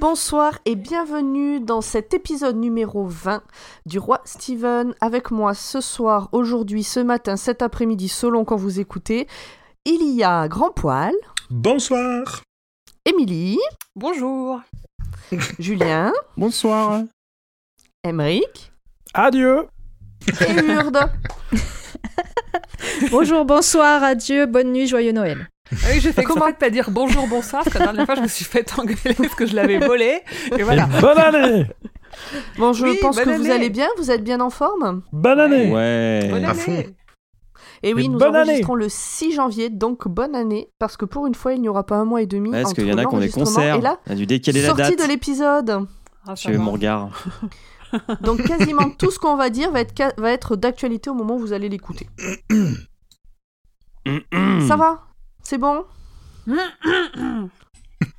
bonsoir et bienvenue dans cet épisode numéro 20 du Roi Steven. Avec moi ce soir, aujourd'hui, ce matin, cet après-midi, selon quand vous écoutez, il y a Grand Poil. Bonsoir. Émilie. Bonjour. Julien. Bonsoir. Emeric. Adieu. Et Urde. Bonjour, bonsoir, adieu, bonne nuit, joyeux Noël. Ah oui, j'ai fait comment de pas dire bonjour, bonsoir, parce que la dernière fois je me suis fait engueuler parce que je l'avais volé. Et voilà. Et bonne année Bon, je Oui, pense bonne que vous année. allez bien, vous êtes bien en forme Bonne année Ouais. Bonne À année. fond. Et oui, Et nous bonne enregistrons le 6 janvier, donc bonne année, parce que pour une fois, il n'y aura pas un mois et demi parce qu'il y en a qui ont des concerts. et la On a dû décaler la sortie date. de l'épisode. Ah, Tu veux mon regard Donc quasiment tout ce qu'on va dire va être, va être d'actualité au moment où vous allez l'écouter. Ça va C'est bon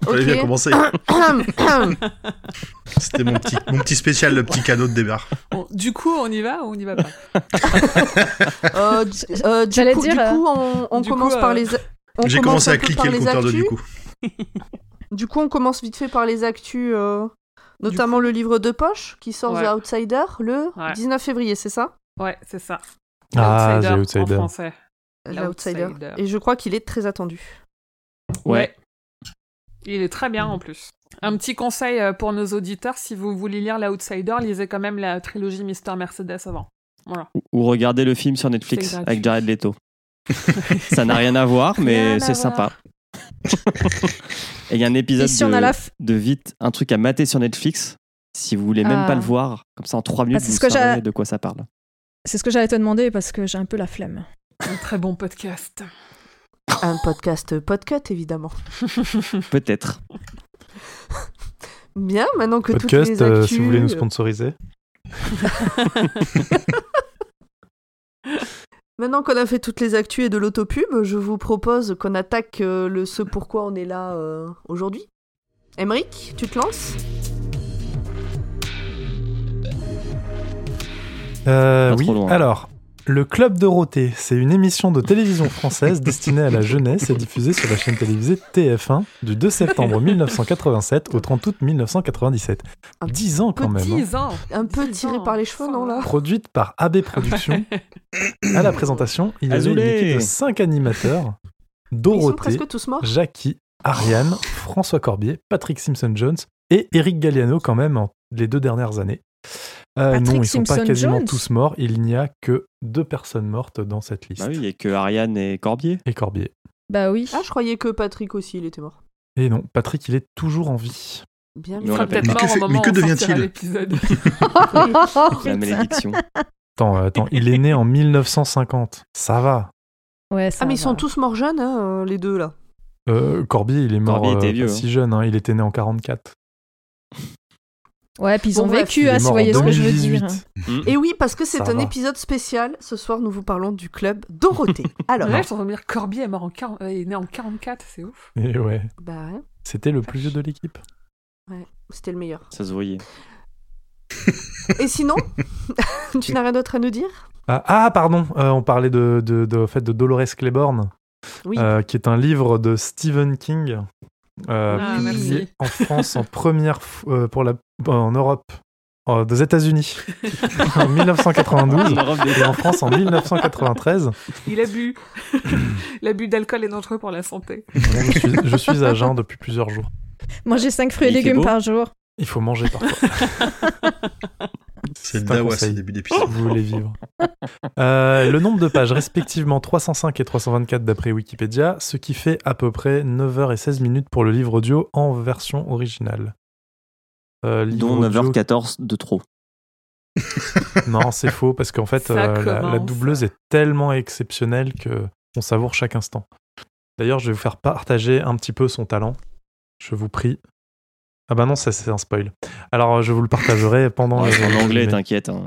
Fallait bien commencer. C'était mon petit, mon petit spécial, le petit cadeau de départ. Bon, du coup, on y va ou on y va pas Euh, euh, du J'allais coup, dire, du coup, on, on du commence coup, par euh, les. on J'ai commence commencé à cliquer le les compteur de actus. du coup. Du coup, on commence vite fait par les actus, euh, notamment le livre de poche qui sort Ouais. The Outsider le Ouais. 19 février, c'est ça? Ouais, c'est ça. Ah, Outsider The En Outsider. français. L'Outsider. Et je crois qu'il est très attendu. Ouais. Il est très bien en plus. Un petit conseil euh, pour nos auditeurs, si vous voulez lire l'Outsider, lisez quand même la trilogie Mister Mercedes avant. Voilà. Ou- Ou regardez le film sur Netflix avec Jared Leto. Ça n'a rien à voir, mais c'est sympa. Et il y a un épisode si de, la de vite, un truc à mater sur Netflix. Si vous voulez même Ah. pas le voir, comme ça en 3 minutes, Ah, c'est vous ce que de quoi ça parle. C'est ce que j'allais te demander parce que j'ai un peu la flemme. Un très bon podcast. Un podcast podcut, évidemment. Peut-être. Bien, maintenant que toutes Podcast, les euh, si vous voulez nous sponsoriser. Maintenant qu'on a fait toutes les actus et de l'autopub, je vous propose qu'on attaque euh, le ce pourquoi on est là euh, aujourd'hui. Emeric, tu te lances? Euh, oui, loin. alors, le Club Dorothée, c'est une émission de télévision française destinée à la jeunesse et diffusée sur la chaîne télévisée TF1 du 2 septembre 1987 au 30 août 1997. Un 10 ans quand même. hein. Petits ans. Un peu tiré par les cheveux, non là? Produite par AB Productions. à la présentation, il y avait une équipe de 5 animateurs. Ils sont Dorothée, presque tous morts. Jackie, Ariane, François Corbier, Patrick Simpson-Jones et Eric Galliano quand même en les deux dernières années. Euh, non, ils sont pas quasiment tous morts. Il n'y a que deux personnes mortes dans cette liste. Bah oui, il y a que Ariane et Corbier. Et Corbier. Bah oui. Ah, je croyais que Patrick aussi, il était mort. Et non, Patrick, il est toujours en vie. Bien Mais Mais au que moment fait- mais que devient-il l'épisode. La malédiction. Attends, attends, il est né en 1950. Ça va. Ouais, ça Ah, mais ils sont tous morts jeunes, hein, euh, les deux là. Euh, Corbier, il est mort Corbier était euh, vieux, pas hein. si jeune. hein. Il était né en 44. Ouais, puis ils Bon, ont bref. vécu, hein, si vous en voyez ce que je veux 2018. dire. Mm. Et oui, parce que c'est un va. épisode spécial. Ce soir, nous vous parlons du club Dorothée. Alors, Là, je suis en train de me dire Corbier est, mort en 40 euh, est né en 44, c'est ouf. Et ouais, bah, ouais, c'était le plus vieux de l'équipe. c'était le meilleur. Ça se voyait. Et sinon, tu n'as rien d'autre à nous dire? Ah, ah, pardon, euh, on parlait de, de, de, en fait, de Dolores Claiborne, Oui. euh, qui est un livre de Stephen King, euh, Ah, publié merci. en France en première f- euh, pour la, en Europe, euh, des États-Unis en 1992 et en France en 1993. Il a bu. L'abus d'alcool est dangereux pour la santé. Je, suis, je suis à jeun depuis plusieurs jours. Manger 5 fruits et légumes par jour. Il faut manger parfois C'est le C'est un dawa, conseil. ce début d'épisode. vous voulez vivre. Euh, le nombre de pages respectivement 305 et 324 d'après Wikipédia, ce qui fait à peu près 9h16 minutes pour le livre audio en version originale. Euh, Dont audio- 9h14 de trop. Non, c'est faux parce qu'en fait, euh, la, la doubleuse est tellement exceptionnelle que on savoure chaque instant. D'ailleurs, je vais vous faire partager un petit peu son talent. Je vous prie. Ah bah non, ça c'est un spoil. Alors, je vous le partagerai pendant Ouais, en anglais, mais- t'inquiète. hein.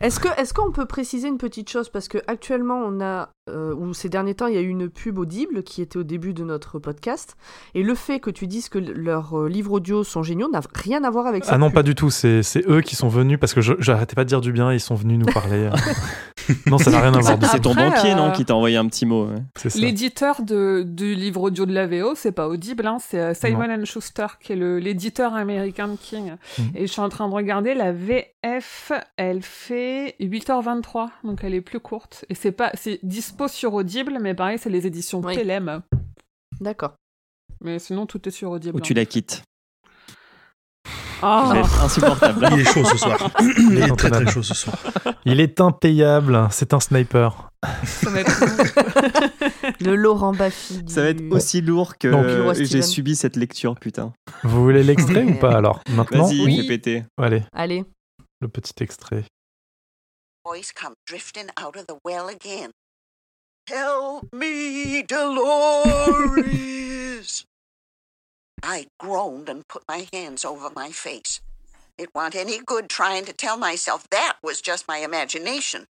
Est-ce que est-ce qu'on peut préciser une petite chose? Parce que actuellement on a euh, ou ces derniers temps il y a eu une pub audible qui était au début de notre podcast et le fait que tu dises que leurs euh, livres audio sont géniaux n'a rien à voir avec ça. Ah non, pas du tout. C'est c'est eux qui sont venus parce que je j'arrêtais pas de dire du bien. Ils sont venus nous parler. Non, ça n'a rien à voir. C'est ton banquier, non, euh, qui t'a envoyé un petit mot. ouais. L'éditeur du livre audio de la VO, c'est pas Audible, hein, c'est euh, Simon and Schuster, qui est l'éditeur américain de King. Mhm. Et je suis en train de regarder, la VF, elle fait 8h23, donc elle est plus courte. Et c'est pas, c'est dispo sur Audible, mais pareil, c'est les éditions Oui. Telem. D'accord. Mais sinon, tout est sur Audible. Ou tu la quittes. Être insupportable. Il est chaud ce soir. Il est très très chaud ce soir. Il est impayable. C'est un sniper. Ça va être- Le Laurent Baffy. du- Ça va être aussi lourd que j'ai subi cette lecture, putain. Vous voulez l'extrait ou pas alors Maintenant Vas-y, Oui. péter. Allez, Allez. le petit extrait. voice come drifting out of the well again. Help me, Dolores! I groaned and put my hands over my face. It wasn't any good trying to tell myself that was just my imagination.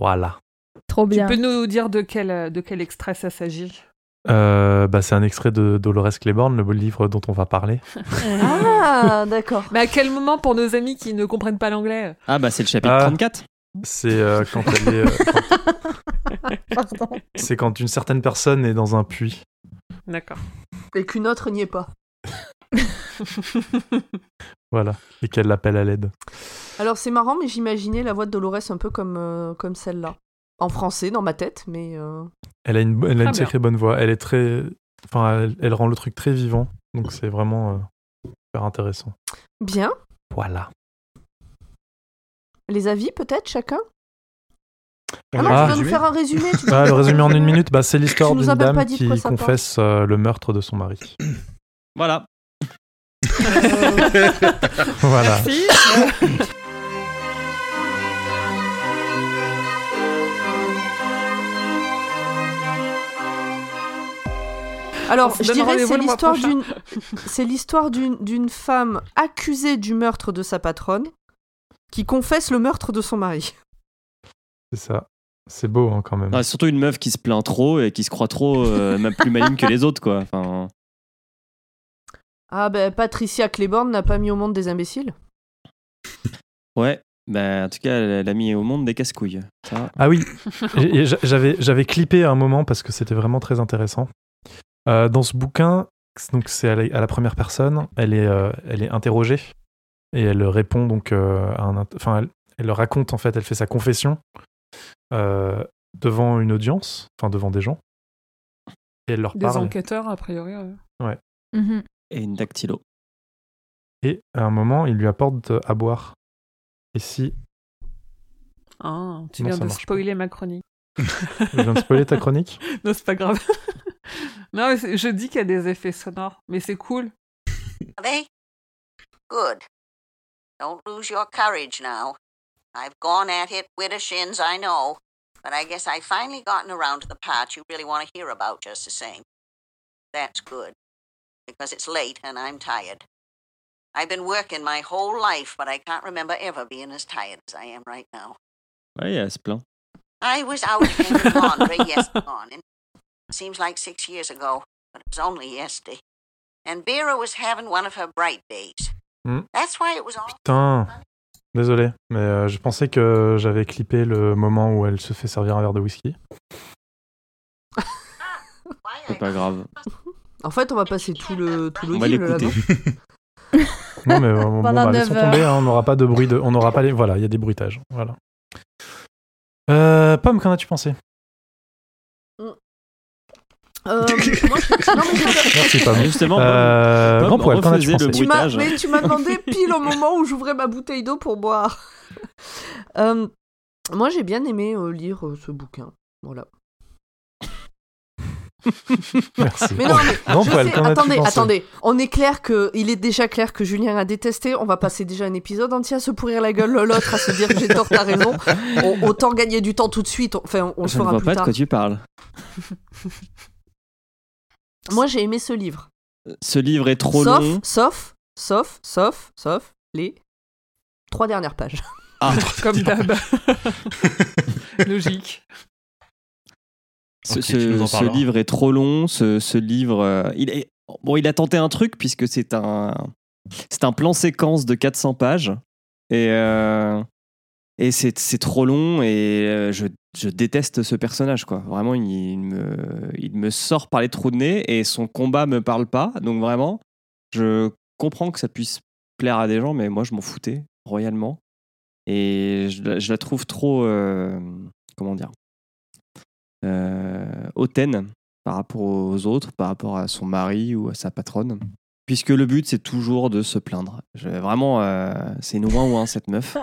Voilà. Trop Tu bien. peux nous dire de quel, de quel extrait ça s'agit? Euh, bah, c'est un extrait de Dolores Claiborne, le beau livre dont on va parler. Ah, d'accord. Mais à quel moment pour nos amis qui ne comprennent pas l'anglais? Ah bah c'est le chapitre Ah. 34. C'est euh, quand elle est, euh, quand- Pardon. c'est quand une certaine personne est dans un puits. D'accord. Et qu'une autre n'y est pas. Voilà. Et qu'elle l'appelle à l'aide. Alors c'est marrant, mais j'imaginais la voix de Dolores un peu comme, euh, comme celle-là. En français, dans ma tête, mais... euh, Elle a une, elle a Très une sacrée bonne voix. Elle est très. Enfin, elle, elle rend le truc très vivant. Donc c'est vraiment euh, super intéressant. Bien. Voilà. Les avis, peut-être, chacun? Ah non, Ah. tu vas nous résumé faire un résumé. Tu Ah, le résumé en une minute, bah, c'est l'histoire nous d'une dame qui confesse euh, le meurtre de son mari. Voilà. Euh, voilà. Alors, je dirais c'est l'histoire d'une c'est l'histoire d'une d'une femme accusée du meurtre de sa patronne qui confesse le meurtre de son mari. C'est ça. C'est beau hein, quand même. Ah, surtout une meuf qui se plaint trop et qui se croit trop, euh, même plus maligne que les autres, quoi. Enfin, Ah ben Patricia Claiborne n'a pas mis au monde des imbéciles. ouais. Bah, en tout cas, elle a mis au monde des casse-couilles. Ça, Ah oui, j'avais j'avais clippé à un moment parce que c'était vraiment très intéressant. Euh, dans ce bouquin, donc c'est à, la- à la première personne, elle est, euh, elle est interrogée et elle répond donc euh, à un, enfin elle, elle raconte en fait, elle fait sa confession devant une audience, enfin devant des gens, et elle leur des parle. enquêteurs, a priori. ouais. Mhm. Et une dactylo. Et à un moment, il lui apporte à boire. Et si Ah, tu Non, viens de spoiler ma chronique. je viens de spoiler ta chronique, Non, c'est pas grave. non, je dis qu'il y a des effets sonores, mais c'est cool. Are they? Good. Don't lose your courage now. I've gone at it with a shins, I know, but I guess I've finally gotten around to the part you really want to hear about just the same. That's good, because it's late and I'm tired. I've been working my whole life, but I can't remember ever being as tired as I am right now. Ouais, elle se plaint. I was out hanging laundry yesterday morning. Seems like six years ago, but it was only yesterday. And Vera was having one of her bright days. Hmm. That's why it was all. Putain, désolé, mais euh, je pensais que j'avais clippé le moment où elle se fait servir un verre de whisky. C'est pas grave. En fait, on va passer tout le tout On va l'écouter. non mais euh, bon, Pendant bah, laissons 9 heures. tomber, hein, on n'aura pas de bruit de. On n'aura pas les. Voilà, il y a des bruitages. Voilà. Euh, Pomme, qu'en as-tu pensé? Euh, moi, je- non, mais Merci, Pomme. Justement, Euh, poil, as-tu refaisait pensé le tu m'as mais tu m'as demandé pile au moment où j'ouvrais ma bouteille d'eau pour boire. Euh, moi, j'ai bien aimé euh, lire euh, ce bouquin. Voilà. Merci. Mais non, mais sais- attendez, attendez. On est clair que il est déjà clair que Julien a détesté. On va passer déjà un épisode entier à se pourrir la gueule l'autre, à se dire que j'ai tort, t'as raison. On- autant gagner du temps tout de suite. Enfin, on, on le Je ne fera vois plus pas de tard. quoi tu parles. Moi, j'ai aimé ce livre. Ce livre est trop sauf, long. sauf, sauf, sauf, sauf les trois dernières pages. Ah, Comme d'hab. Logique. ce, livre est trop long. Ce, ce livre, euh, il est bon. Il a tenté un truc puisque c'est un, c'est un plan séquence de 400 pages et euh, Et c'est trop long et euh, je, déteste ce personnage, quoi. Vraiment, il, me, sort par les trous de nez et son combat me parle pas. Donc vraiment, je comprends que ça puisse plaire à des gens, mais moi, je m'en foutais royalement. Et je, la- je la trouve trop, euh, comment dire, euh, hautaine par rapport aux autres, par rapport à son mari ou à sa patronne. Puisque le but, c'est toujours de se plaindre. Je- vraiment, euh, c'est une ouin ouin cette meuf.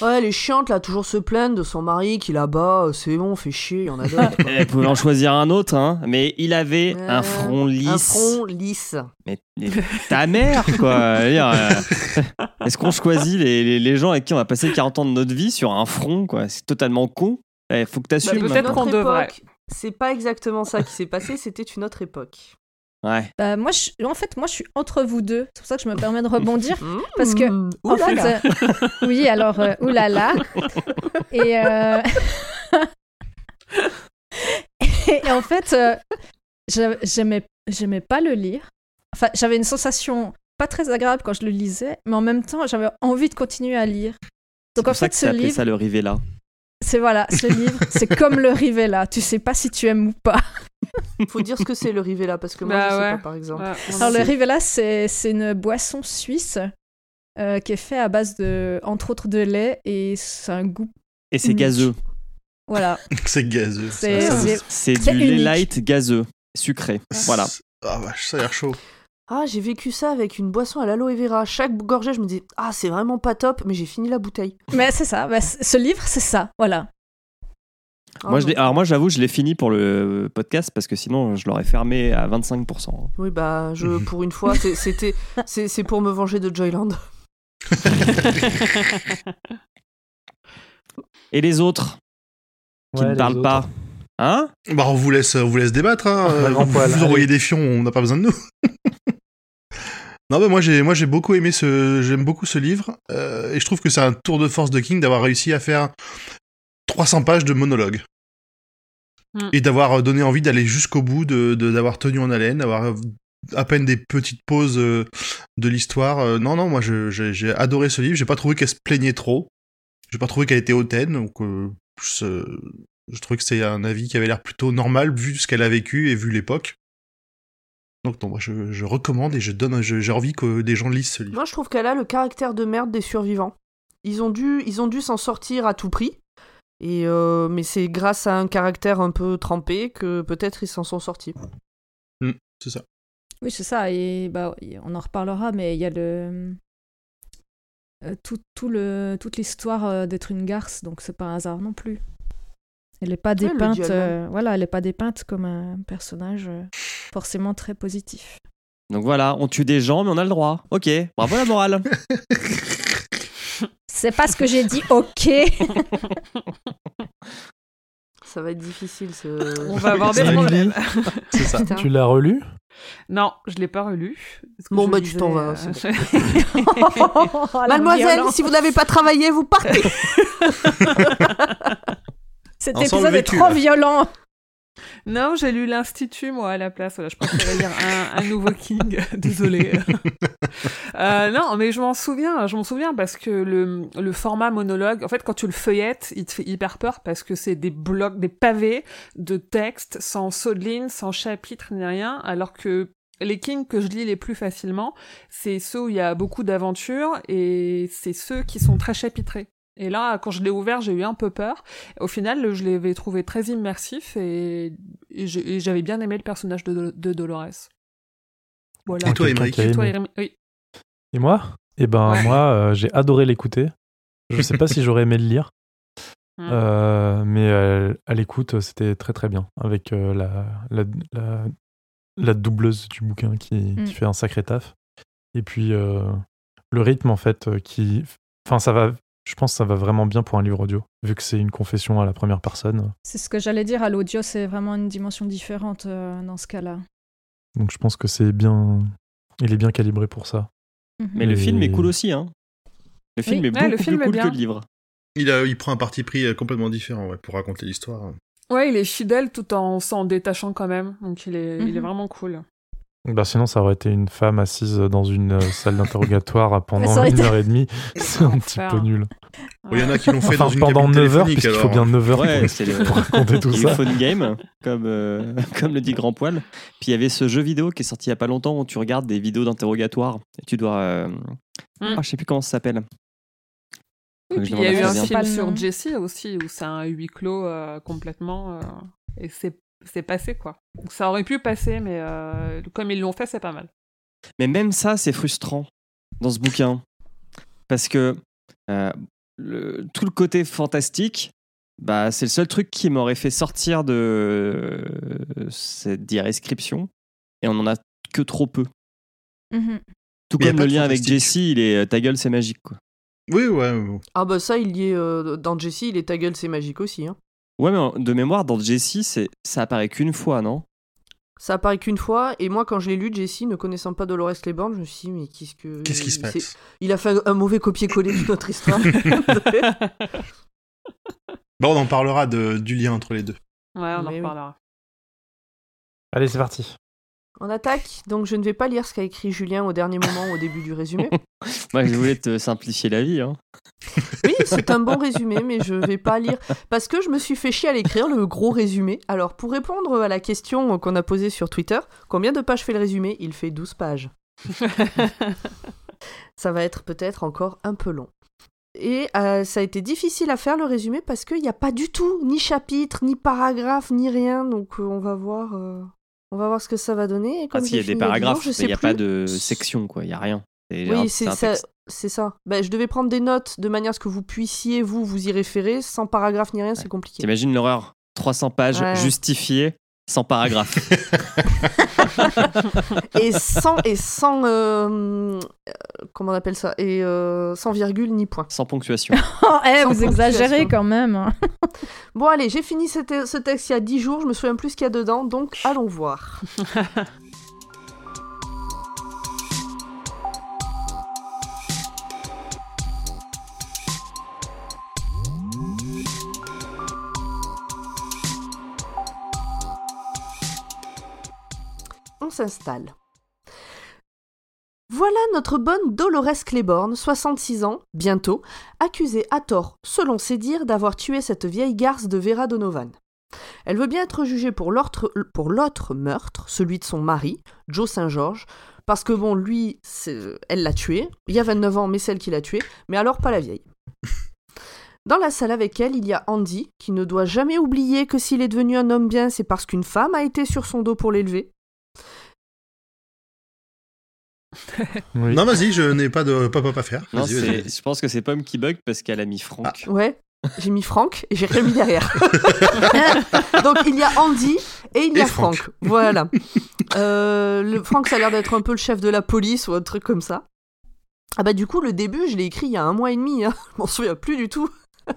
Ouais, elle est chiante là, toujours se plaindre de son mari qui là-bas, euh, c'est bon, fait chier, il y en a d'autres. Elle pouvait en choisir un autre, hein, mais il avait Euh, un front lisse. Un front lisse. Mais, mais ta mère, quoi. Euh, Est-ce qu'on choisit les, les, les gens avec qui on va passer 40 ans de notre vie sur un front, quoi? C'est totalement con. Il faut que tu assumes. Bah, peut-être qu'on devrait. époque, C'est pas exactement ça qui s'est passé, c'était une autre époque. Ouais. Bah, moi, je- en fait, moi, je suis entre vous deux. C'est pour ça que je me permets de rebondir. Parce que, Mmh, En oulala. fait, euh, oui, alors, euh, oulala. Et, euh, et en fait, euh, j'a- j'aimais, j'aimais pas le lire. Enfin, j'avais une sensation pas très agréable quand je le lisais, mais en même temps, j'avais envie de continuer à lire. C'est Donc en fait, que ce livre, ça le Rivella. c'est voilà, ce livre, c'est comme le Rivella. Tu sais pas si tu aimes ou pas. Faut dire ce que c'est le Rivella parce que moi Bah je sais ouais. pas par exemple. Ouais, Alors le. Rivella, c'est, une boisson suisse euh, qui est fait à base de, entre autres, de lait et c'est un goût. Et c'est gazeux. Voilà. C'est gazeux. C'est- du lait unique. light gazeux, sucré. Voilà. Ah vache, ça a l'air chaud. Ah, j'ai vécu ça avec une boisson à l'aloe vera. Chaque gorgée, je me dis ah c'est vraiment pas top, mais j'ai fini la bouteille. Mais c'est ça. bah, ce livre, c'est ça. Voilà. Ah, Moi, je alors moi, j'avoue, je l'ai fini pour le podcast parce que sinon, je l'aurais fermé à 25%. Oui bah je pour une fois c'était c'est pour me venger de Joyland. Et les autres qui Ouais, ne parlent autres. pas Hein? Bah on vous laisse, on vous laisse débattre. Hein. Ah, Euh, vous poil, vous allez. envoyez des fions, on n'a pas besoin de nous. non bah moi j'ai moi j'ai beaucoup aimé ce j'aime beaucoup ce livre euh, et je trouve que c'est un tour de force de King d'avoir réussi à faire 300 pages de monologue Hmm. et d'avoir donné envie d'aller jusqu'au bout de de- d'avoir tenu en haleine d'avoir à peine des petites pauses euh, de l'histoire Euh, non non moi j'ai adoré ce livre j'ai pas trouvé qu'elle se plaignait trop j'ai pas trouvé qu'elle était hautaine donc euh, je, je trouvais que c'est un avis qui avait l'air plutôt normal vu ce qu'elle a vécu et vu l'époque. Donc non, moi je, je recommande et je donne, j'ai envie que des gens lisent ce livre. Moi je trouve qu'elle a le caractère de merde des survivants. Ils ont dû ils ont dû s'en sortir à tout prix. Et euh, mais c'est grâce à un caractère un peu trempé que peut-être ils s'en sont sortis. C'est ça. Oui, c'est ça. Et bah, on en reparlera, mais il y a le. euh, tout, tout le, toute l'histoire euh, d'être une garce, donc c'est pas un hasard non plus. Elle n'est pas dépeinte, euh, voilà, elle est pas dépeinte comme un personnage forcément très positif. Donc voilà, on tue des gens, mais on a le droit. Ok, bravo la morale. C'est pas ce que j'ai dit, ok. Ça va être difficile ce. On va avoir des problèmes. C'est ça. Putain. Tu l'as relu? Non, je l'ai pas relu. parce Bon, bah, tu t'en vas, Mademoiselle, si vous n'avez pas travaillé, vous partez. Cet Ensemble épisode est trop là. violent. Non, j'ai lu l'Institut, moi, à la place. Voilà, je préférais lire un, un nouveau King. Désolé. Euh, non, mais je m'en souviens. Je m'en souviens parce que le, le format monologue, en fait, quand tu le feuillettes, il te fait hyper peur parce que c'est des blocs, des pavés de texte sans saut de ligne, sans chapitre ni rien. Alors que les Kings que je lis les plus facilement, c'est ceux où il y a beaucoup d'aventures et c'est ceux qui sont très chapitrés. Et là, quand je l'ai ouvert, j'ai eu un peu peur. Au final, je l'avais trouvé très immersif et, j'avais bien aimé le personnage de, de Dolores. Voilà. Et toi, Émeric Et Oui. Et moi? Eh ben Ouais. moi, euh, j'ai adoré l'écouter. Je sais pas si j'aurais aimé le lire, Mm. euh, mais euh, à l'écoute, c'était très très bien avec euh, la, la, la, la doubleuse du bouquin qui, Mm. qui fait un sacré taf. Et puis euh, le rythme en fait, qui, enfin ça va. Je pense que ça va vraiment bien pour un livre audio, vu que c'est une confession à la première personne. C'est ce que j'allais dire, à l'audio, c'est vraiment une dimension différente euh, dans ce cas-là. Donc je pense que c'est bien. Il est bien calibré pour ça. Mhm. Mais le film est cool aussi. Hein. Le film Oui. est Ouais, beaucoup le film plus est cool bien. que le livre. Il, a, il prend un parti pris euh, complètement différent ouais, pour raconter l'histoire. Ouais, il est fidèle tout en s'en détachant quand même. Donc il est, il est Mhm. vraiment cool. Bah sinon, ça aurait été une femme assise dans une euh, salle d'interrogatoire pendant une été- heure et demie. C'est un petit peu nul. Il y en a qui l'ont fait Enfin, dans une pendant cabine 9 heures, puisqu'il faut bien 9 heures Ouais, pour, le- pour raconter tout Il ça. une game, comme, euh, comme le dit Grand Poil. Puis il y avait ce jeu vidéo qui est sorti il y a pas longtemps où tu regardes des vidéos d'interrogatoire et tu dois. euh, Mm. Ah, je sais plus comment ça s'appelle. Je il y a eu un film sur nom. Jessie aussi, où c'est un huis clos euh, complètement. euh, et c'est c'est passé, quoi. Donc ça aurait pu passer, mais euh, comme ils l'ont fait, c'est pas mal. Mais même ça, c'est frustrant dans ce bouquin. Parce que euh, le- tout le côté fantastique, bah, c'est le seul truc qui m'aurait fait sortir de euh, cette description. Et on en a que trop peu. Mhm. Tout Mais comme le lien avec. Jessie, il est euh, ta gueule, c'est magique. Quoi. Oui, ouais. ouais. Ah bah ça, il y est euh, dans Jessie, il est ta gueule, c'est magique aussi. Hein. Ouais, mais de mémoire, dans Jessie, c'est- ça apparaît qu'une fois, non? Ça apparaît qu'une fois, et moi quand je l'ai lu, Jessie, ne connaissant pas Dolores Claiborne, je me suis dit, mais qu'est-ce que... Qu'est-ce qui se passe? Il a fait un mauvais copier-coller de notre histoire. Bon, on en parlera de, du lien entre les deux. Ouais, on en Mais oui. reparlera. Allez, c'est parti. On attaque, donc je ne vais pas lire ce qu'a écrit Julien au dernier moment au début du résumé. Moi, je voulais te simplifier la vie. Hein. Oui, c'est un bon résumé, mais je vais pas lire parce que je me suis fait chier à l'écrire le gros résumé. Alors, pour répondre à la question qu'on a posée sur Twitter, combien de pages fait le résumé? Il fait 12 pages. Ça va être peut-être encore un peu long. Et euh, ça a été difficile à faire le résumé parce qu'il n'y a pas du tout ni chapitre, ni paragraphe, ni rien. Donc euh, on va voir, euh, on va voir ce que ça va donner. Et Ah, si, il y a des paragraphes, il n'y a plus. pas de section, quoi. Il n'y a rien. Oui, c'est ça. C'est ça. Ben, je devais prendre des notes de manière à ce que vous puissiez, vous, vous y référer. Sans paragraphe ni rien, c'est compliqué. T'imagines l'horreur? 300 pages Ouais. justifiées, sans paragraphe. Et sans, et sans euh, euh, comment on appelle ça? Et euh, sans virgule ni point. sans ponctuation. Oh, eh, Sans vous exagérez quand même. hein. Bon, allez, j'ai fini ce texte il y a 10 jours. Je me souviens plus ce qu'il y a dedans. Donc, allons voir. S'installe. Voilà notre bonne Dolores Claiborne, 66 ans, bientôt, accusée à tort, selon ses dires, d'avoir tué cette vieille garce de Vera Donovan. Elle veut bien être jugée pour l'autre meurtre, celui de son mari, Joe Saint-Georges, parce que bon, lui, c'est- elle l'a tué, il y a 29 ans, mais celle qui l'a tué, mais alors pas la vieille. Dans la salle avec elle, il y a Andy, qui ne doit jamais oublier que s'il est devenu un homme bien, c'est parce qu'une femme a été sur son dos pour l'élever. Oui. Non, vas-y, je n'ai pas de pop-up à faire. Non, Vas-y, c'est- vas-y. je pense que c'est Pomme qui bug parce qu'elle a mis Franck. Ouais, j'ai mis Franck et j'ai rien mis derrière. Donc il y a Andy et il y a Franck. Franck. Voilà. Euh, le Franck, ça a l'air d'être un peu le chef de la police ou un truc comme ça. Ah bah du coup, le début, je l'ai écrit il y a un mois et demi. Hein. Je m'en souviens plus du tout.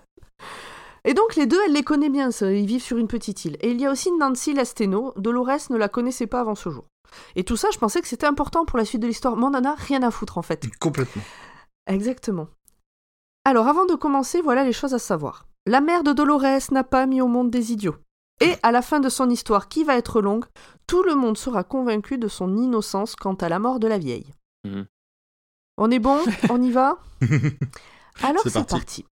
Et donc les deux, elle les connaît bien, ça, ils vivent sur une petite île. Et il y a aussi Nancy Lasteno, Dolores ne la connaissait pas avant ce jour. Et tout ça, je pensais que c'était important pour la suite de l'histoire, mais on en a rien à foutre en fait. Complètement. Exactement. Alors, avant de commencer, voilà les choses à savoir. La mère de Dolores n'a pas mis au monde des idiots. Et à la fin de son histoire, qui va être longue, tout le monde sera convaincu de son innocence quant à la mort de la vieille. Mhm. On est bon? On y va? Alors C'est c'est parti. parti.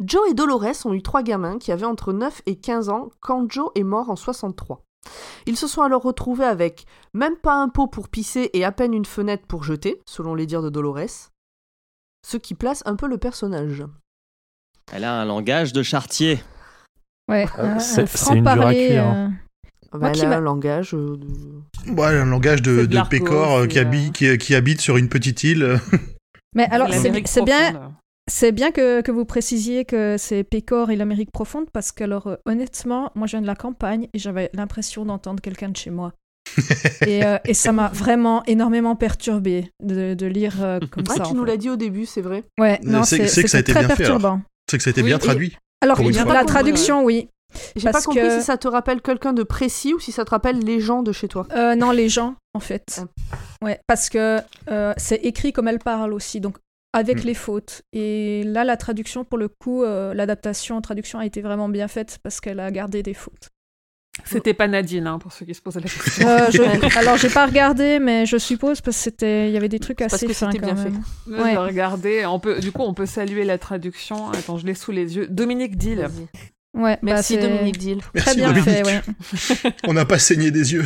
Joe et Dolores ont eu trois gamins qui avaient entre 9 et 15 ans quand Joe est mort en 63. Ils se sont alors retrouvés avec même pas un pot pour pisser et à peine une fenêtre pour jeter, selon les dires de Dolores. Ce qui place un peu le personnage. Elle a un langage de chartier. Ouais, Euh, un- un c'est- une dure à cuire, euh, Bah, Moi elle qui a m'a- un langage euh, de... Ouais, un langage de, de pécor euh, qui, euh, habite, qui, qui habite sur une petite île. Mais alors, c'est bien. C'est bien que, que vous précisiez que c'est Pécor et l'Amérique profonde, parce que, alors, euh, honnêtement, moi, je viens de la campagne et j'avais l'impression d'entendre quelqu'un de chez moi. et, euh, et ça m'a vraiment énormément perturbé de, de lire euh, comme Ah, ça. tu nous l'as dit au début, c'est vrai. Ouais, non, c'est- c'est c'est que ça a été très bien perturbant. C'est que ça a été Oui, bien et- traduit. Alors, la traduction, oui. J'ai pas Parce compris que- si ça te rappelle quelqu'un de précis ou si ça te rappelle les gens de chez toi. Euh, non, les gens, en fait. Ah. Ouais, parce que euh, c'est écrit comme elle parle aussi, donc avec Mm. les fautes. Et là, la traduction, pour le coup, euh, l'adaptation en traduction a été vraiment bien faite parce qu'elle a gardé des fautes. C'était pas Nadine, hein, pour ceux qui se posaient la question. Euh, je- Alors, j'ai pas regardé, mais je suppose parce que c'était, il y avait des trucs C'est parce assez que fins c'était quand bien même. Moi, Ouais. regardé. On peut, du coup, on peut saluer la traduction. Attends, je l'ai sous les yeux. Dominique Dill. Ouais, bah, Merci Dominique Dill. Très bien Dominique. fait, ouais. On n'a pas saigné des yeux.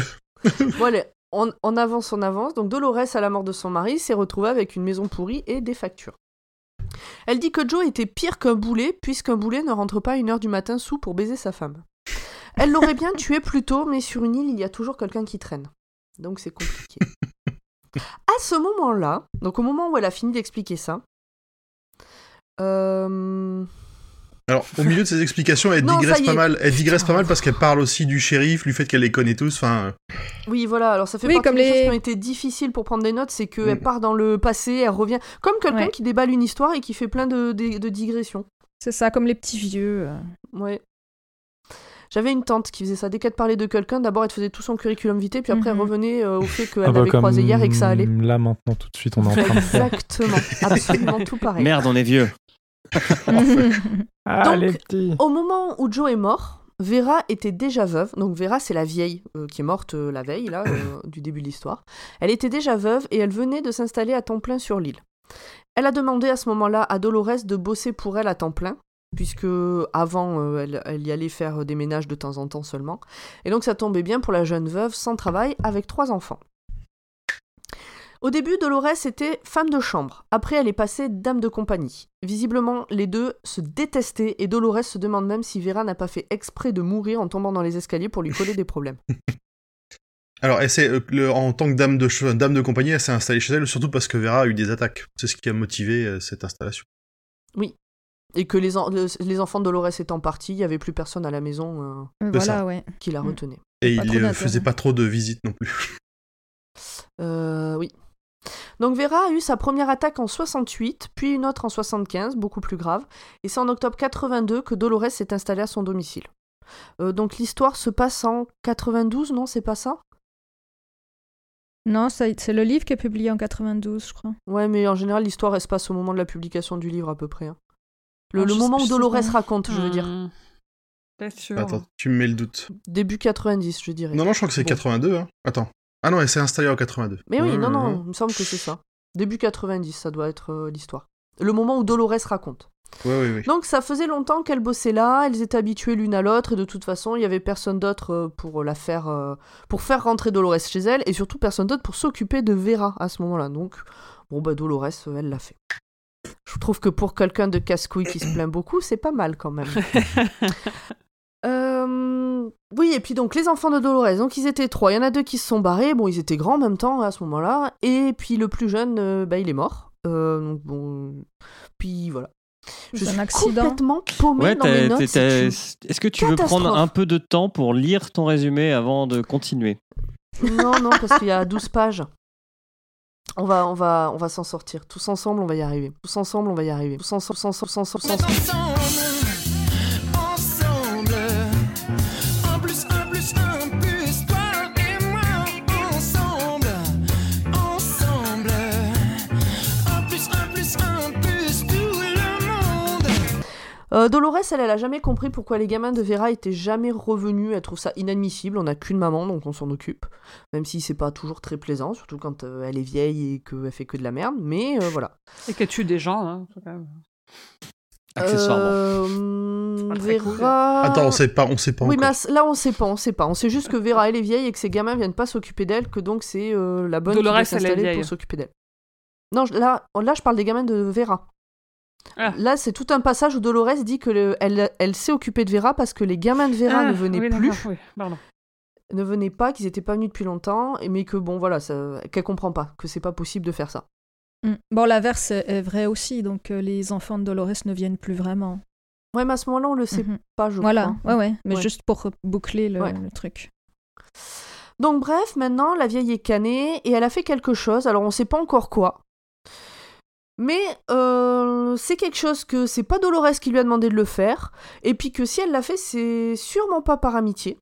Bon, allez, on, on avance, on avance. Donc Dolores, à la mort de son mari, s'est retrouvée avec une maison pourrie et des factures. Elle dit que Joe était pire qu'un boulet, puisqu'un boulet ne rentre pas à une heure du matin sous pour baiser sa femme. Elle l'aurait bien tué plus tôt, mais sur une île, il y a toujours quelqu'un qui traîne. Donc c'est compliqué. À ce moment-là, donc au moment où elle a fini d'expliquer ça, euh, Alors, au milieu de ces explications, elle Non, digresse pas mal. Elle digresse pas mal parce qu'elle parle aussi du shérif, du fait qu'elle les connaît tous. Enfin, Oui, voilà, alors ça fait Oui, partie comme des les- choses qui ont été difficiles pour prendre des notes, c'est qu'elle Mm. part dans le passé, elle revient, comme quelqu'un Ouais. qui déballe une histoire et qui fait plein de, de- de digressions. C'est ça, comme les petits vieux. euh. Ouais. J'avais une tante qui faisait ça. Dès qu'elle parlait de quelqu'un, d'abord elle te faisait tout son curriculum vitae, puis après elle Mhm. revenait euh, au fait qu'elle Ah bah, comme croisé hier et que ça allait. Là, maintenant, tout de suite, on est en train de faire. Exactement, absolument tout pareil. Merde, on est vieux. Ah, Donc, les petits Au moment où Joe est mort, Vera était déjà veuve. Donc Vera, c'est la vieille euh, qui est morte euh, la veille, là, euh, du début de l'histoire. Elle était déjà veuve et elle venait de s'installer à temps plein sur l'île. Elle a demandé à ce moment-là à Dolores de bosser pour elle à temps plein, puisque avant, elle, elle y allait faire des ménages de temps en temps seulement. Et donc ça tombait bien pour la jeune veuve sans travail avec trois enfants. Au début, Dolores était femme de chambre. Après, elle est passée dame de compagnie. Visiblement, les deux se détestaient et Dolores se demande même si Vera n'a pas fait exprès de mourir en tombant dans les escaliers pour lui coller des problèmes. alors, elle s'est, euh, le- en tant que dame de, dame de compagnie, elle s'est installée chez elle, surtout parce que Vera a eu des attaques. C'est ce qui a motivé euh, cette installation. Et que les, en- le- les enfants de Dolores étant partis, il n'y avait plus personne à la maison euh, voilà, ça. ouais. qui la Mm. retenait. Et Pas il euh, d'intérêt. faisait pas trop de visites non plus. Euh, oui. Donc Vera a eu sa première attaque en 68, puis une autre en 75, beaucoup plus grave, et c'est en octobre 82 que Dolores s'est installée à son domicile. Euh, donc l'histoire se passe en 92, non, c'est pas ça? Non, c'est le livre qui est publié en 92, je crois. Ouais, mais en général, l'histoire, elle se passe au moment de la publication du livre, à peu près. hein. Le, Ah, moment sais- où Dolores raconte, je veux dire. Hmm. Sûr. Attends, tu me mets le doute. Début 90, je dirais. Non, non, je crois que c'est Bon. 82. Hein. Attends. Ah non, elle s'est installée en 82. Mais oui, Ouais, non, non, il me semble que c'est ça. Début 90, ça doit être euh, l'histoire. Le moment où Dolores raconte. Ouais, ouais, ouais. Donc ça faisait longtemps qu'elles bossaient là, elles étaient habituées l'une à l'autre, et de toute façon, il y avait personne d'autre euh, pour la faire, euh, pour faire rentrer Dolores chez elle, et surtout personne d'autre pour s'occuper de Vera à ce moment-là. Donc, bon bah Dolores, elle l'a fait. Je trouve que pour quelqu'un de casse-couille qui se plaint beaucoup, c'est pas mal quand même. Euh, Oui, et puis donc les enfants de Dolores, donc ils étaient trois. Il y en a deux qui se sont barrés. Bon, ils étaient grands en même temps à ce moment-là. Et puis le plus jeune, euh, bah, il est mort. Euh, donc bon, puis voilà. Je C'est un suis accident. complètement paumée Ouais, dans mes notes. est-ce que tu veux prendre un peu de temps pour lire ton résumé avant de continuer? Non, non, parce qu'il y a 12 pages. On va, on va, on va s'en sortir. Tous ensemble, on va y arriver. Tous ensemble, on va y arriver. Tous ensemble, tous ensemble, tous ensemble, tous ensemble. ensemble. Euh, Dolores, elle, elle a jamais compris pourquoi les gamins de Vera étaient jamais revenus. Elle trouve ça inadmissible. On n'a qu'une maman, donc on s'en occupe. Même si c'est pas toujours très plaisant, surtout quand euh, elle est vieille et qu'elle fait que de la merde. Mais euh, voilà. Et qu'elle tue des gens. Hein, quand même. Accessoirement. Euh, Vera. Attends, on sait pas, on sait pas Oui, mais encore. là, on sait pas, on sait pas. On sait juste que Vera, elle est vieille et que ses gamins viennent pas s'occuper d'elle, que donc c'est euh, la bonne Dolores, qui elle est doit s'installer vieille. pour s'occuper d'elle. Non, là, là, je parle des gamins de Vera. Ah. Là, c'est tout un passage où Dolores dit que le- elle, elle s'est occupée de Vera parce que les gamins de Vera Ah, ne venaient oui, plus, d'accord, oui, pardon. ne venaient pas, qu'ils étaient pas venus depuis longtemps, mais que bon, voilà, ça- qu'elle comprend pas, que c'est pas possible de faire ça. Mm. Bon, l'inverse est vrai aussi, donc euh, les enfants de Dolores ne viennent plus vraiment. Ouais, mais à ce moment-là, on le sait Mhm. pas, je Voilà, crois. ouais, ouais, mais Ouais. juste pour boucler le, Ouais. le truc. Donc bref, maintenant la vieille est canée et elle a fait quelque chose, alors on sait pas encore quoi. Mais euh, c'est quelque chose que c'est pas Dolores qui lui a demandé de le faire, et puis que si elle l'a fait, c'est sûrement pas par amitié.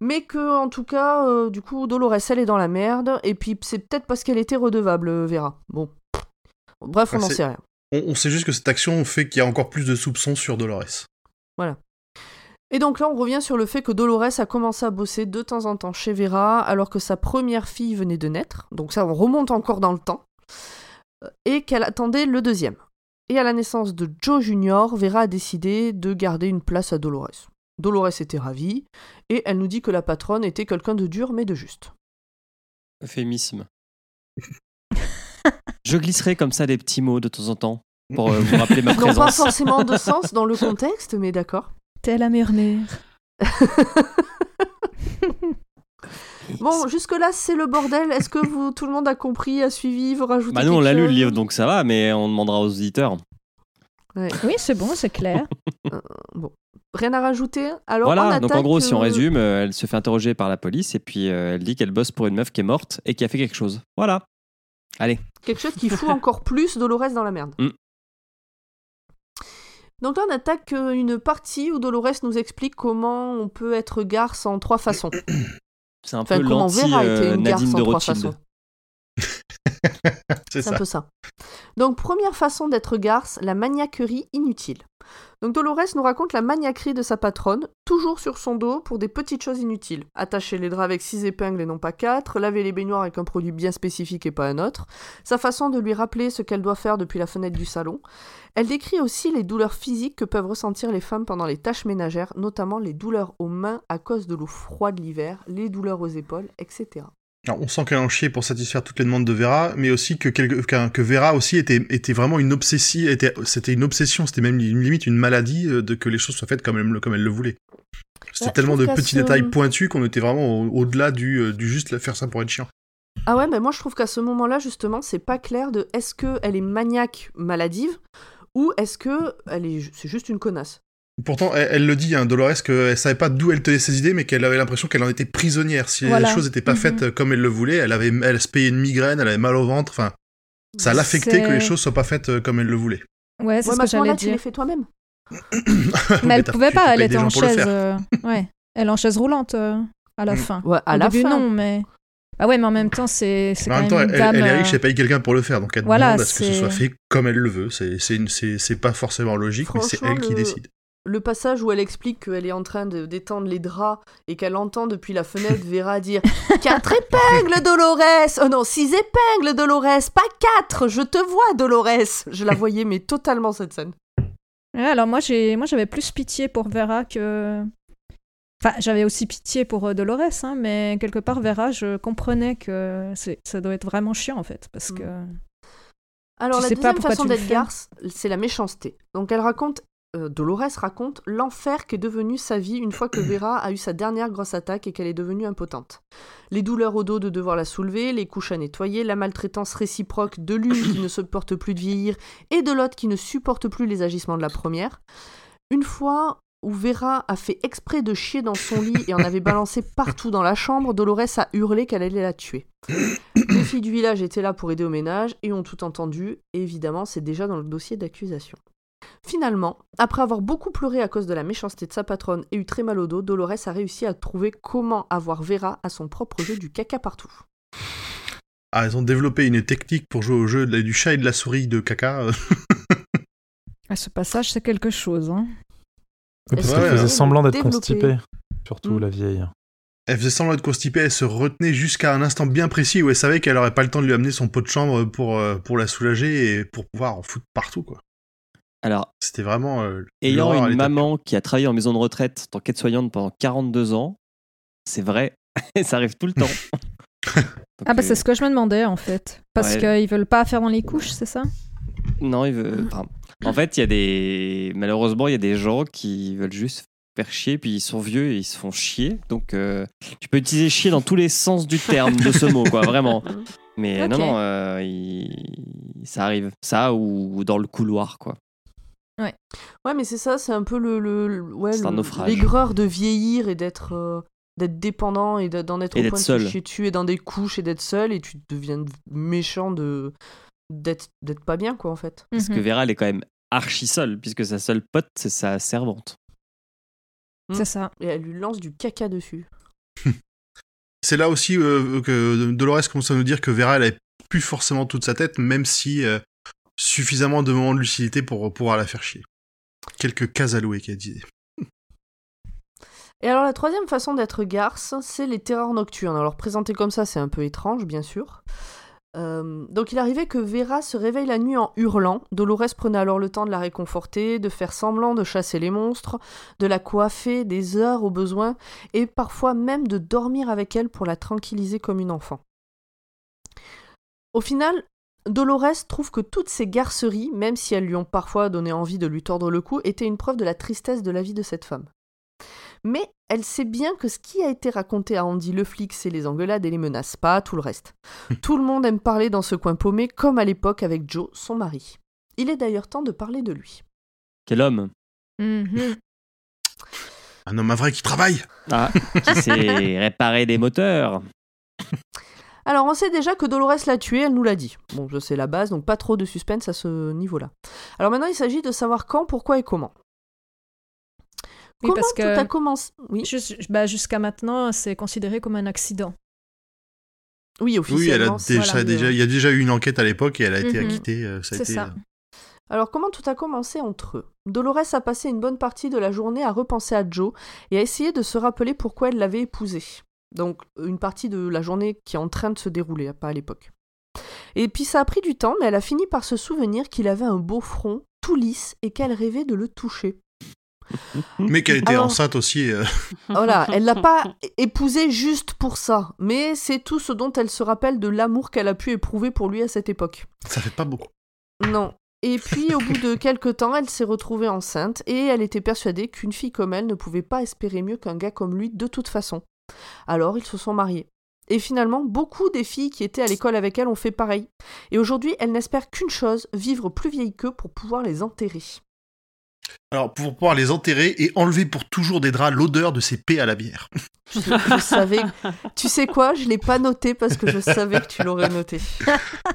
Mais que, en tout cas, euh, du coup, Dolores, elle est dans la merde, et puis c'est peut-être parce qu'elle était redevable, euh, Vera. Bon. Bref, on n'en sait rien. On, on sait juste que cette action fait qu'il y a encore plus de soupçons sur Dolores. Et donc là, on revient sur le fait que Dolores a commencé à bosser de temps en temps chez Vera, alors que sa première fille venait de naître. Donc ça, on remonte encore dans le temps. Et qu'elle attendait le deuxième. Et à la naissance de Joe Junior, Vera a décidé de garder une place à Dolores. Dolores était ravie, et elle nous dit que la patronne était quelqu'un de dur mais de juste. Euphémisme. Je glisserai comme ça des petits mots de temps en temps pour euh, vous rappeler ma Ils n'ont pas présence. forcément de sens dans le contexte, mais d'accord. Telle la murmure. Bon, jusque-là, c'est le bordel. Est-ce que vous, tout le monde a compris, a suivi, veut rajouter Bah nous on l'a lu le livre donc ça va, mais on demandera aux auditeurs. Ouais. Oui, c'est bon, c'est clair. Rien à rajouter Alors, on voilà, donc en gros si on euh, résume, euh, elle se fait interroger par la police et puis euh, elle dit qu'elle bosse pour une meuf qui est morte et qui a fait quelque chose. Voilà. Allez. Quelque chose qui fout encore plus Dolores dans la merde. Mm. Donc là, on attaque euh, une partie où Dolores nous explique comment on peut être garce en trois façons. C'est un Enfin, peu l'anti euh, une garce Nadine en de trois Rothschild. façons. C'est un peu ça. Donc, première façon d'être garce, la maniaquerie inutile. Donc, Dolores nous raconte la maniaquerie de sa patronne, toujours sur son dos pour des petites choses inutiles. Attacher les draps avec six épingles et non pas quatre, laver les baignoires avec un produit bien spécifique et pas un autre, sa façon de lui rappeler ce qu'elle doit faire depuis la fenêtre du salon. Elle décrit aussi les douleurs physiques que peuvent ressentir les femmes pendant les tâches ménagères, notamment les douleurs aux mains à cause de l'eau froide l'hiver, les douleurs aux épaules, etc. Alors, on sent qu'elle en chier pour satisfaire toutes les demandes de Vera, mais aussi que, quelque- qu'un- que Vera aussi était, était vraiment une obsession, était, c'était une obsession, c'était même une limite une maladie euh, de que les choses soient faites comme elle, le- comme elle le voulait. C'était Ouais, tellement de petits ce- détails pointus qu'on était vraiment au- au-delà du, euh, du juste faire ça pour être chiant. Ah ouais, mais moi je trouve qu'à ce moment-là, justement, c'est pas clair de est-ce qu'elle est maniaque maladive ou est-ce que elle est, ju- c'est juste une connasse. Pourtant, elle, elle le dit, hein, Dolores, qu'elle savait pas d'où elle tenait ses idées, mais qu'elle avait l'impression qu'elle en était prisonnière. Si Voilà. les choses n'étaient pas Mhm. faites euh, comme elle le voulait, elle avait, elle se payait une migraine, elle avait mal au ventre, enfin, ça l'affectait que les choses soient pas faites euh, comme elle le voulait. Ouais, c'est Ouais, ce que j'allais tu les dire. fais toi-même. Mais elle pouvait pas, elle était en chaise. euh, Ouais, elle est en chaise roulante euh, à la fin. Ouais, à Au la début, fin. non, mais. Ah ouais, mais en même temps, c'est en même temps, une elle, dame. elle est riche, elle paye quelqu'un pour le faire, donc elle Voilà, demande à ce que ce soit fait comme elle le veut. C'est, c'est, une- c'est, c'est pas forcément logique, mais c'est elle qui le- décide. Le passage où elle explique qu'elle est en train de d'étendre les draps et qu'elle entend depuis la fenêtre Vera dire Quatre épingles, Dolores Oh non, six épingles, Dolores Pas quatre Je te vois, Dolores Je la voyais, mais totalement cette scène. Ouais, alors moi, j'ai, moi, j'avais plus pitié pour Vera que. Enfin, j'avais aussi pitié pour euh, Dolores, hein, mais quelque part, Vera, je comprenais que c'est, ça doit être vraiment chiant, en fait, parce Mm. que. Alors Tu la deuxième façon d'être garce, c'est la méchanceté. Donc elle raconte, euh, Dolores raconte l'enfer qu'est devenu sa vie une fois que Vera a eu sa dernière grosse attaque et qu'elle est devenue impotente. Les douleurs au dos de devoir la soulever, les couches à nettoyer, la maltraitance réciproque de l'une qui ne supporte plus de vieillir et de l'autre qui ne supporte plus les agissements de la première. Une fois où Vera a fait exprès de chier dans son lit et en avait balancé partout dans la chambre, Dolores a hurlé qu'elle allait la tuer. Les filles du village étaient là pour aider au ménage et ont tout entendu, et évidemment c'est déjà dans le dossier d'accusation. Finalement, après avoir beaucoup pleuré à cause de la méchanceté de sa patronne et eu très mal au dos, Dolores a réussi à trouver comment avoir Vera à son propre jeu du caca partout. Ah, ils ont développé une technique pour jouer au jeu de la- du chat et de la souris de caca. euh, Ah, ce passage, c'est quelque chose. Hein. Oui, parce Ouais, qu'elle ouais, faisait ouais. semblant d'être constipée. Surtout Mm. la vieille. Elle faisait semblant d'être constipée, elle se retenait jusqu'à un instant bien précis où elle savait qu'elle aurait pas le temps de lui amener son pot de chambre pour, euh, pour la soulager et pour pouvoir en foutre partout, quoi. Alors, C'était vraiment. euh, ayant une maman qui a travaillé en maison de retraite en tant qu'aide-soignante pendant 42 ans, c'est vrai, ça arrive tout le temps. Donc, Ah, bah, euh, c'est ce que je me demandais, en fait. Parce Ouais. qu'ils veulent pas faire dans les couches, c'est ça? Non, il veut. enfin, en fait, il y a des. Malheureusement, il y a des gens qui veulent juste faire chier, puis ils sont vieux et ils se font chier. Donc, euh, tu peux utiliser chier dans tous les sens du terme de ce mot, quoi, vraiment. Mais non, non, euh, il- ça arrive. Ça ou dans le couloir, quoi. Ouais, mais c'est ça, c'est un peu le, le, le- ouais, l'aigreur de vieillir et d'être euh, d'être dépendant et de- d'en être Et au d'être point de seul. se chier dessus et dans des couches et d'être seul et tu deviens méchant de d'être d'être pas bien quoi en fait. Parce que. Vera, elle est quand même archi seule, puisque sa seule pote, c'est sa servante. C'est ça. Et elle lui lance du caca dessus. C'est là aussi euh, que Dolores commence à nous dire que Vera, elle avait plus forcément toute sa tête, même si euh, suffisamment de moments de lucidité pour pouvoir la faire chier. Quelques cases allouées, qu'elle disait. Et alors la troisième façon d'être garce, c'est les terreurs nocturnes. Alors présenté comme ça, c'est un peu étrange, bien sûr. Euh, donc il arrivait que Vera se réveille la nuit en hurlant. Dolores prenait alors le temps de la réconforter, de faire semblant de chasser les monstres, de la coiffer des heures au besoin, et parfois même de dormir avec elle pour la tranquilliser comme une enfant. Au final, Dolores trouve que toutes ces garceries, même si elles lui ont parfois donné envie de lui tordre le cou, étaient une preuve de la tristesse de la vie de cette femme. Mais elle sait bien que ce qui a été raconté à Andy le flic, c'est les engueulades et les menaces, pas tout le reste. tout le monde aime parler dans ce coin paumé, comme à l'époque avec Joe, son mari. Il est d'ailleurs temps de parler de lui. Quel homme Mhm. Un homme à vrai qui travaille. Ah, qui sait réparer des moteurs. Alors on sait déjà que Dolores l'a tué, elle nous l'a dit. Bon, je sais la base, donc pas trop de suspense à ce niveau-là. Alors maintenant il s'agit de savoir quand, pourquoi et comment. Oui, comment parce tout que- a commencé? Oui, bah, Jusqu'à maintenant, c'est considéré comme un accident. oui, Oui, elle a officiellement. c'est- déjà, voilà. déjà, il y a déjà eu une enquête à l'époque et elle a été Mhm. acquittée. euh, C'est été, ça. euh, Alors comment tout a commencé entre eux? Dolores a passé une bonne partie de la journée à repenser à Joe et à essayer de se rappeler pourquoi elle l'avait épousé. Donc une partie de la journée qui est en train de se dérouler, pas à l'époque. Et puis ça a pris du temps, mais elle a fini par se souvenir qu'il avait un beau front, tout lisse, et qu'elle rêvait de le toucher. Mais qu'elle était Alors- enceinte aussi. euh, Voilà, elle l'a pas épousé juste pour ça, mais c'est tout ce dont elle se rappelle de l'amour qu'elle a pu éprouver pour lui à cette époque. ça fait pas beaucoup. Non. Et puis, au bout de quelques temps, elle s'est retrouvée enceinte et elle était persuadée qu'une fille comme elle ne pouvait pas espérer mieux qu'un gars comme lui de toute façon. Alors, ils se sont mariés. Et finalement, beaucoup des filles qui étaient à l'école avec elle ont fait pareil. Et aujourd'hui, elle n'espère qu'une chose, vivre plus vieille qu'eux pour pouvoir les enterrer. Alors, pour pouvoir les enterrer et enlever pour toujours des draps l'odeur de ces paix à la bière. Je, je savais. Tu sais quoi Je l'ai pas noté parce que je savais que tu l'aurais noté.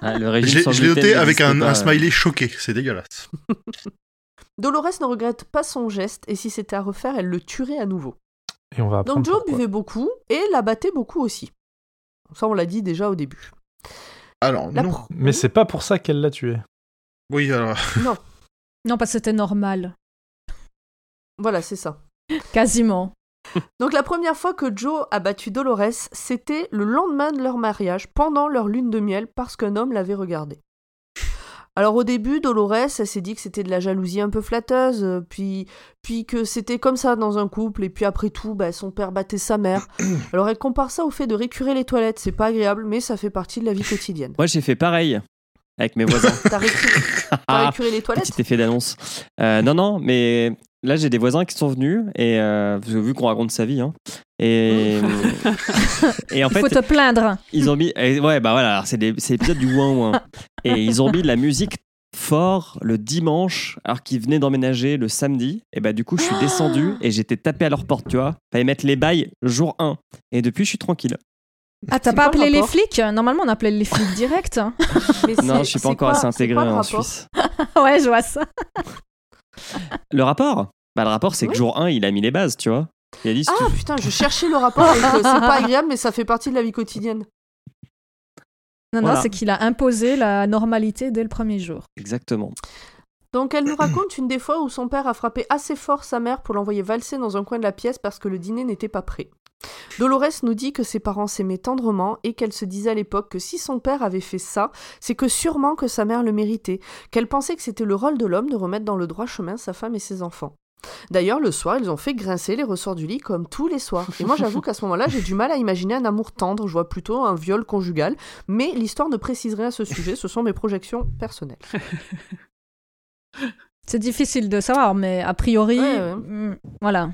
Ah, le Je l'ai noté avec n'existe un, pas, un euh. smiley choqué. C'est dégueulasse. Dolores ne regrette pas son geste et si c'était à refaire, elle le tuerait à nouveau. Et on va apprendre Donc Joe pourquoi. buvait beaucoup et la battait beaucoup aussi. Ça, on l'a dit déjà au début. Alors, La non. pro- Mais c'est pas pour ça qu'elle l'a tué. Oui, alors. Non, Non, parce que c'était normal. voilà, c'est ça. Quasiment. Donc la première fois que Joe a battu Dolores, c'était le lendemain de leur mariage, pendant leur lune de miel, parce qu'un homme l'avait regardé. Alors au début, Dolores, elle s'est dit que c'était de la jalousie un peu flatteuse, euh, puis, puis que c'était comme ça dans un couple, et puis après tout, bah, son père battait sa mère. Alors elle compare ça au fait de récurer les toilettes, c'est pas agréable, mais ça fait partie de la vie quotidienne. Moi, j'ai fait pareil avec mes voisins. T'as récuré, Ah, récuré les toilettes Petit effet d'annonce. Euh, non, non, mais là, j'ai des voisins qui sont venus, et euh, vu qu'on raconte sa vie, hein, et, et en Il fait, faut te plaindre. ils ont mis. et ouais, bah voilà, alors c'est des- c'est l'épisode du ouin ouin. Et ils ont mis de la musique fort le dimanche, alors qu'ils venaient d'emménager le samedi. Et bah, du coup, je suis descendu et j'étais tapé à leur porte, tu vois. Fallait mettre les bails jour 1. Et depuis, je suis tranquille. Ah, t'as C'est pas quoi le appelé les rapport flics? Normalement, on appelait les flics direct. hein. Mais Non, c'est- je suis c'est pas encore quoi- assez c'est intégré quoi le en rapport Suisse. ouais, je vois ça. Le rapport? Bah, le rapport, c'est Oui. que jour 1, il a mis les bases, tu vois. Tu Ah putain, je cherchais le rapport avec euh, c'est pas agréable, mais ça fait partie de la vie quotidienne. Non, non, c'est qu'il a imposé la normalité dès le premier jour. Exactement. Donc elle nous raconte une des fois où son père a frappé assez fort sa mère pour l'envoyer valser dans un coin de la pièce parce que le dîner n'était pas prêt. Dolores nous dit que ses parents s'aimaient tendrement et qu'elle se disait à l'époque que si son père avait fait ça, c'est que sûrement que sa mère le méritait, qu'elle pensait que c'était le rôle de l'homme de remettre dans le droit chemin sa femme et ses enfants. D'ailleurs, le soir, ils ont fait grincer les ressorts du lit comme tous les soirs. Et moi, j'avoue qu'à ce moment-là, j'ai du mal à imaginer un amour tendre, je vois plutôt un viol conjugal, mais l'histoire ne précise rien à ce sujet, ce sont mes projections personnelles. C'est difficile de savoir, mais a priori, Ouais, ouais. mm, voilà.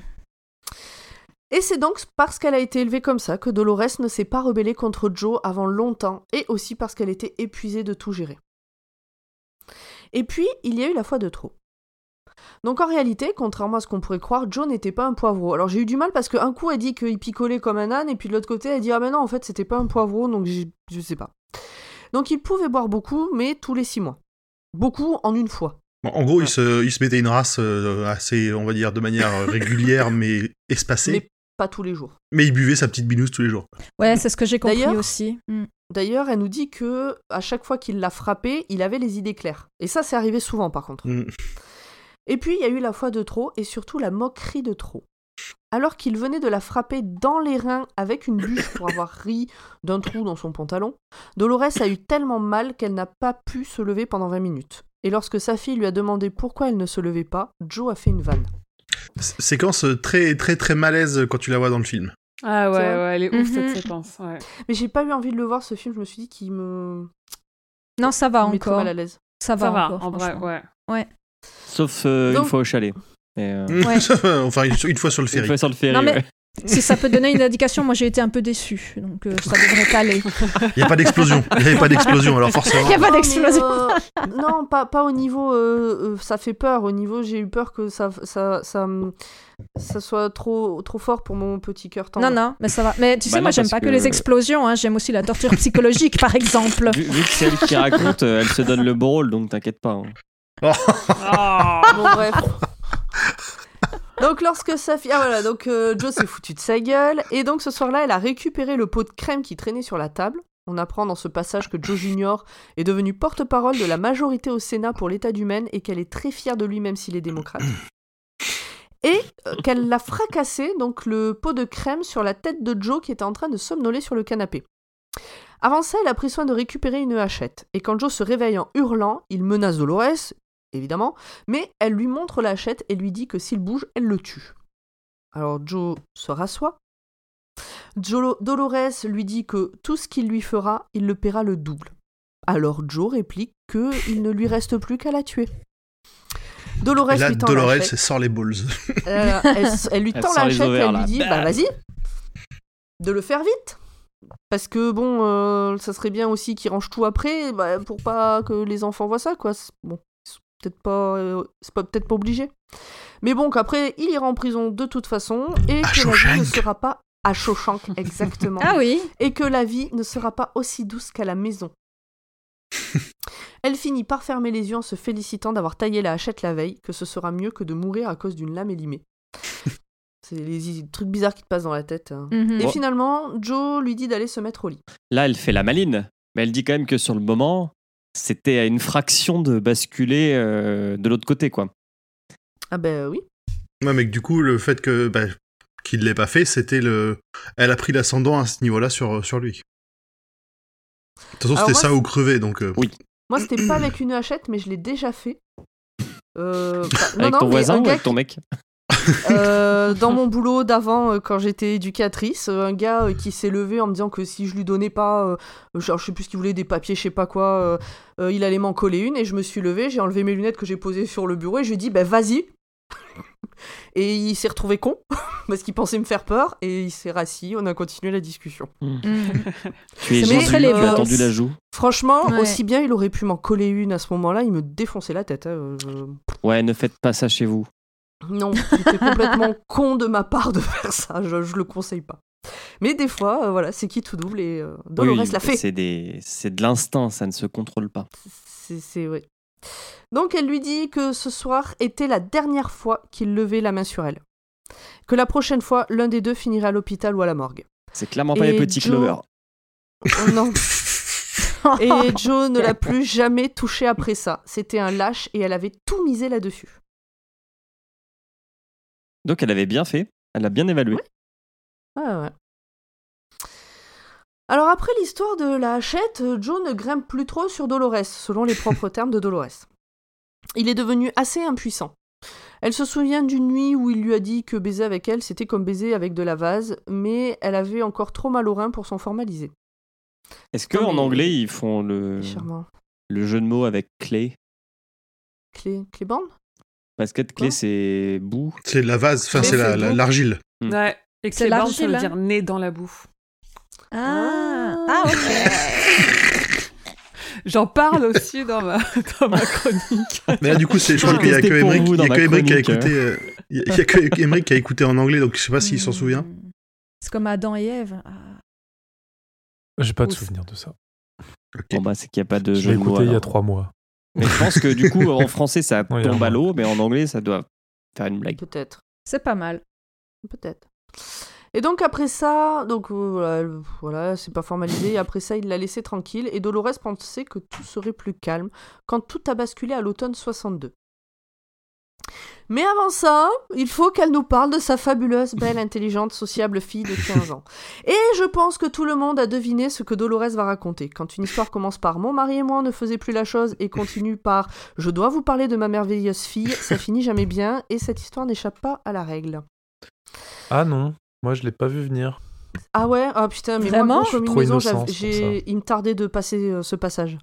Et c'est donc parce qu'elle a été élevée comme ça que Dolores ne s'est pas rebellée contre Joe avant longtemps, et aussi parce qu'elle était épuisée de tout gérer. Et puis, il y a eu la fois de trop. Donc en réalité, contrairement à ce qu'on pourrait croire, Joe n'était pas un poivreau. Alors j'ai eu du mal parce qu'un coup elle dit qu'il picolait comme un âne, et puis de l'autre côté elle dit ah mais non en fait c'était pas un poivreau, donc je sais pas. Donc il pouvait boire beaucoup, mais tous les six mois. Beaucoup en une fois. En gros, il se, il se mettait une race euh, assez, on va dire, de manière régulière mais espacée. Mais pas tous les jours. Mais il buvait sa petite binouze tous les jours. Ouais, c'est ce que j'ai compris D'ailleurs- aussi. Mm. D'ailleurs, elle nous dit que à chaque fois qu'il l'a frappé, il avait les idées claires. Et ça, c'est arrivé souvent par contre. Mm. Et puis, il y a eu la fois de trop et surtout la moquerie de trop. Alors qu'il venait de la frapper dans les reins avec une bûche pour avoir ri d'un trou dans son pantalon, Dolores a eu tellement mal qu'elle n'a pas pu se lever pendant 20 minutes. Et lorsque sa fille lui a demandé pourquoi elle ne se levait pas, Joe a fait une vanne. Séquence très très très malaise quand tu la vois dans le film. Ah ouais, ouais, elle est ouf Mhm. cette séquence. Ouais. Mais j'ai pas eu envie de le voir ce film, je me suis dit qu'il me Non, ça va il encore. mal à l'aise. Ça va Ça va, encore. en vrai, franchement. ouais. Sauf euh, Donc- une fois au chalet. Et, euh, Ouais. enfin, une, une fois sur le une ferry. fois sur le ferry. Non, mais- ouais. Si ça peut donner une indication, moi j'ai été un peu déçu, donc euh, ça devrait aller. Il n'y a pas d'explosion. Il n'y avait pas d'explosion, alors forcément. Il y a pas d'explosion. euh, non, pas, pas au niveau. euh, euh, ça fait peur. Au niveau, j'ai eu peur que ça, ça, ça, ça soit trop, trop fort pour mon petit cœur tendre. Non, non, mais ça va. Mais tu Bah sais, moi j'aime pas que... que- les explosions, hein. j'aime aussi la torture psychologique, par exemple. Vu, vu que c'est elle qui raconte, euh, elle se donne le beau rôle, donc t'inquiète pas. hein. Ah. Bon, bref. Donc, lorsque sa fille. Ah, voilà, donc euh, Joe s'est foutu de sa gueule. Et donc, ce soir-là, elle a récupéré le pot de crème qui traînait sur la table. On apprend dans ce passage que Joe Junior est devenu porte-parole de la majorité au Sénat pour l'État du Maine et qu'elle est très fière de lui, même s'il est démocrate. Et euh, qu'elle l'a fracassé, donc le pot de crème, sur la tête de Joe qui était en train de somnoler sur le canapé. Avant ça, elle a pris soin de récupérer une hachette. Et quand Joe se réveille en hurlant, il menace Dolores, évidemment, mais elle lui montre la hachette et lui dit que s'il bouge, elle le tue. Alors Joe se rassoit. Jolo- Dolores lui dit que tout ce qu'il lui fera, il le paiera le double. Alors Joe réplique que il ne lui reste plus qu'à la tuer. Dolores Et là, lui tend Dolores, la elle sort les balls. euh, elle, elle lui tend la hachette et elle là. lui dit Bam. Bah vas-y, de le faire vite. Parce que bon, euh, ça serait bien aussi qu'il range tout après, bah, pour pas que les enfants voient ça, quoi. Bon, peut-être pas, euh, c'est pas peut-être pas obligé. Mais bon, qu'après, il ira en prison de toute façon et À que la vie ne sera pas à Shawshank, exactement. Ah oui, Et que la vie ne sera pas aussi douce qu'à la maison. Elle finit par fermer les yeux en se félicitant d'avoir taillé la hachette la veille, que ce sera mieux que de mourir à cause d'une lame élimée. C'est les trucs bizarres qui te passent dans la tête. hein. Mhm. Et Bon. finalement, Joe lui dit d'aller se mettre au lit. Là, elle fait la maline, mais elle dit quand même que sur le moment, c'était à une fraction de basculer euh, de l'autre côté, quoi. Ah ben oui. Ouais, mais que du coup, le fait que bah, qu'il l'ait pas fait, c'était le. Elle a pris l'ascendant à ce niveau-là sur, sur lui. De toute façon, c'était ça ou crever, donc. euh, Oui. Moi, c'était pas avec une hachette, mais je l'ai déjà fait. Euh, bah, avec non, ton voisin ou gars avec ton mec? Euh, dans mon boulot d'avant, euh, quand j'étais éducatrice, euh, un gars euh, qui s'est levé en me disant que si je lui donnais pas, euh, genre, je sais plus ce qu'il voulait, des papiers, je sais pas quoi, euh, euh, il allait m'en coller une. Et je me suis levée, j'ai enlevé mes lunettes que j'ai posées sur le bureau et je lui ai dit, bah vas-y. et il s'est retrouvé con parce qu'il pensait me faire peur et il s'est rassis. On a continué la discussion. Tu es Jésus, montrer tu as tendu la joue. Franchement, Ouais. aussi bien il aurait pu m'en coller une à ce moment-là, il me défonçait la tête. hein, Ouais, ne faites pas ça chez vous. Non, c'était complètement con de ma part de faire ça, je, je le conseille pas. Mais des fois, euh, voilà, c'est qui tout double et euh, Dolores Oui, l'a fait. C'est des... c'est de l'instinct, ça ne se contrôle pas. C'est, c'est- ouais. Donc elle lui dit que ce soir était la dernière fois qu'il levait la main sur elle. Que la prochaine fois, l'un des deux finirait à l'hôpital ou à la morgue. C'est clairement pas Et les petits Joe- clovers. Oh non. Et Joe ne l'a plus jamais touché après ça. C'était un lâche et elle avait tout misé là-dessus. Donc elle avait bien fait, elle a bien évalué. Ouais, ouais. Alors après l'histoire de la hachette, euh, Joe ne grimpe plus trop sur Dolores, selon les propres termes de Dolores. Il est devenu assez impuissant. Elle se souvient d'une nuit où il lui a dit que baiser avec elle, c'était comme baiser avec de la vase, mais elle avait encore trop mal au rein pour s'en formaliser. Est-ce que Non, en mais- anglais ils font le, le jeu de mots avec clé? Clé, clébande Parce que clé Quoi c'est boue. C'est la vase, enfin, c'est la- c'est la- l'argile. Hmm. Ouais. Et que C'est l'argile, ça veut hein. dire né dans la boue. Ah, ah ok. J'en parle aussi dans ma, dans ma chronique. Mais là, du coup, c'est, je crois J'ai qu'il y a que Emmerich, qui a écouté, euh, il y a- que Emmerich qui a écouté en anglais, donc je sais pas s'il s'en souvient. Hmm. C'est comme Adam et Ève. Ah. J'ai pas de Ouf. souvenir de ça. Ok. Bon bah c'est qu'il n'y a pas de jeu mots. écouté il y a trois mois. Mais je pense que du coup en français ça tombe à l'eau, mais en anglais ça doit faire une blague. Peut-être. C'est pas mal. Peut-être. Et donc après ça, donc euh, voilà, c'est pas formalisé. Et après ça, il l'a laissé tranquille. Et Dolores pensait que tout serait plus calme quand tout a basculé à l'automne 62. Mais avant ça, il faut qu'elle nous parle de sa fabuleuse, belle, intelligente, sociable fille de 15 ans. Et je pense que tout le monde a deviné ce que Dolores va raconter. Quand une histoire commence par Mon mari et moi ne faisaient plus la chose et continue par Je dois vous parler de ma merveilleuse fille, ça finit jamais bien et cette histoire n'échappe pas à la règle. Ah non, moi je l'ai pas vu venir. Ah ouais? Ah putain, mais Vraiment? moi, Je suis trop maison, il me tardait de passer euh, ce passage.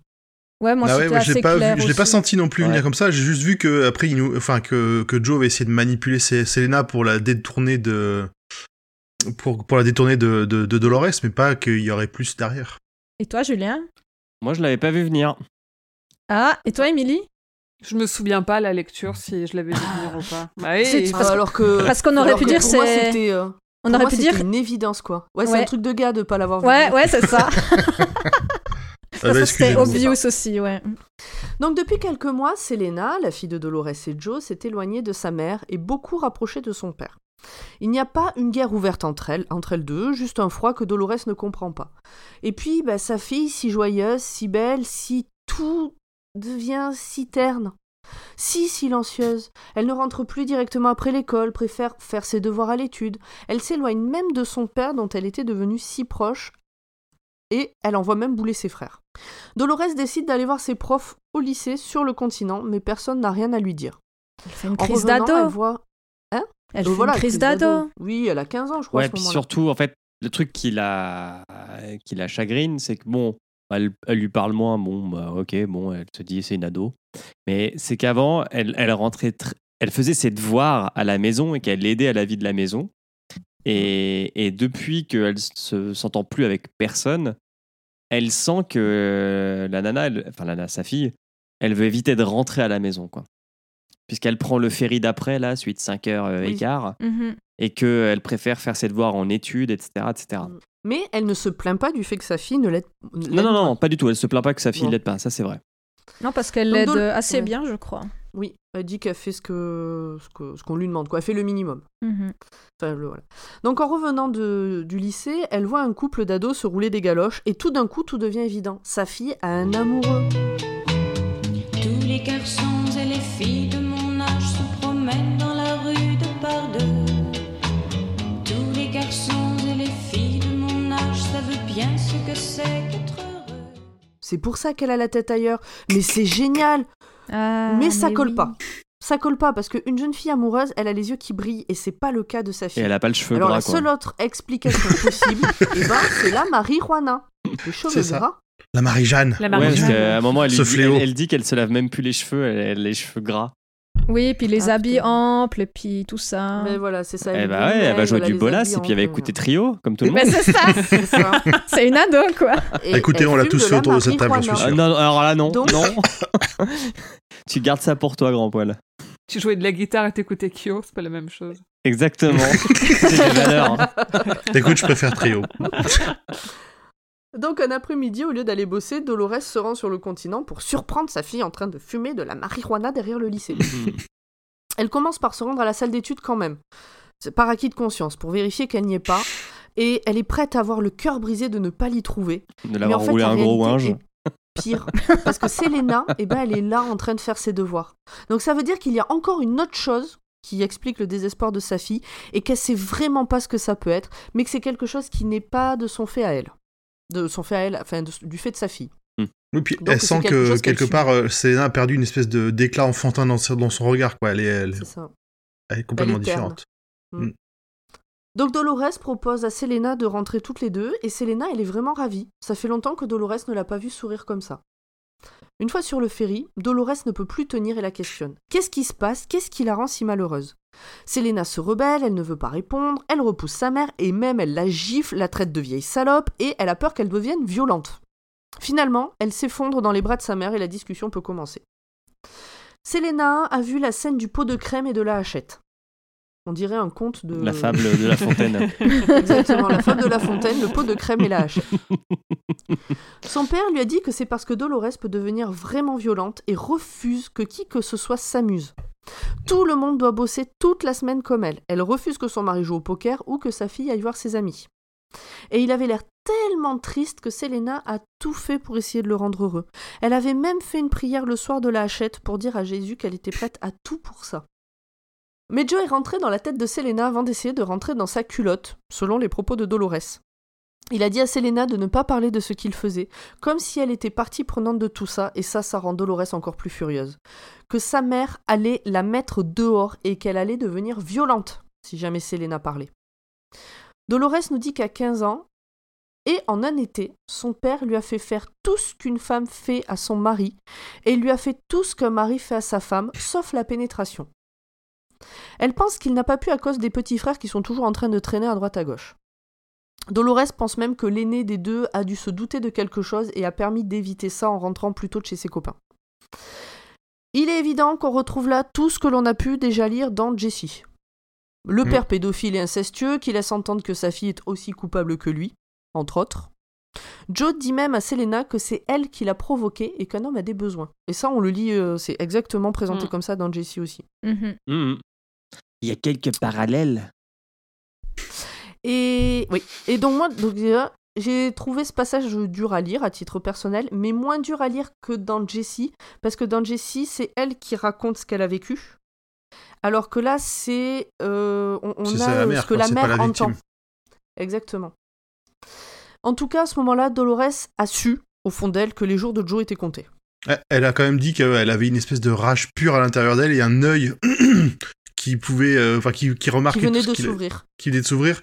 Ouais, moi Ah ouais, moi, je assez l'ai pas, clair vu- je l'ai pas senti non plus Ouais. venir comme ça. J'ai juste vu que après, il nous, enfin que que Joe avait essayé de manipuler Selena pour la détourner de pour pour la détourner de, de, de Dolores, mais pas qu'il y aurait plus derrière. Et toi, Julien? Moi, je l'avais pas vu venir. Ah, et toi, Émilie? Je me souviens pas à la lecture si je l'avais vu venir ou pas. Bah oui, C'est- Ah, alors que Parce qu'on aurait pu dire c'est. c'était euh, On aurait moi, pu dire. une évidence quoi. Ouais, c'est un truc de gars de pas l'avoir vu. Ouais, venir. ouais, c'est ça. Ah bah, ça c'était excusez-moi. obvious aussi, ouais. Donc depuis quelques mois, Selena, la fille de Dolores et Joe, s'est éloignée de sa mère et beaucoup rapprochée de son père. Il n'y a pas une guerre ouverte entre elles, entre elles deux, juste un froid que Dolores ne comprend pas. Et puis, bah, sa fille, si joyeuse, si belle, si tout devient si terne, si silencieuse. Elle ne rentre plus directement après l'école, préfère faire ses devoirs à l'étude. Elle s'éloigne même de son père dont elle était devenue si proche, et elle envoie même bouler ses frères. Dolores décide d'aller voir ses profs au lycée sur le continent, mais personne n'a rien à lui dire. Elle fait une crise d'ado. voit... Elle fait voilà, une crise d'ado. Oui, elle a 15 ans, je crois. à Ouais, ce puis surtout, en fait, le truc qui la, qui la chagrine, c'est que bon, elle, elle lui parle moins, bon, bah, ok, bon, elle se dit c'est une ado. Mais c'est qu'avant, elle, elle rentrait, tr- elle faisait ses devoirs à la maison et qu'elle l'aidait à la vie de la maison. Et, et depuis qu'elle se s'entend plus avec personne, elle sent que la nana, elle- enfin la nana, sa fille, elle veut éviter de rentrer à la maison, quoi. Puisqu'elle prend le ferry d'après, là, suite 5 heures euh, Oui. écart Mhm. et qu'elle préfère faire ses devoirs en études, etc. etc. Mais elle ne se plaint pas du fait que sa fille ne l'aide Non, non, non, pas du tout. Elle se plaint pas que sa fille Non. l'aide pas, ça c'est vrai. Non, parce qu'elle l'aide assez ouais. bien, je crois. Oui, elle dit qu'elle fait ce que ce que- ce qu'on lui demande, quoi. Elle fait le minimum. Mhm. Enfin, le- voilà. Donc en revenant de- du lycée, elle voit un couple d'ados se rouler des galoches et tout d'un coup tout devient évident. Sa fille a un amoureux. Tous les garçons et les filles de mon âge se promènent dans la rue de par deux. Tous les garçons et les filles de mon âge savent bien ce que c'est qu'être heureux. C'est pour ça qu'elle a la tête ailleurs. Mais c'est génial Ah, Mais ça colle oui. pas. Ça colle pas parce qu'une jeune fille amoureuse, elle a les yeux qui brillent et c'est pas le cas de sa Et fille. elle a pas le cheveu Alors gras, la quoi. seule autre explication possible, eh ben, c'est la marijuana. Les cheveux C'est ça. gras. La Marie-Jeanne. La Ouais, parce qu'à un moment, elle, dit, elle, elle dit qu'elle se lave même plus les cheveux, elle, elle a les cheveux gras. Oui, puis les Ah, habits putain. amples, puis tout ça. Mais voilà, c'est ça. Eh bah ouais, elle va jouer du bolas et puis elle va écouter Trio, comme tout le Mais monde. c'est ça C'est ça. C'est une ado, quoi Et Écoutez, on l'a tous fait autour de cette table, j'en suis sûr. Ah, non, alors là, non. Donc- non. tu gardes ça pour toi, grand poil. Tu jouais de la guitare et t'écoutais Kyo, c'est pas la même chose. Exactement. c'est des valeurs. hein. Écoute, je préfère Trio. Donc un après-midi, au lieu d'aller bosser, Dolores se rend sur le continent pour surprendre sa fille en train de fumer de la marijuana derrière le lycée. Elle commence par se rendre à la salle d'études quand même. Par acquis de conscience, pour vérifier qu'elle n'y est pas. Et elle est prête à avoir le cœur brisé de ne pas l'y trouver. De l'avoir en fait, roulé la un gros Pire. Parce que Selena, eh ben, elle est là en train de faire ses devoirs. Donc ça veut dire qu'il y a encore une autre chose qui explique le désespoir de sa fille et qu'elle sait vraiment pas ce que ça peut être, mais que c'est quelque chose qui n'est pas de son fait à elle. De son fait à elle, enfin de- du fait de sa fille. Oui, puis Donc, elle sent quelque que quelque part, euh, Selena a perdu une espèce de d'éclat enfantin dans, son- dans son regard, quoi. Elle est, elle, ça. elle est complètement Elle est terne. différente. Donc Dolores propose à Selena de rentrer toutes les deux et Selena, elle est vraiment ravie. Ça fait longtemps que Dolores ne l'a pas vue sourire comme ça. Une fois sur le ferry, Dolores ne peut plus tenir et la questionne. Qu'est-ce qui se passe? Qu'est-ce qui la rend si malheureuse? Selena se rebelle, elle ne veut pas répondre, elle repousse sa mère et même elle la gifle, la traite de vieille salope et elle a peur qu'elle devienne violente. Finalement, elle s'effondre dans les bras de sa mère et la discussion peut commencer. Selena a vu la scène du pot de crème et de la hachette. On dirait un conte de... La fable de La Fontaine. Exactement, la fable de La Fontaine, le pot de crème et la hache. Son père lui a dit que c'est parce que Dolores peut devenir vraiment violente et refuse que qui que ce soit s'amuse. Tout le monde doit bosser toute la semaine comme elle. Elle refuse que son mari joue au poker ou que sa fille aille voir ses amis. Et il avait l'air tellement triste que Selena a tout fait pour essayer de le rendre heureux. Elle avait même fait une prière le soir de la hachette pour dire à Jésus qu'elle était prête à tout pour ça. Mais Joe est rentré dans la tête de Selena avant d'essayer de rentrer dans sa culotte, selon les propos de Dolores. Il a dit à Selena de ne pas parler de ce qu'il faisait, comme si elle était partie prenante de tout ça, et ça, ça rend Dolores encore plus furieuse. Que sa mère allait la mettre dehors et qu'elle allait devenir violente si jamais Selena parlait. Dolores nous dit qu'à 15 ans, et en un été, son père lui a fait faire tout ce qu'une femme fait à son mari, et il lui a fait tout ce qu'un mari fait à sa femme, sauf la pénétration. Elle pense qu'il n'a pas pu à cause des petits frères qui sont toujours en train de traîner à droite à gauche. Dolores pense même que l'aîné des deux a dû se douter de quelque chose et a permis d'éviter ça en rentrant plus tôt de chez ses copains. Il est évident qu'on retrouve là tout ce que l'on a pu déjà lire dans Jessie. Le Mm. père pédophile et incestueux qui laisse entendre que sa fille est aussi coupable que lui, entre autres. Joe dit même à Selena que c'est elle qui l'a provoqué et qu'un homme a des besoins. Et ça, on le lit, euh, c'est exactement présenté Mm. comme ça dans Jessie aussi. Mhm. Il y a quelques parallèles. Et oui. Et donc moi, donc, déjà, j'ai trouvé ce passage dur à lire à titre personnel, mais moins dur à lire que dans Jessie, parce que dans Jessie, c'est elle qui raconte ce qu'elle a vécu, alors que là, c'est euh, on, a mère, ce que la mère la entend. Exactement. En tout cas, à ce moment-là, Dolores a su, au fond d'elle, que les jours de Joe étaient comptés. Elle- Elle a quand même dit qu'elle avait une espèce de rage pure à l'intérieur d'elle et un œil qui pouvait, euh, enfin qui, qui remarquait Qui venait tout ce de qu'il- s'ouvrir. qui venait de s'ouvrir.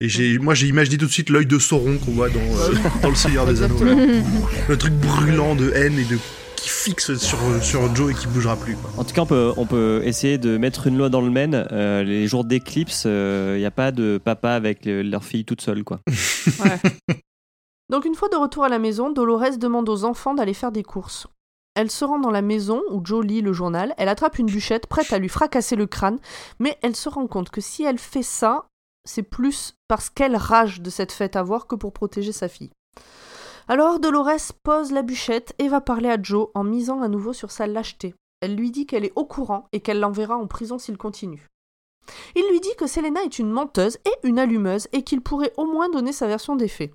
Et j'ai, moi, j'ai imaginé tout de suite l'œil de Sauron qu'on voit dans, euh, dans le Seigneur des Anneaux. là. Le truc brûlant de haine et de qui fixe sur, sur Joe et qui bougera plus. Quoi. En tout cas, on peut, on peut essayer de mettre une loi dans le Maine. Euh, les jours d'éclipse, il n'y a pas de papa avec leur fille toute seule. Quoi. Donc une fois de retour à la maison, Dolores demande aux enfants d'aller faire des courses. Elle se rend dans la maison où Joe lit le journal, elle attrape une bûchette prête à lui fracasser le crâne, mais elle se rend compte que si elle fait ça, c'est plus parce qu'elle rage de cette fête à voir que pour protéger sa fille. Alors Dolores pose la bûchette et va parler à Joe en misant à nouveau sur sa lâcheté. Elle lui dit qu'elle est au courant et qu'elle l'enverra en prison s'il continue. Il lui dit que Selena est une menteuse et une allumeuse et qu'il pourrait au moins donner sa version des faits.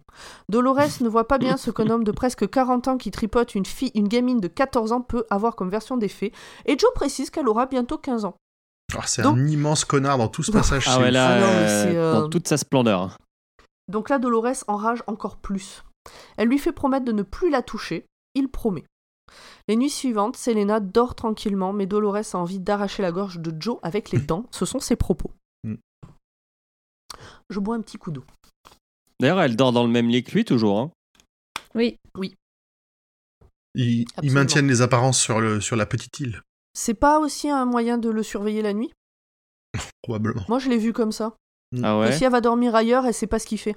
Dolores ne voit pas bien ce qu'un homme de presque 40 ans qui tripote une fille, une gamine de 14 ans peut avoir comme version des faits, et Joe précise qu'elle aura bientôt 15 ans. Alors, c'est Donc- un immense connard dans tout ce passage. Ah ouais, là, Ah non, euh, c'est, euh, dans toute sa splendeur. Donc là, Dolores enrage encore plus. Elle lui fait promettre de ne plus la toucher. Il promet. Les nuits suivantes, Selena dort tranquillement, mais Dolores a envie d'arracher la gorge de Joe avec les dents. Ce sont ses propos. Mm. Je bois un petit coup d'eau. D'ailleurs, elle dort dans le même lit que lui, toujours. hein. Oui. Ils, ils maintiennent les apparences sur, le, sur la petite île, C'est pas aussi un moyen de le surveiller la nuit? Probablement. Moi, je l'ai vu comme ça. Ah Que ouais? Si elle va dormir ailleurs, elle sait pas ce qu'il fait.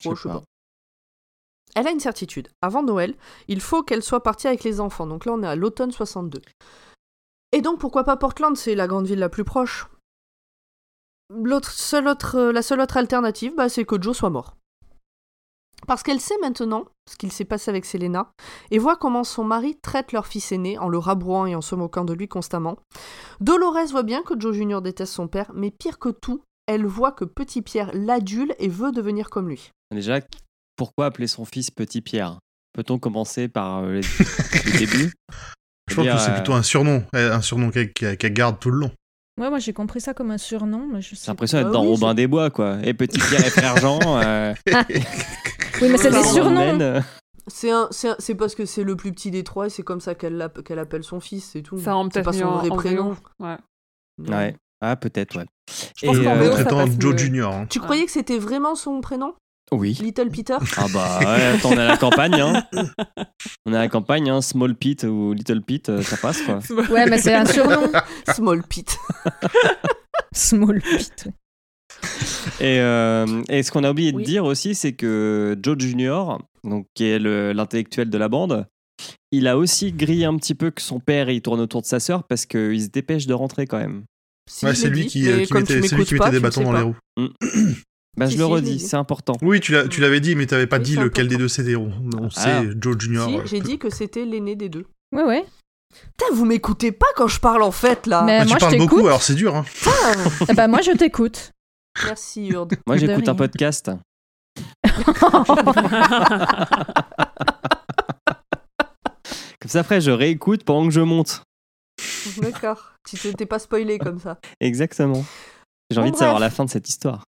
Je Oh, sais je sais pas. pas. Elle a une certitude. Avant Noël, il faut qu'elle soit partie avec les enfants. Donc là, on est à l'automne 62. Et donc, pourquoi pas Portland? C'est la grande ville la plus proche. L'autre, euh, la seule autre alternative, bah, c'est que Joe soit mort. Parce qu'elle sait maintenant ce qu'il s'est passé avec Selena et voit comment son mari traite leur fils aîné en le rabrouant et en se moquant de lui constamment. Dolores voit bien que Joe Junior déteste son père, mais pire que tout, elle voit que Petit Pierre l'adule et veut devenir comme lui. Déjà, pourquoi appeler son fils Petit Pierre? Peut-on commencer par euh, les- le début? Je pense dire, que c'est euh, plutôt un surnom, eh, un surnom qu'elle garde tout le long. Ouais, moi j'ai compris ça comme un surnom, J'ai l'impression d'être Bah dans oui, Robin des Bois, quoi. Et Petit Pierre et Frère Jean. euh, Oui, mais c'est des surnoms. C'est un, c'est un- c'est parce que c'est le plus petit des trois et c'est comme ça qu'elle l'app- qu'elle appelle son fils, c'est tout. Ça rend c'est peut-être pas son vrai prénom. Ouais. Ouais. Ah, peut-être, ouais. Je pense Et, euh, Joe. Junior. hein. Tu croyais que c'était vraiment son prénom? Oui. Little Peter Ah bah ouais, attends, on est à la campagne, hein. On est à la campagne, hein. Small Pete ou Little Pete, euh, ça passe, quoi. Ouais, mais c'est un surnom. Small Pete. Small Pete. Et, euh, et ce qu'on a oublié de dire aussi, c'est que Joe Junior, donc, qui est le- l'intellectuel de la bande, il a aussi grillé un petit peu que son père il tourne autour de sa sœur parce qu'il se dépêche de rentrer quand même. Si, Ouais, je c'est l'ai lui dit, qui, mais euh, qui mettait, c'est lui qui mettait des bâtons dans pas. les roues. Bah, Si, je le si, redis, c'est important. Oui, tu l'as- tu l'avais dit, mais t'avais pas Oui, dit lequel des deux c'était. On, on Ah. sait, Joe Junior. Si, euh, j'ai dit que c'était l'aîné des deux. Ouais, ouais. Putain, vous m'écoutez pas quand je parle en fait là Mais- bah, moi, tu je parles beaucoup, alors c'est dur. Hein. Ben, moi je t'écoute. Merci Urde. Moi, j'écoute un podcast. Comme ça, après, je réécoute pendant que je monte. D'accord. Tu t'es pas spoilé comme ça. Exactement. J'ai Bon, envie de savoir la fin de cette histoire.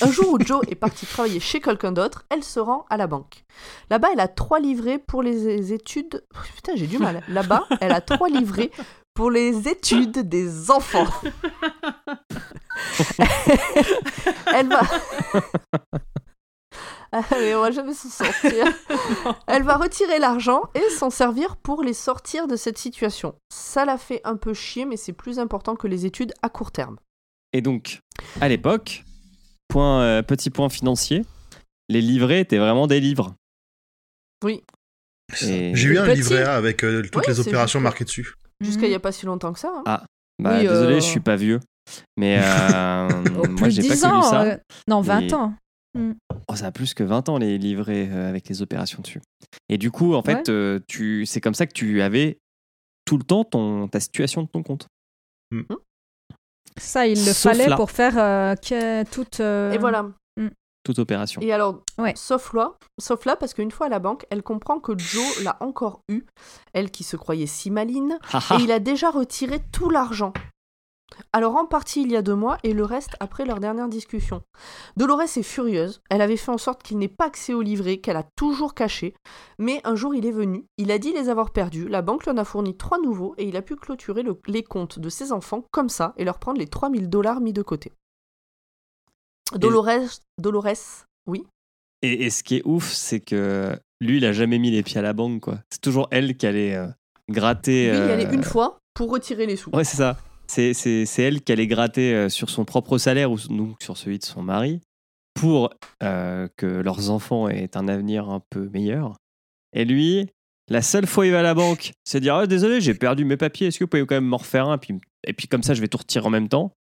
Un jour où Joe est partie travailler chez quelqu'un d'autre, elle se rend à la banque. Là-bas, elle a trois livrets pour les études. Putain, j'ai du mal. Là-bas, elle a trois livrets pour les études des enfants. elle va. Ah, on va jamais s'en sortir. Elle va retirer l'argent et s'en servir pour les sortir de cette situation. Ça la fait un peu chier, mais c'est plus important que les études à court terme. Et donc, à l'époque, point, euh, petit point financier, les livrets étaient vraiment des livres. Oui. Et- J'ai eu un Petit. livret A avec euh, toutes Ouais, les opérations marquées dessus. Jusqu'à il y a pas si longtemps que ça. hein. Ah, Bah, Oui, désolé, euh, je suis pas vieux. Mais moi, plus j'ai de pas 10 connu ans. ça. euh, Non, 20 Et- ans. Oh, ça a plus que 20 ans, les livrets euh, avec les opérations dessus. Et du coup, en fait, Ouais. euh, tu... c'est comme ça que tu avais tout le temps ton... ta situation de ton compte. Ça, il le Sauf fallait là. pour faire euh, que toute. euh, Et voilà. Toute opération. Et alors, Ouais. sauf là, sauf là, parce qu'une fois à la banque, elle comprend que Joe l'a encore eu, elle qui se croyait si maline, et il a déjà retiré tout l'argent. Alors en partie il y a deux mois et le reste après leur dernière discussion. Dolores est furieuse, elle avait fait en sorte qu'il n'ait pas accès au livret qu'elle a toujours caché, mais un jour il est venu, il a dit les avoir perdus, la banque lui en a fourni trois nouveaux et il a pu clôturer le- les comptes de ses enfants comme ça et leur prendre les 3000 dollars mis de côté. Dolores, Dolores, oui, Et, et ce qui est ouf, c'est que lui, il a jamais mis les pieds à la banque, quoi. C'est toujours elle qui allait euh, gratter. lui il y allait euh, une fois pour retirer les sous. Ouais, c'est ça. C'est, elle qui allait gratter euh, sur son propre salaire ou donc sur celui de son mari pour euh, que leurs enfants aient un avenir un peu meilleur. Et lui, la seule fois où il va à la banque, c'est dire Ah, Désolé, j'ai perdu mes papiers, est-ce que vous pouvez quand même m'en refaire un? et puis, et puis comme ça, je vais tout retirer en même temps.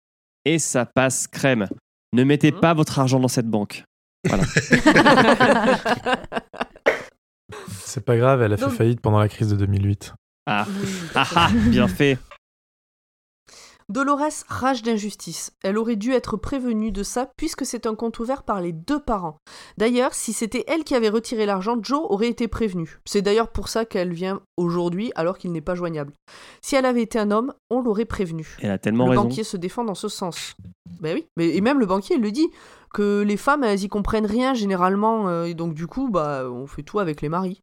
Et ça passe crème. Ne mettez Mhm. pas votre argent dans cette banque. C'est pas grave, elle a fait faillite pendant la crise de 2008. Ah, ah, ah, bien fait. Dolores rage d'injustice. Elle aurait dû être prévenue de ça puisque c'est un compte ouvert par les deux parents. D'ailleurs, si c'était elle qui avait retiré l'argent, Joe aurait été prévenu. C'est d'ailleurs pour ça qu'elle vient aujourd'hui alors qu'il n'est pas joignable. Si elle avait été un homme, on l'aurait prévenu. Elle a tellement le raison. banquier se défend dans ce sens. Ben oui, mais et même le banquier il le dit que les femmes elles y comprennent rien généralement euh, et donc du coup bah on fait tout avec les maris.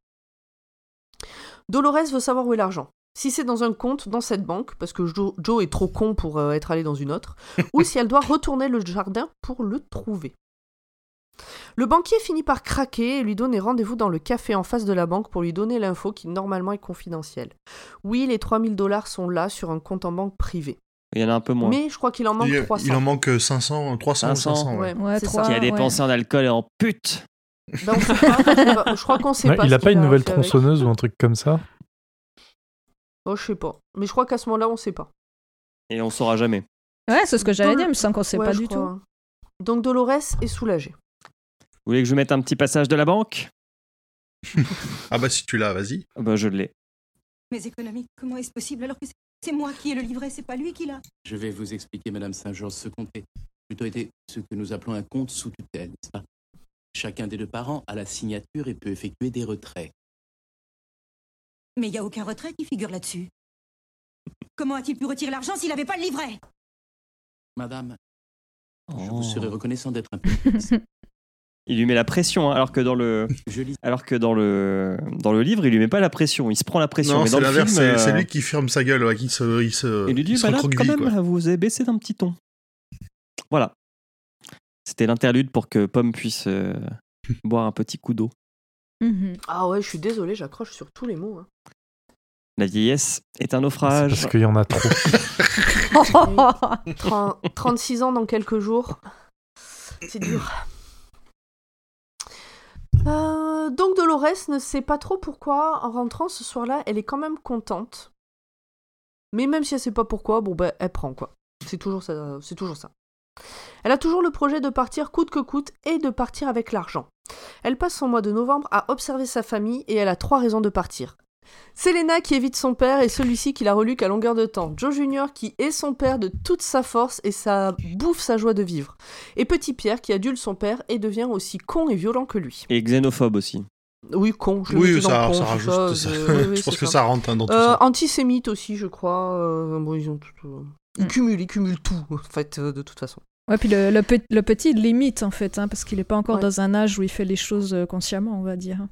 Dolores veut savoir où est l'argent. Si c'est dans un compte dans cette banque parce que Joe, Joe est trop con pour euh, être allé dans une autre ou si elle doit retourner le jardin pour le trouver. Le banquier finit par craquer et lui donner rendez-vous dans le café en face de la banque pour lui donner l'info qui normalement est confidentielle. Oui, les 3000 dollars sont là sur un compte en banque privé. Il y en a un peu moins. Mais je crois qu'il en manque Il, 300. il en manque euh, 500, 300 ou 500, 500. ouais. Ouais, qui a ouais. dépensé en alcool et en pute. Ben, on sait pas. je crois qu'on sait Ouais, pas. il ce a pas une nouvelle avec. tronçonneuse ou un truc comme ça? Oh, je sais pas. Mais je crois qu'à ce moment-là, on sait pas. Et on saura jamais. Ouais, c'est ce que j'allais dire, mais sans qu'on sait Ouais, pas du crois. Donc Dolores est soulagée. Vous voulez que je mette un petit passage de la banque? Ah bah si tu l'as, vas-y. Ah bah, Je l'ai. Mais économique, comment est-ce possible? Alors que c'est- c'est moi qui ai le livret, c'est pas lui qui l'a Je vais vous expliquer, Madame Saint-Georges, ce compte est plutôt été ce que nous appelons un compte sous tutelle, n'est-ce pas? Chacun des deux parents a la signature et peut effectuer des retraits. Mais il n'y a aucun retrait qui figure là-dessus. Comment a-t-il pu retirer l'argent s'il n'avait pas le livret? Madame, je Oh. vous serais reconnaissant d'être un peu. Il lui met la pression, hein, alors que dans le, alors que dans le, dans le livre, il lui met pas la pression. Il se prend la pression. Non, mais dans c'est le l'inverse, film, c'est euh, c'est lui qui ferme sa gueule, ouais, qui se, il se, Il lui dit, bah là, quand même, quoi. vous avez baissé d'un petit ton. Voilà. C'était l'interlude pour que Pomme puisse euh, boire un petit coup d'eau. Mhm. Ah ouais, je suis désolée, j'accroche sur tous les mots. hein. La vieillesse est un naufrage. parce qu'il y en a trop. 30 36 ans dans quelques jours. C'est dur. Euh, donc Dolores ne sait pas trop pourquoi, en rentrant ce soir-là, elle est quand même contente. Mais même si elle sait pas pourquoi, bon ben elle prend quoi. C'est toujours ça. C'est toujours ça. Elle a toujours le projet de partir coûte que coûte et de partir avec l'argent. Elle passe son mois de novembre à observer sa famille et elle a trois raisons de partir. Selena qui évite son père et celui-ci qui l'a relu qu'à longueur de temps. Joe Junior qui est son père de toute sa force et ça bouffe sa joie de vivre. Et Petit Pierre qui adule son père et devient aussi con et violent que lui. Et xénophobe aussi. Oui, con. Je le Oui, ça, con, ça rajoute. ça, ça- euh, oui, oui, je pense que ça rentre hein, dans tout Euh, ça. antisémite aussi, je crois. euh, bon, ils ont tout. euh, Ils Mm. cumulent, ils cumulent tout, en fait, euh, de toute façon. Ouais, puis le, le, pe- le petit il limite en fait, hein, parce qu'il n'est pas encore Ouais. dans un âge où il fait les choses euh, consciemment, on va dire.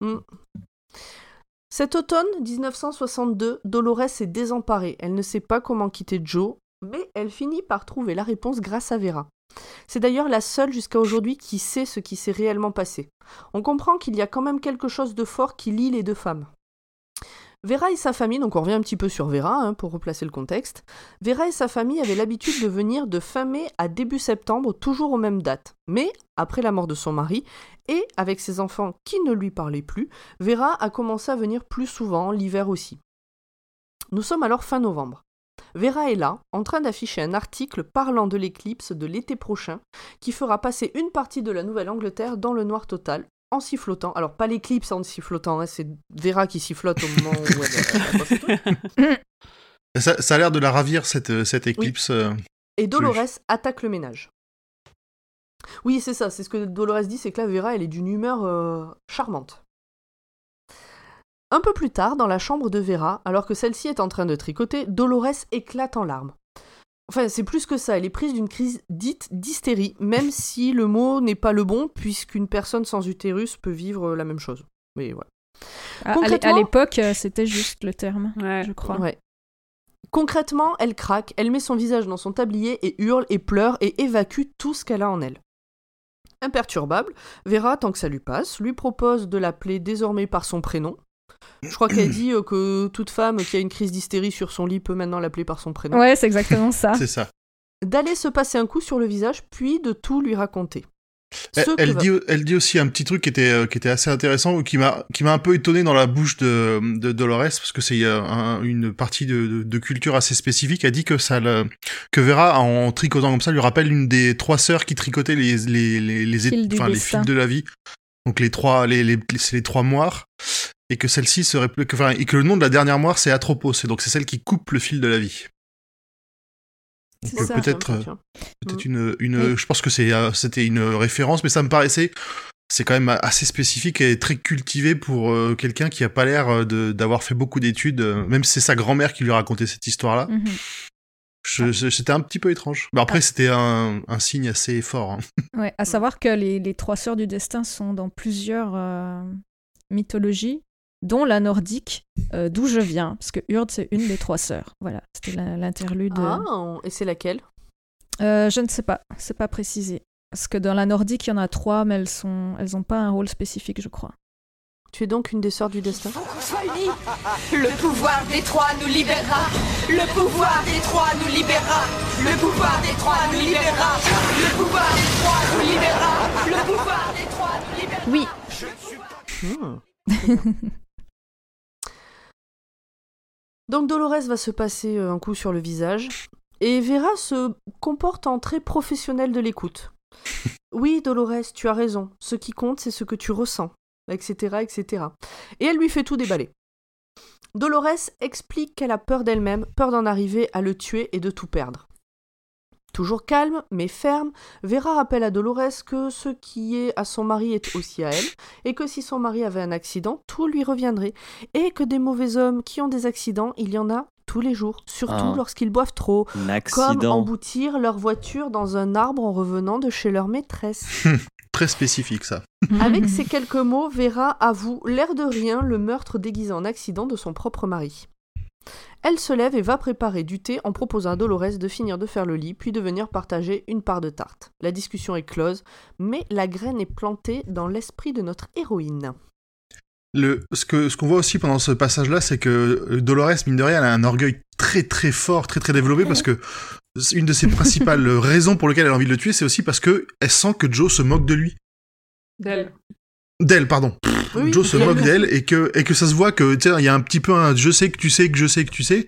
Mm. Cet automne 1962, Dolores est désemparée. Elle ne sait pas comment quitter Joe, mais elle finit par trouver la réponse grâce à Vera. C'est d'ailleurs la seule jusqu'à aujourd'hui qui sait ce qui s'est réellement passé. On comprend qu'il y a quand même quelque chose de fort qui lie les deux femmes. Vera et sa famille, donc on revient un petit peu sur Vera hein, pour replacer le contexte. Vera et sa famille avaient l'habitude de venir de fin mai à début septembre, toujours aux mêmes dates. Mais, après la mort de son mari, et avec ses enfants qui ne lui parlaient plus, Vera a commencé à venir plus souvent, l'hiver aussi. Nous sommes alors fin novembre. Vera est là, en train d'afficher un article parlant de l'éclipse de l'été prochain, qui fera passer une partie de la Nouvelle-Angleterre dans le noir total, en sifflotant. Alors, pas l'éclipse en sifflotant, hein, c'est Vera qui sifflote au moment où elle, truc. Ça, ça a l'air de la ravir, cette, cette éclipse. euh. Et Dolores attaque le ménage. Oui, c'est ça, c'est ce que Dolores dit, c'est que là, Vera, elle est d'une humeur euh, charmante. Un peu plus tard, dans la chambre de Vera, alors que celle-ci est en train de tricoter, Dolores éclate en larmes. Enfin, c'est plus que ça, elle est prise d'une crise dite d'hystérie, même si le mot n'est pas le bon, puisqu'une personne sans utérus peut vivre la même chose. Mais voilà. À- À l'é- à Concrètement- l'époque, euh, c'était juste le terme, Ouais. je crois. Ouais. Concrètement, elle craque, elle met son visage dans son tablier et hurle et pleure et évacue tout ce qu'elle a en elle. Imperturbable, Vera, tant que ça lui passe, lui propose de l'appeler désormais par son prénom. Je crois qu'elle dit euh, que toute femme qui a une crise d'hystérie sur son lit peut maintenant l'appeler par son prénom. Ouais, c'est exactement ça. C'est ça. D'aller se passer un coup sur le visage, puis de tout lui raconter. Elle, va- dit, elle dit aussi un petit truc qui était, euh, qui était assez intéressant ou qui m'a, un peu étonné dans la bouche de, de Dolores parce que c'est euh, un- une partie de, de, de culture assez spécifique. Elle dit que ça, le- que Vera en tricotant comme ça lui rappelle une des trois sœurs qui tricotaient les les les les, Fils les de la vie. Donc les trois, les, les trois moires et que celle-ci serait plus que, enfin, et que le nom de la dernière moire c'est Atropos et donc c'est celle qui coupe le fil de la vie. Ça. peut-être euh, peut-être une, une Oui. je pense que c'est euh, c'était une référence mais ça me paraissait c'est quand même assez spécifique et très cultivé pour euh, quelqu'un qui a pas l'air euh, de d'avoir fait beaucoup d'études euh, même si c'est sa grand-mère qui lui racontait cette histoire là Mhm. c'était un petit peu étrange mais après c'était un, un signe assez fort hein. Ouais, à savoir que les, les trois sœurs du destin sont dans plusieurs euh, mythologies, dont la nordique, euh, d'où je viens, parce que Urd, c'est une des trois sœurs. Voilà, c'était l'interlude. Ah, on- et c'est laquelle? Euh, je ne sais pas, c'est pas précisé. Parce que dans la nordique, il y en a trois, mais elles sont, elles ont pas un rôle spécifique, je crois. Tu es donc une des sœurs du destin? Qu'on soit unis, le pouvoir des trois nous libérera. Le pouvoir des trois nous libérera. Le pouvoir des trois nous libérera. Le pouvoir des trois nous libérera. Le pouvoir des trois nous libérera. Oui. Hmm. Donc Dolores va se passer euh, un coup sur le visage et Vera se comporte en très professionnel de l'écoute. Oui, Dolores, tu as raison. Ce qui compte, c'est ce que tu ressens, etc., etc. Et elle lui fait tout déballer. Dolores explique qu'elle a peur d'elle-même, peur d'en arriver à le tuer et de tout perdre. Toujours calme, mais ferme, Vera rappelle à Dolores que ce qui est à son mari est aussi à elle, et que si son mari avait un accident, tout lui reviendrait, et que des mauvais hommes qui ont des accidents, il y en a tous les jours, surtout Ah. lorsqu'ils boivent trop, comme emboutir leur voiture dans un arbre en revenant de chez leur maîtresse. très spécifique ça Avec ces quelques mots, Vera avoue, l'air de rien, le meurtre déguisé en accident de son propre mari. Elle se lève et va préparer du thé en proposant à Dolores de finir de faire le lit, puis de venir partager une part de tarte. La discussion est close, mais la graine est plantée dans l'esprit de notre héroïne. le ce qu'on voit aussi pendant ce passage là c'est que euh, Dolores mine de rien elle a un orgueil très très fort très très développé parce que une de ses principales raisons pour lesquelles elle a envie de le tuer c'est aussi parce que elle sent que Joe se moque de lui D'elle. D'elle pardon Oui, Joe se moque d'elle et que et que ça se voit que tu sais il y a un petit peu un je sais que tu sais que je sais que tu sais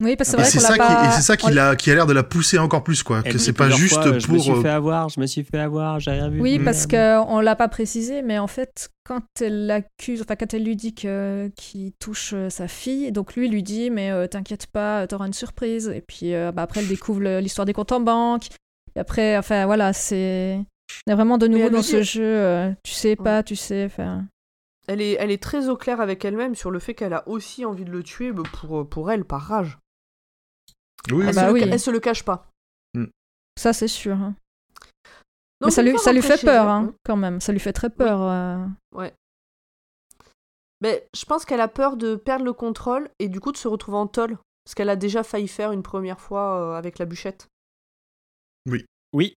Oui, parce que c'est qu'on ça l'a qui pas. et c'est ça qui on- l'a qui a l'air de la pousser encore plus quoi Elle que c'est pas juste fois, Je me suis pour euh, fait avoir, je me suis fait avoir, j'ai rien vu. Oui, Mm. parce qu'on l'a pas précisé, mais en fait, quand elle l'accuse, enfin quand elle lui dit que qu'il touche euh, sa fille, donc lui lui dit mais euh, t'inquiète pas, t'auras une surprise. Et puis euh, bah, après elle découvre l'histoire des comptes en banque. Et après, enfin voilà, c'est on est vraiment de nouveau dans ce dit- jeu. euh, tu sais pas, tu sais. Enfin, Elle est, elle est très au clair avec elle-même sur le fait qu'elle a aussi envie de le tuer bah, pour, pour elle, par rage. Oui, Elle, bah se, le, oui. elle se le cache pas. Ça, c'est sûr. hein. Mais ça lui, ça lui fait peur, elle, hein, quand même. Ça lui fait très peur. euh. Ouais. Mais je pense qu'elle a peur de perdre le contrôle et du coup de se retrouver en tôle. Parce qu'elle a déjà failli faire une première fois euh, avec la bûchette. Oui.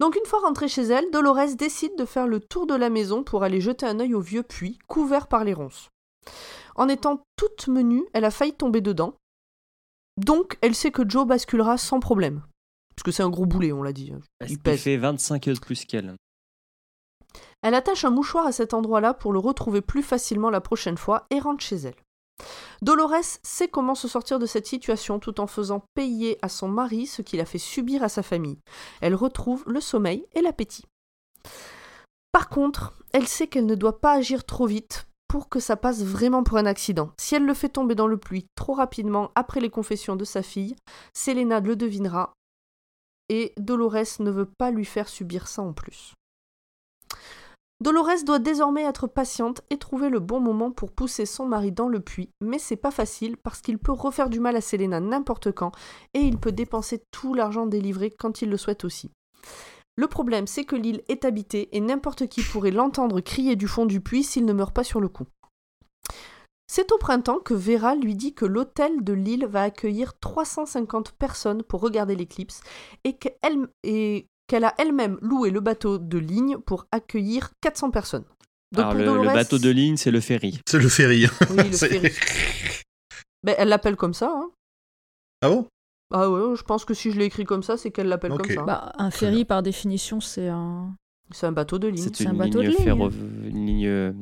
Donc une fois rentrée chez elle, Dolores décide de faire le tour de la maison pour aller jeter un œil au vieux puits, couvert par les ronces. En étant toute menue, elle a failli tomber dedans. Donc elle sait que Joe basculera sans problème. Parce que c'est un gros boulet, on l'a dit. Parce Il pèse. fait 25 kilos de plus qu'elle. Elle attache un mouchoir à cet endroit-là pour le retrouver plus facilement la prochaine fois et rentre chez elle. Dolores sait comment se sortir de cette situation tout en faisant payer à son mari ce qu'il a fait subir à sa famille. Elle retrouve le sommeil et l'appétit. Par contre, elle sait qu'elle ne doit pas agir trop vite pour que ça passe vraiment pour un accident. Si elle le fait tomber dans le puits trop rapidement après les confessions de sa fille, Selena le devinera et Dolores ne veut pas lui faire subir ça en plus. Dolores doit désormais être patiente et trouver le bon moment pour pousser son mari dans le puits, mais c'est pas facile parce qu'il peut refaire du mal à Selena n'importe quand et il peut dépenser tout l'argent délivré quand il le souhaite aussi. Le problème, c'est que l'île est habitée et n'importe qui pourrait l'entendre crier du fond du puits s'il ne meurt pas sur le coup. C'est au printemps que Vera lui dit que l'hôtel de l'île va accueillir 350 personnes pour regarder l'éclipse et qu'elle et qu'elle a elle-même loué le bateau de ligne pour accueillir 400 personnes. Donc Alors, pour le, bateau de ligne, c'est le ferry. C'est le ferry. Oui, le ferry. Ben, elle l'appelle comme ça. Hein. Ah bon? Ah ouais, je pense que si je l'ai écrit comme ça, c'est qu'elle l'appelle comme ça. Bah, un ferry, par définition, c'est un c'est un bateau de ligne. C'est un une bateau de ligne, ligne. ferro- une ligne euh,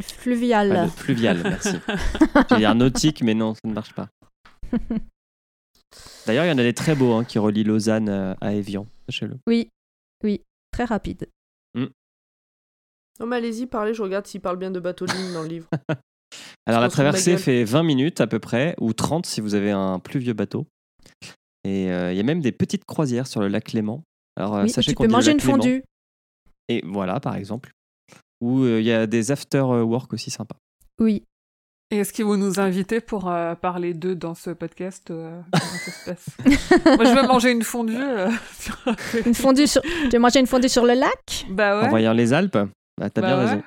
fluvial. pas de- fluviale, merci. J'allais dire nautique, mais non, ça ne marche pas. D'ailleurs, il y en a des très beaux hein, qui relient Lausanne euh, à Évian, sachez-le. Oui, oui, très rapide. Non mais allez-y, parlez, je regarde s'il parle bien de bateau de ligne dans le livre. Alors la traversée fait 20 minutes à peu près, ou 30 si vous avez un plus vieux bateau. Et euh, il y a même des petites croisières sur le lac Léman. Alors euh, Oui, sachez tu qu'on peux manger une Léman. fondue. Et voilà, par exemple. Ou euh, il y a des after-work aussi sympas. Oui. Et est-ce qu'ils vont nous inviter pour euh, parler d'eux dans ce podcast euh, Comment ça se passe Moi, je veux manger une fondue. euh, sur. Une fondue sur... Tu veux manger une fondue sur le lac? Bah ouais. En voyant les Alpes, bah, t'as Bah bien ouais. raison.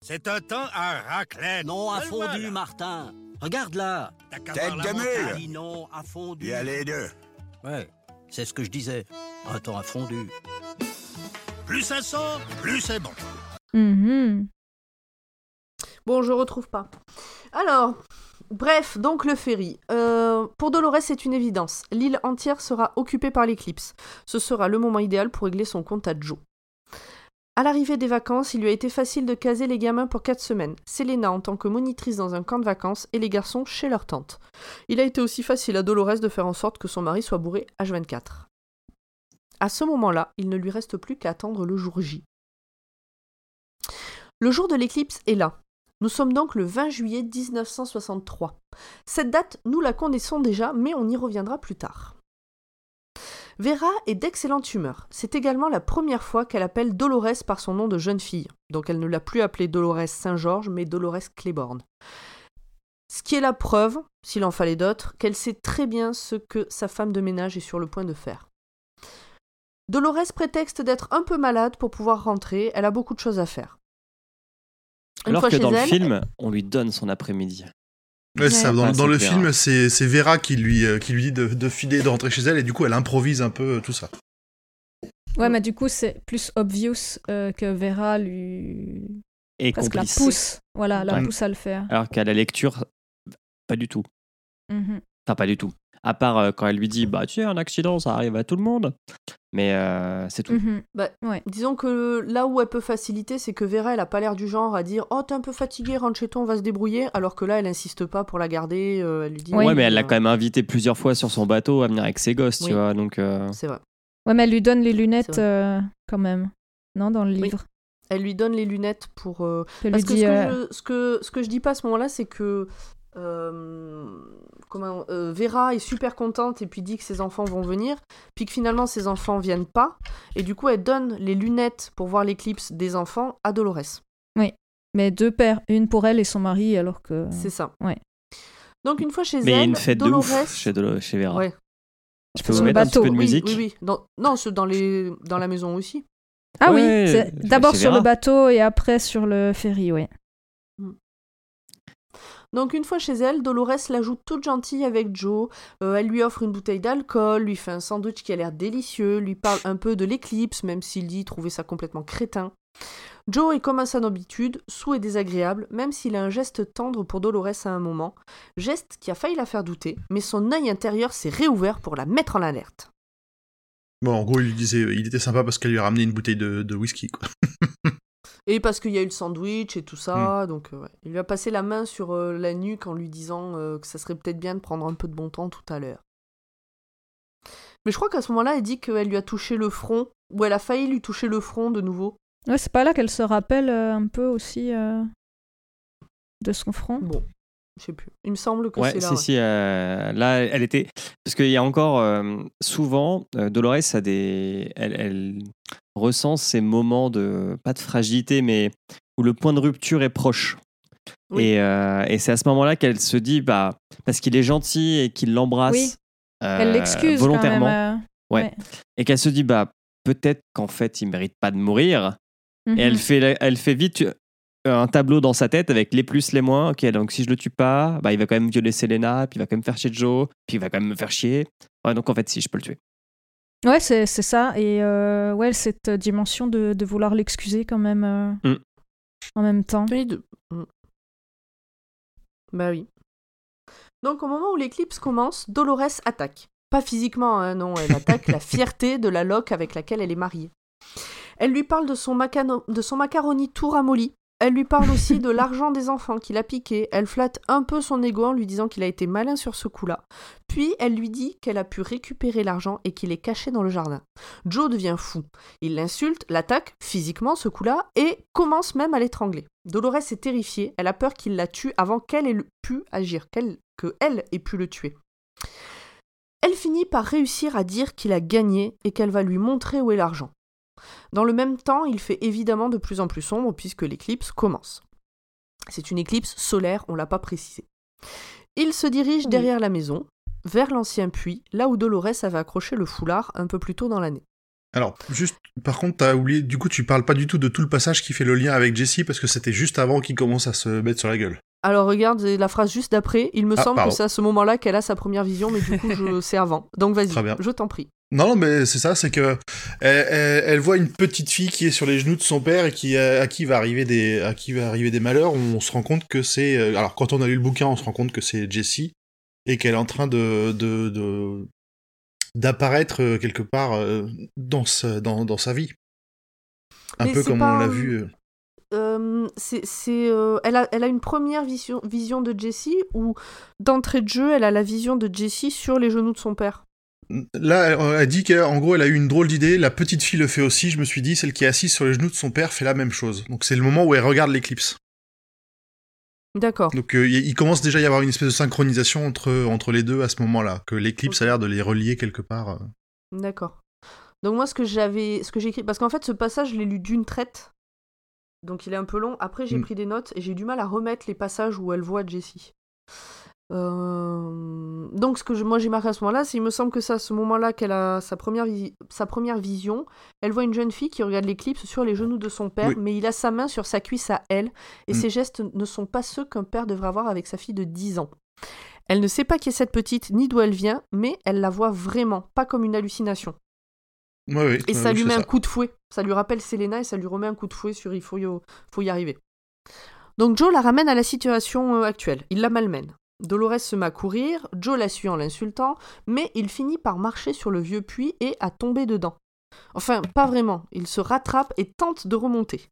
C'est un temps à raclette. Non à Le fondu, voilà. Martin. Regarde là. Tête de mule. Non à fondu. Il y a les deux. Ouais, c'est ce que je disais. Un temps à fondu. Plus ça sort, plus c'est bon. Mhm. Bon, je retrouve pas. Alors, bref, donc le ferry. Euh, pour Dolores, c'est une évidence. L'île entière sera occupée par l'éclipse. Ce sera le moment idéal pour régler son compte à Joe. À l'arrivée des vacances, il lui a été facile de caser les gamins pour 4 semaines. Selena en tant que monitrice dans un camp de vacances et les garçons chez leur tante. Il a été aussi facile à Dolores de faire en sorte que son mari soit bourré H24. À ce moment-là, il ne lui reste plus qu'à attendre le jour J. Le jour de l'éclipse est là. Nous sommes donc le 20 juillet 1963. Cette date, nous la connaissons déjà, mais on y reviendra plus tard. Vera est d'excellente humeur. C'est également la première fois qu'elle appelle Dolores par son nom de jeune fille. Donc elle ne l'a plus appelée Dolores Saint-Georges, mais Dolores Claiborne. Ce qui est la preuve, s'il en fallait d'autres, qu'elle sait très bien ce que sa femme de ménage est sur le point de faire. Dolores prétexte d'être un peu malade pour pouvoir rentrer, elle a beaucoup de choses à faire. Une Alors que dans le film, on lui donne son après-midi. Ouais, c'est ça. Dans, Ah, dans le Vera. film, c'est Vera qui lui, euh, qui lui dit de, de filer, de rentrer chez elle, et du coup, elle improvise un peu euh, tout ça. Ouais, mais du coup, c'est plus obvious euh, que Vera lui. Et Presque la pousse. Voilà, la Ouais. pousse à le faire. Alors qu'à la lecture, pas du tout. Mhm. Enfin, pas du tout. À part euh, quand elle lui dit, bah tu sais, un accident, ça arrive à tout le monde. Mais euh, c'est tout. Mhm. Bah, Ouais. Disons que là où elle peut faciliter, c'est que Vera, elle a pas l'air du genre à dire Oh, t'es un peu fatigué, rentre chez toi, on va se débrouiller. Alors que là, elle insiste pas pour la garder. euh, elle lui dit Oui. Ouais, mais elle l'a euh, quand même invité plusieurs fois sur son bateau à venir avec ses gosses, Oui. tu vois. Donc, euh, C'est vrai. Ouais, mais elle lui donne les lunettes euh, quand même. Non, dans le Oui. livre. Elle lui donne les lunettes pour. euh, Parce que, dit. ce, que euh, je, ce, que, ce que je dis pas à ce moment-là, c'est que. euh, comment euh, Vera est super contente et puis dit que ses enfants vont venir, puis que finalement ses enfants viennent pas, et du coup elle donne les lunettes pour voir l'éclipse des enfants à Dolores. Oui. Mais deux paires, une pour elle et son mari, alors que. C'est ça. Ouais. Donc une fois chez Mais il y a elle, une fête de ouf chez, Dolo- chez Vera. Ouais. Je peux vous le mettre un petit bateau. peu de Oui, musique Oui, oui. Dans... Non, c'est dans, les... dans la maison aussi. Ah Ouais, oui, d'abord sur le bateau et après sur le ferry, oui. Donc une fois chez elle, Dolores la joue toute gentille avec Joe. Euh, elle lui offre une bouteille d'alcool, lui fait un sandwich qui a l'air délicieux, lui parle un peu de l'éclipse, même s'il dit trouver ça complètement crétin. Joe est comme à son habitude, sous et désagréable, même s'il a un geste tendre pour Dolores à un moment, geste qui a failli la faire douter, mais son œil intérieur s'est réouvert pour la mettre en alerte. Bon, en gros, il il était sympa parce qu'elle lui a ramené une bouteille de, whisky. Et parce qu'il y a eu le sandwich et tout ça, donc euh, ouais. il lui a passé la main sur euh, la nuque en lui disant euh, que ça serait peut-être bien de prendre un peu de bon temps tout à l'heure. Mais je crois qu'à ce moment-là, elle dit qu'elle lui a touché le front, ou elle a failli lui toucher le front de nouveau. Ouais, c'est pas là qu'elle se rappelle euh, un peu aussi euh, de son front. Bon, je sais plus. Il me semble que Ouais, c'est là. si, ouais. si. euh, là, elle était. Parce qu'il y a encore. euh, souvent, euh, Dolores a des. Elle, elle ressent ces moments de. Pas de fragilité, mais où le point de rupture est proche. Oui. Et, et c'est à ce moment-là qu'elle se dit, bah, parce qu'il est gentil et qu'il l'embrasse Oui. Elle l'excuse quand volontairement. même. euh, ouais. ouais. Et qu'elle se dit, bah, peut-être qu'en fait, il mérite pas de mourir. Mhm. Et elle fait, elle fait vite un tableau dans sa tête avec les plus, les moins. Ok, donc si je le tue pas, bah, il va quand même violer Selena, puis il va quand même faire chier Joe, puis il va quand même me faire chier. Ouais, donc en fait, si, je peux le tuer. Ouais, c'est c'est ça. Et euh, ouais, cette dimension de, de vouloir l'excuser quand même euh, Mm. en même temps. Oui, de- Mm. Bah oui. Donc au moment où l'éclipse commence, Dolores attaque. Pas physiquement, hein, non, elle attaque la fierté de la loque avec laquelle elle est mariée. Elle lui parle de son, macano- de son macaroni tout ramolli. Elle lui parle aussi de l'argent des enfants qu'il a piqué. Elle flatte un peu son ego en lui disant qu'il a été malin sur ce coup-là. Puis elle lui dit qu'elle a pu récupérer l'argent et qu'il est caché dans le jardin. Joe devient fou. Il l'insulte, l'attaque physiquement ce coup-là et commence même à l'étrangler. Dolores est terrifiée, elle a peur qu'il la tue avant qu'elle ait pu agir, qu'elle que elle ait pu le tuer. Elle finit par réussir à dire qu'il a gagné et qu'elle va lui montrer où est l'argent. Dans le même temps, il fait évidemment de plus en plus sombre puisque l'éclipse commence. C'est une éclipse solaire, on l'a pas précisé. Il se dirige derrière la maison, vers l'ancien puits, là où Dolores avait accroché le foulard un peu plus tôt dans l'année. Alors, juste, par contre, t'as oublié, du coup, tu parles pas du tout de tout le passage qui fait le lien avec Jessie parce que c'était juste avant qu'il commence à se mettre sur la gueule. Alors regarde la phrase juste d'après, il me Ah, semble pardon. que c'est à ce moment-là qu'elle a sa première vision, mais du coup je... c'est avant. Donc vas-y, Très bien. je t'en prie. Non, non, mais c'est ça, c'est que elle, elle- elle voit une petite fille qui est sur les genoux de son père et qui à, à qui va arriver des à qui va arriver des malheurs. On se rend compte que c'est euh, alors quand on a lu le bouquin, on se rend compte que c'est Jessie et qu'elle est en train de d'apparaître euh, quelque part euh, dans sa dans, dans sa vie. Un Mais peu comme pas on l'a vu. euh. Euh, c'est, euh, elle, a, elle a une première vision, vision de Jessie ou d'entrée de jeu, elle a la vision de Jessie sur les genoux de son père. Là, elle, dit qu'en gros, elle a eu une drôle d'idée. La petite fille le fait aussi. Je me suis dit, celle qui est assise sur les genoux de son père fait la même chose. Donc c'est le moment où elle regarde l'éclipse. D'accord. Donc euh, il commence déjà à y avoir une espèce de synchronisation entre, entre les deux à ce moment-là, que l'éclipse a l'air de les relier quelque part. euh. D'accord. Donc moi ce que j'avais, ce que j'ai écrit, parce qu'en fait ce passage je l'ai lu d'une traite, donc il est un peu long. Après j'ai Mm. pris des notes et j'ai eu du mal à remettre les passages où elle voit Jessie. Euh, Donc ce que je- moi j'ai marqué à ce moment-là, c'est il me semble que c'est à ce moment-là qu'elle a sa première, visi- sa première vision. Elle voit une jeune fille qui regarde l'éclipse sur les genoux de son père, Oui. mais il a sa main sur sa cuisse à elle, et Mm. ses gestes ne sont pas ceux qu'un père devrait avoir avec sa fille de 10 ans. Elle ne sait pas qui est cette petite ni d'où elle vient, mais elle la voit vraiment, pas comme une hallucination. Et ça lui met un coup de fouet. Ça lui rappelle Selena et ça lui remet un coup de fouet sur il faut y, faut y arriver. Donc Joe la ramène à la situation euh, actuelle. Il la malmène. Dolores se met à courir, Joe la suit en l'insultant, mais il finit par marcher sur le vieux puits et à tomber dedans. Enfin, pas vraiment. Il se rattrape et tente de remonter.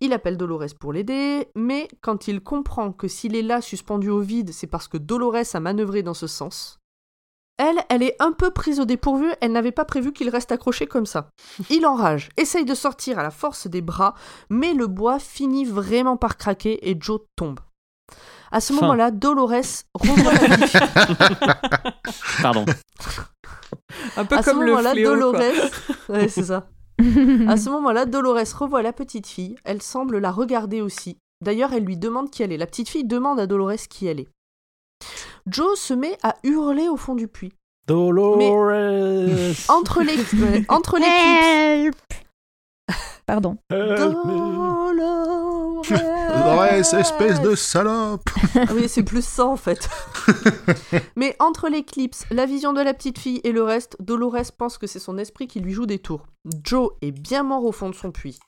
Il appelle Dolores pour l'aider, mais quand il comprend que s'il est là suspendu au vide, c'est parce que Dolores a manœuvré dans ce sens, elle, elle est un peu prise au dépourvu, elle n'avait pas prévu qu'il reste accroché comme ça. Il enrage, essaye de sortir à la force des bras, mais le bois finit vraiment par craquer et Joe tombe. À ce moment-là, Dolores revoit la vie. Pardon. Un peu à ce le moment-là, fléau, quoi. Dolores. Ouais, c'est ça. À ce moment-là, Dolores revoit la petite fille. Elle semble la regarder aussi. D'ailleurs, elle lui demande qui elle est. La petite fille demande à Dolores qui elle est. Joe se met à hurler au fond du puits. Dolores Entre les, entre les clips. Pardon. Dolores. Dolores, espèce de salope Ah oui, c'est plus ça en fait. Mais entre l'éclipse, la vision de la petite fille et le reste, Dolores pense que c'est son esprit qui lui joue des tours. Joe est bien mort au fond de son puits.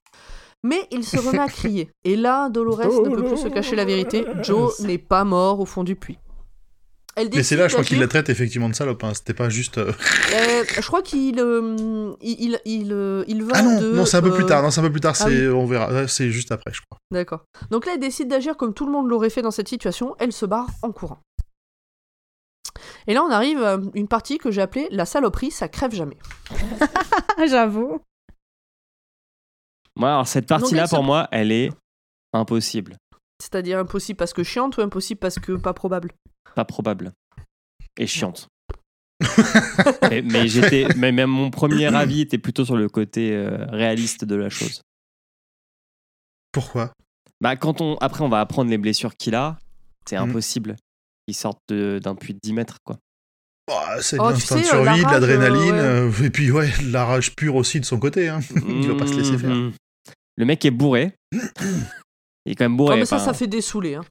Mais il se remet à crier. Et là, Dolores ne peut plus se cacher la vérité. Joe n'est pas mort au fond du puits. Elle Mais c'est là, je crois qu'il d'agir- la traite effectivement de salope. Hein. C'était pas juste. euh, Euh, je crois qu'il euh, il, il, il, il va Ah non, de, non, c'est un peu plus tard. Non, c'est un peu plus tard. ah C'est, oui. on verra. C'est juste après, je crois. D'accord. Donc là, elle décide d'agir comme tout le monde l'aurait fait dans cette situation. Elle se barre en courant. Et là, on arrive à une partie que j'ai appelée la saloperie, ça crève jamais. J'avoue. Moi, alors cette partie-là, pour moi, elle est impossible. C'est-à-dire impossible parce que chiante ou impossible parce que pas probable? Pas probable. Et chiante. mais mais j'étais, mais même mon premier avis était plutôt sur le côté euh, réaliste de la chose. Pourquoi? Bah, quand on, après, on va apprendre les blessures qu'il a, c'est Mhm. impossible. Il sort de- d'un puits de 10 mètres, quoi. Bah, C'est Oh, de tu l'instinct de euh, la survie, de l'adrénaline, euh, et puis ouais, de la rage pure aussi de son côté. Hein. Il va pas se laisser faire. Mhm. Le mec est bourré. Il est quand même bourré. Oh, mais ça, enfin, ça fait dessouler. Hein.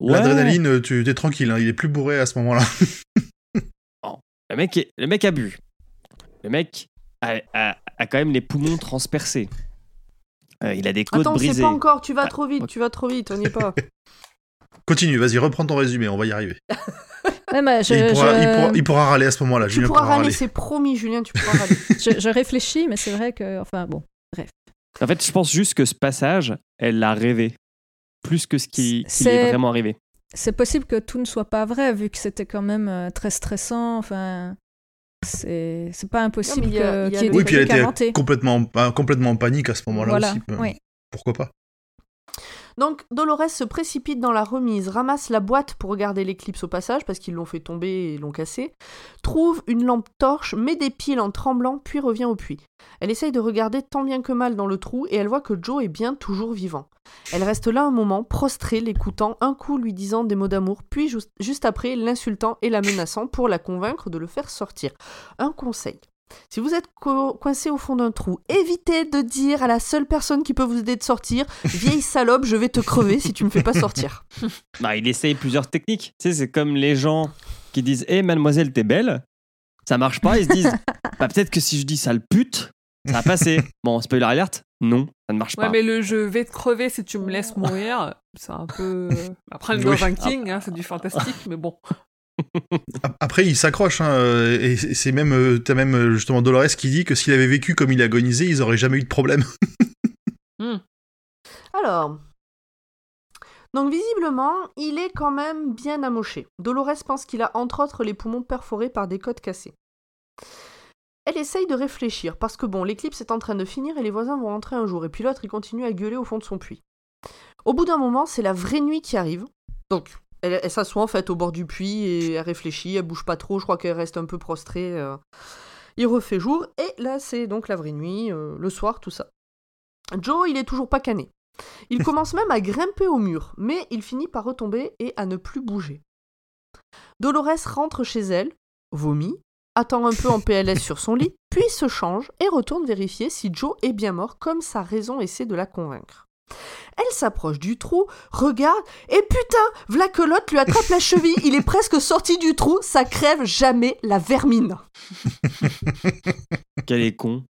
ouais. L'adrénaline, tu es tranquille, hein, il est plus bourré à ce moment-là. Le mec, est- le mec a bu. Le mec a, a- a quand même les poumons transpercés. Euh, il a des côtes Attends, c'est brisées. pas encore, tu vas Ah, trop vite, tu vas trop vite, on n'y est pas. Continue, vas-y, reprends ton résumé, on va y arriver. Ouais, je, il, pourra, je- il pourra- il pourra râler à ce moment-là. tu Julien pourras pourra râler, râler. c'est promis, Julien, tu pourras râler. je- je réfléchis, mais c'est vrai que. Enfin, bon. En fait, je pense juste que ce passage, elle l'a rêvé. Plus que ce qui, qui lui est vraiment arrivé. C'est possible que tout ne soit pas vrai, vu que c'était quand même euh, très stressant. Enfin, c'est c'est pas impossible qu'il y ait Oui, des puis elle était inventés. complètement, complètement en panique à ce moment-là Voilà, aussi. oui. Pourquoi pas? Donc Dolores se précipite dans la remise, ramasse la boîte pour regarder l'éclipse au passage parce qu'ils l'ont fait tomber et l'ont cassée, trouve une lampe torche, met des piles en tremblant, puis revient au puits. Elle essaye de regarder tant bien que mal dans le trou et elle voit que Joe est bien toujours vivant. Elle reste là un moment, prostrée, l'écoutant, un coup lui disant des mots d'amour, puis juste, juste après l'insultant et la menaçant pour la convaincre de le faire sortir. Un conseil. Si vous êtes co- coincé au fond d'un trou, évitez de dire à la seule personne qui peut vous aider de sortir Vieille salope, je vais te crever si tu me fais pas sortir. Bah, il essaye plusieurs techniques. Tu sais, c'est comme les gens qui disent Hé, mademoiselle, t'es belle. Ça marche pas. Ils se disent Bah, peut-être que si je dis sale pute, ça va passer. Bon, spoiler alerte Non, ça ne marche Ouais, pas. mais le je vais te crever si tu me laisses mourir, c'est un peu. euh, Après, le Oui. King, hein, c'est du fantastique, mais bon. Ap- Après, il s'accroche, hein, euh, et c'est c'est même, euh, t'as même euh, justement Dolores qui dit que s'il avait vécu comme il agonisait, ils auraient jamais eu de problème. Hmm. Alors. Donc visiblement, il est quand même bien amoché. Dolores pense qu'il a entre autres les poumons perforés par des côtes cassées. Elle essaye de réfléchir, parce que bon, l'éclipse est en train de finir et les voisins vont rentrer un jour, et puis l'autre il continue à gueuler au fond de son puits. Au bout d'un moment, c'est la vraie nuit qui arrive. Donc, elle, elle s'assoit en fait au bord du puits et elle réfléchit, elle bouge pas trop, je crois qu'elle reste un peu prostrée. euh. Il refait jour, et là c'est donc la vraie nuit, euh, le soir, tout ça. Joe, il est toujours pas cané. Il commence même à grimper au mur, mais il finit par retomber et à ne plus bouger. Dolores rentre chez elle, vomit, attend un peu en PLS sur son lit, puis se change et retourne vérifier si Joe est bien mort comme sa raison essaie de la convaincre. Elle s'approche du trou, regarde, et putain, l'autre lui attrape la cheville, il est presque sorti du trou, ça crève jamais la vermine. Quel est con.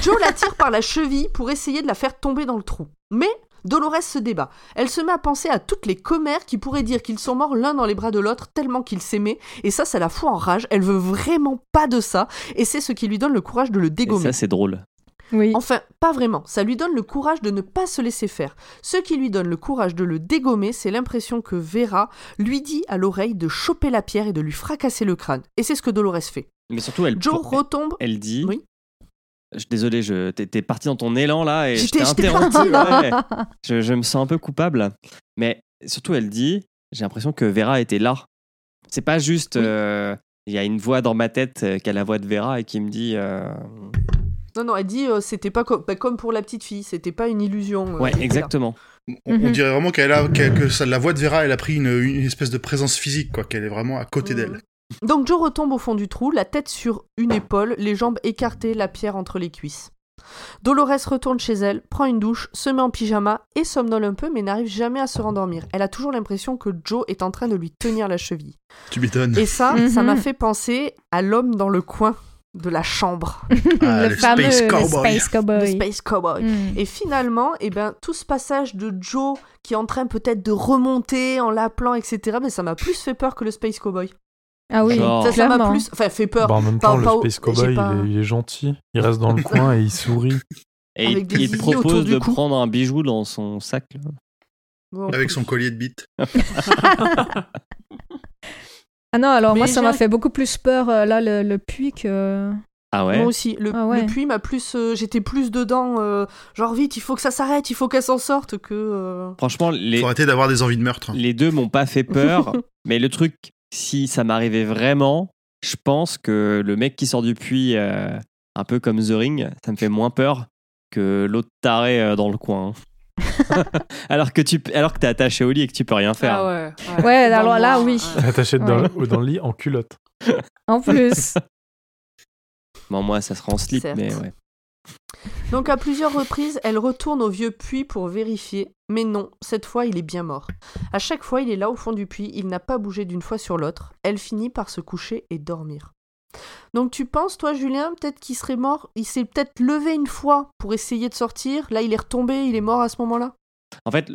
Joe la tire par la cheville pour essayer de la faire tomber dans le trou. Mais Dolores se débat. Elle se met à penser à toutes les commères qui pourraient dire qu'ils sont morts l'un dans les bras de l'autre tellement qu'ils s'aimaient, et ça, ça la fout en rage. Elle veut vraiment pas de ça, et c'est ce qui lui donne le courage de le Et dégommer. ça, c'est drôle. Oui. Enfin, pas vraiment. Ça lui donne le courage de ne pas se laisser faire. Ce qui lui donne le courage de le dégommer, c'est l'impression que Vera lui dit à l'oreille de choper la pierre et de lui fracasser le crâne. Et c'est ce que Dolores fait. Mais surtout, elle, Joe retombe. elle dit Oui. Je suis désolé, je, t'es, parti dans ton élan là et je J'étais- t'ai interrompu. partie. ouais. je, je me sens un peu coupable. Mais surtout, elle dit J'ai l'impression que Vera était là. C'est pas juste. euh, Il y a une voix dans ma tête euh, qui a la voix de Vera et qui me dit euh, Non, non, elle dit euh, c'était pas bah, comme pour la petite fille, c'était pas une illusion. euh, Ouais, exactement. On, on Mhm. dirait vraiment qu'elle a, qu'elle- que ça, la voix de Vera, elle a pris une, une espèce de présence physique, quoi, qu'elle est vraiment à côté Mhm. d'elle. Donc Joe retombe au fond du trou, la tête sur une épaule, les jambes écartées, la pierre entre les cuisses. Dolores retourne chez elle, prend une douche, se met en pyjama et somnole un peu mais n'arrive jamais à se rendormir. Elle a toujours l'impression que Joe est en train de lui tenir la cheville. Tu m'étonnes. Et ça, ça Mhm. m'a fait penser à l'homme dans le coin de la chambre. Ah, le le fameux Space le Cowboy. Space Cowboy. Le Space Cowboy. Mm. Et finalement, eh ben, tout ce passage de Joe qui est en train peut-être de remonter en l'appelant, etc., ben, ça m'a plus fait peur que le Space Cowboy. Ah oui, Genre. Ça, ça m'a plus... Enfin, fait peur. Bah, en même Pas- temps, le pas Space Cowboy, pas- il, est, il est gentil. Il reste dans le coin et il sourit. Et Avec il, te propose de prendre un bijou dans son sac. là. Bon. Avec son collier de bite. Ah non, alors Mais moi, ça m'a fait beaucoup plus peur, euh, là, le, le puits que... Ah ouais Moi aussi, le, Ah ouais. le puits m'a plus... euh, J'étais plus dedans, euh, genre vite, il faut que ça s'arrête, il faut qu'elle s'en sorte, que... euh, Franchement, les, Faut arrêter d'avoir des envies de meurtre. les deux m'ont pas fait peur. mais le truc, si ça m'arrivait vraiment, je pense que le mec qui sort du puits, euh, un peu comme The Ring, ça me fait moins peur que l'autre taré euh, dans le coin. alors que tu alors que t'es attaché au lit et que tu peux rien faire. Ah ouais. Alors là, oui. ouais. Attaché dans, Ouais. le, dans le lit en culotte. En plus. Bon, moi, ça sera en slip, Certes. mais ouais. Donc à plusieurs reprises, elle retourne au vieux puits pour vérifier, mais non, cette fois il est bien mort. À chaque fois, il est là au fond du puits, il n'a pas bougé d'une fois sur l'autre. Elle finit par se coucher et dormir. Donc tu penses, toi Julien, peut-être qu'il serait mort Il s'est peut-être levé une fois pour essayer de sortir, là il est retombé, il est mort à ce moment-là? En fait,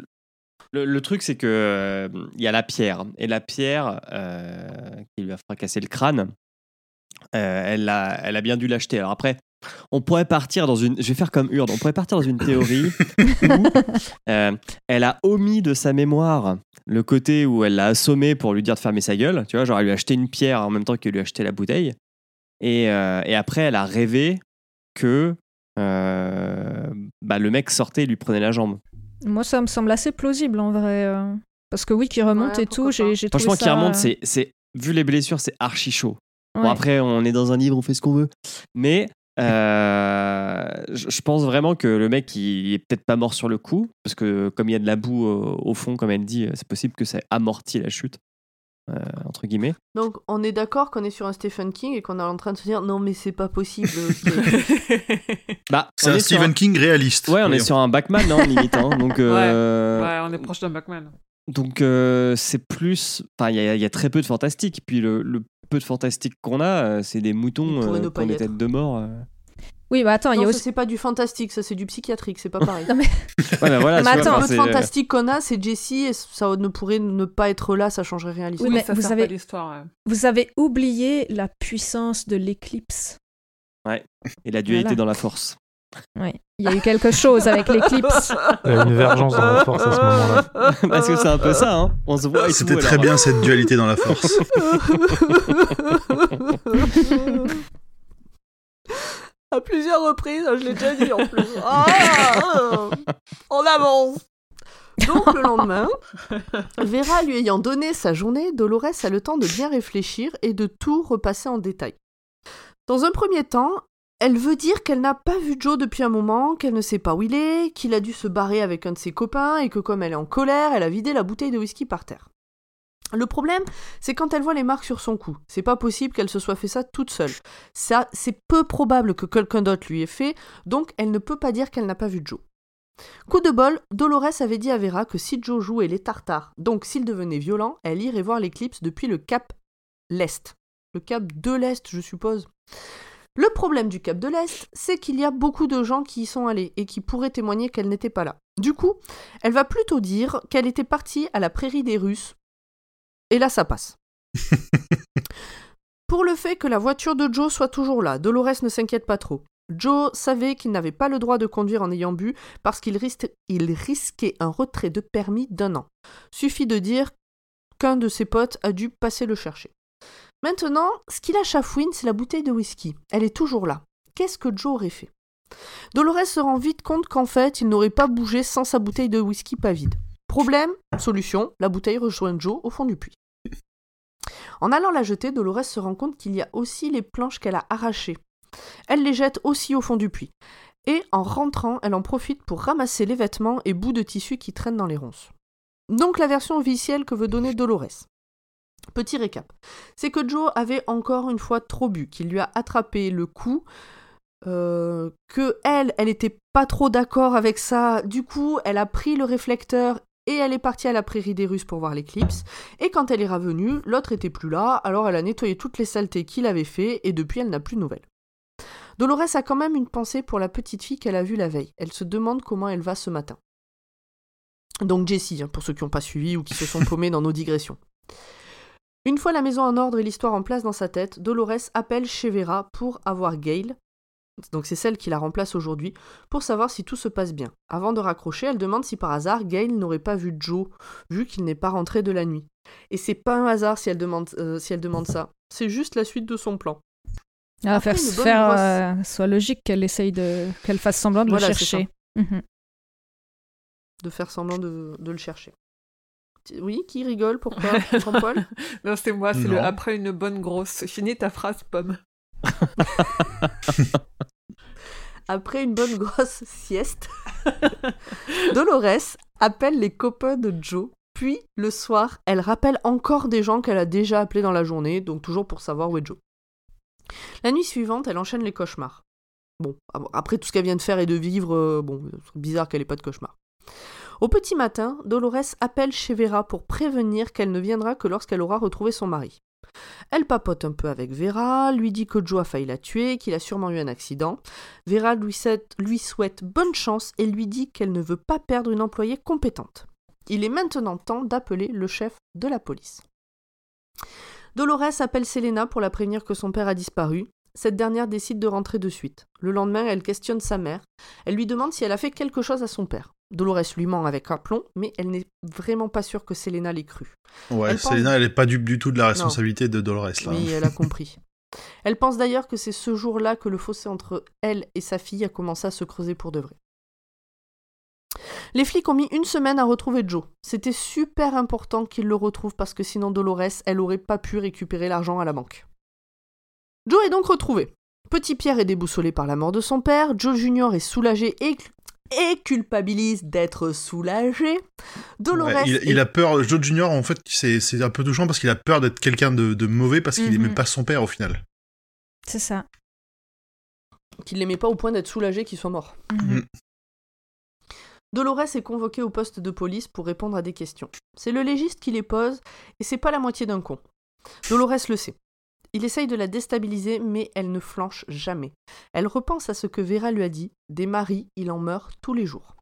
le, le truc, c'est que euh, il y a la pierre. Et la pierre euh, qui lui a fracassé le crâne, euh, elle, a, elle a bien dû l'acheter. Alors après, on pourrait partir dans une. Je vais faire comme Urde. On pourrait partir dans une théorie où euh, elle a omis de sa mémoire le côté où elle l'a assommé pour lui dire de fermer sa gueule. Tu vois, genre elle lui a acheté une pierre en même temps qu'elle lui a acheté la bouteille. Et, euh, et après, elle a rêvé que euh, bah, le mec sortait et lui prenait la jambe. Moi, ça me semble assez plausible, en vrai. euh. Parce que oui, qui remonte Ouais, et tout, j'ai trouvé Franchement, ça... qui remonte, c'est, c'est, vu les blessures, c'est archi chaud. Bon, après, on est dans un livre, on fait ce qu'on veut. Mais euh, je pense vraiment que le mec, il est peut-être pas mort sur le coup, parce que comme il y a de la boue au fond, comme elle dit, c'est possible que ça amortit la chute, euh, entre guillemets. Donc on est d'accord qu'on est sur un Stephen King et qu'on est en train de se dire non mais c'est pas possible. c'est- Bah, C'est on un est sur Stephen King réaliste. Ouais, on est sur un Backman, hein, limite. hein. Donc, euh, Ouais, on est proche d'un Backman. donc euh, c'est plus. Enfin, il y, a- il y a très peu de fantastique. Puis le, le peu de fantastique qu'on a, c'est des moutons euh, qui ont des têtes de mort. Oui, bah attends, il y a ça aussi... c'est pas du fantastique, ça c'est du psychiatrique, c'est pas pareil. Non, mais- Ouais, bah voilà, Mais attends, le fantastique qu'on a, c'est Jessie et ça ne pourrait ne pas être là, ça changerait rien à l'histoire. Oui, mais ça vous avez- pas l'histoire. ouais. Vous avez oublié la puissance de l'éclipse. Ouais. Et la dualité Voilà. dans la force. Ouais. Il y a eu quelque chose avec l'éclipse. Il y a une vergence dans la force à ce moment-là. Parce que c'est un peu ça, hein. On se voit C'était très alors. bien cette dualité dans la force. À plusieurs reprises, je l'ai déjà dit en plus. Ah, ah, on avance. Donc le lendemain, Vera lui ayant donné sa journée, Dolores a le temps de bien réfléchir et de tout repasser en détail. Dans un premier temps, elle veut dire qu'elle n'a pas vu Joe depuis un moment, qu'elle ne sait pas où il est, qu'il a dû se barrer avec un de ses copains et que comme elle est en colère, elle a vidé la bouteille de whisky par terre. Le problème, c'est quand elle voit les marques sur son cou. C'est pas possible qu'elle se soit fait ça toute seule. Ça, c'est peu probable que quelqu'un d'autre lui ait fait, donc elle ne peut pas dire qu'elle n'a pas vu Joe. Coup de bol, Dolores avait dit à Vera que si Joe jouait les tartares, donc s'il devenait violent, elle irait voir l'éclipse depuis le cap l'Est. Le cap de l'Est, je suppose. Le problème du cap de l'Est, c'est qu'il y a beaucoup de gens qui y sont allés et qui pourraient témoigner qu'elle n'était pas là. Du coup, elle va plutôt dire qu'elle était partie à la prairie des Russes. Et là, ça passe. Pour le fait que la voiture de Joe soit toujours là, Dolores ne s'inquiète pas trop. Joe savait qu'il n'avait pas le droit de conduire en ayant bu parce qu'il risquait un retrait de permis d'un an. Suffit de dire qu'un de ses potes a dû passer le chercher. Maintenant, ce qui la chafouine, c'est la bouteille de whisky. Elle est toujours là. Qu'est-ce que Joe aurait fait? Dolores se rend vite compte qu'en fait, il n'aurait pas bougé sans sa bouteille de whisky pas vide. Problème, solution, la bouteille rejoint Joe au fond du puits. En allant la jeter, Dolores se rend compte qu'il y a aussi les planches qu'elle a arrachées. Elle les jette aussi au fond du puits. Et en rentrant, elle en profite pour ramasser les vêtements et bouts de tissu qui traînent dans les ronces. Donc la version officielle que veut donner Dolores. Petit récap, c'est que Joe avait encore une fois trop bu, qu'il lui a attrapé le cou, euh, que elle, elle pas trop d'accord avec ça. Du coup, elle a pris le réflecteur et elle est partie à la prairie des Russes pour voir l'éclipse. Et quand elle est revenue, l'autre était plus là, alors elle a nettoyé toutes les saletés qu'il avait fait et depuis elle n'a plus de nouvelles. Dolores a quand même une pensée pour la petite fille qu'elle a vue la veille. Elle se demande comment elle va ce matin. Donc Jessie, hein, pour ceux qui n'ont pas suivi ou qui se sont paumés dans nos digressions. Une fois la maison en ordre et l'histoire en place dans sa tête, Dolores appelle chez Vera pour avoir Gail, donc c'est celle qui la remplace aujourd'hui, pour savoir si tout se passe bien. Avant de raccrocher, elle demande si par hasard Gail n'aurait pas vu Joe, vu qu'il n'est pas rentré de la nuit. Et c'est pas un hasard si elle demande, euh, si elle demande ça, c'est juste la suite de son plan. Ah, Après faire, faire euh, soit logique qu'elle essaye de. qu'elle fasse semblant de Voilà, le chercher. Mhm. De faire semblant de, de le chercher. Oui, qui rigole Pourquoi? Jean-Paul Non, c'est moi, c'est le après une bonne grosse. Finis ta phrase, pomme. Après une bonne grosse sieste, Dolores appelle les copains de Joe. Puis, le soir, elle rappelle encore des gens qu'elle a déjà appelés dans la journée, donc toujours pour savoir où est Joe. La nuit suivante, elle enchaîne les cauchemars. Bon, ah après tout ce qu'elle vient de faire et de vivre, euh, bon, c'est bizarre qu'elle ait pas de cauchemar. Au petit matin, Dolores appelle chez Vera pour prévenir qu'elle ne viendra que lorsqu'elle aura retrouvé son mari. Elle papote un peu avec Vera, lui dit que Joe a failli la tuer, qu'il a sûrement eu un accident. Vera lui lui souhaite bonne chance et lui dit qu'elle ne veut pas perdre une employée compétente. Il est maintenant temps d'appeler le chef de la police. Dolores appelle Selena pour la prévenir que son père a disparu. Cette dernière décide de rentrer de suite. Le lendemain, elle questionne sa mère. Elle lui demande si elle a fait quelque chose à son père. Dolores lui ment avec aplomb, mais elle n'est vraiment pas sûre que Selena l'ait cru. Ouais, Elle pense- Selena, elle est pas dupe du tout de la responsabilité de Dolores, là. Oui, elle a compris. Elle pense d'ailleurs que c'est ce jour-là que le fossé entre elle et sa fille a commencé à se creuser pour de vrai. Les flics ont mis une semaine à retrouver Joe. C'était super important qu'ils le retrouvent parce que sinon Dolores, elle aurait pas pu récupérer l'argent à la banque. Joe est donc retrouvé. Petit Pierre est déboussolé par la mort de son père, Joe Junior est soulagé et, et culpabilise d'être soulagé. Dolores Ouais, il, est- il a peur, Joe Junior, en fait, c'est c'est un peu touchant parce qu'il a peur d'être quelqu'un de, de mauvais parce qu'il est Mhm. pas son père au final. C'est ça. qu'il l'aimait pas au point d'être soulagé qu'il soit mort. Mhm. Dolores est convoquée au poste de police pour répondre à des questions. C'est le légiste qui les pose, et c'est pas la moitié d'un con. Dolores le sait. Il essaye de la déstabiliser, mais elle ne flanche jamais. Elle repense à ce que Vera lui a dit des maris, il en meurt tous les jours.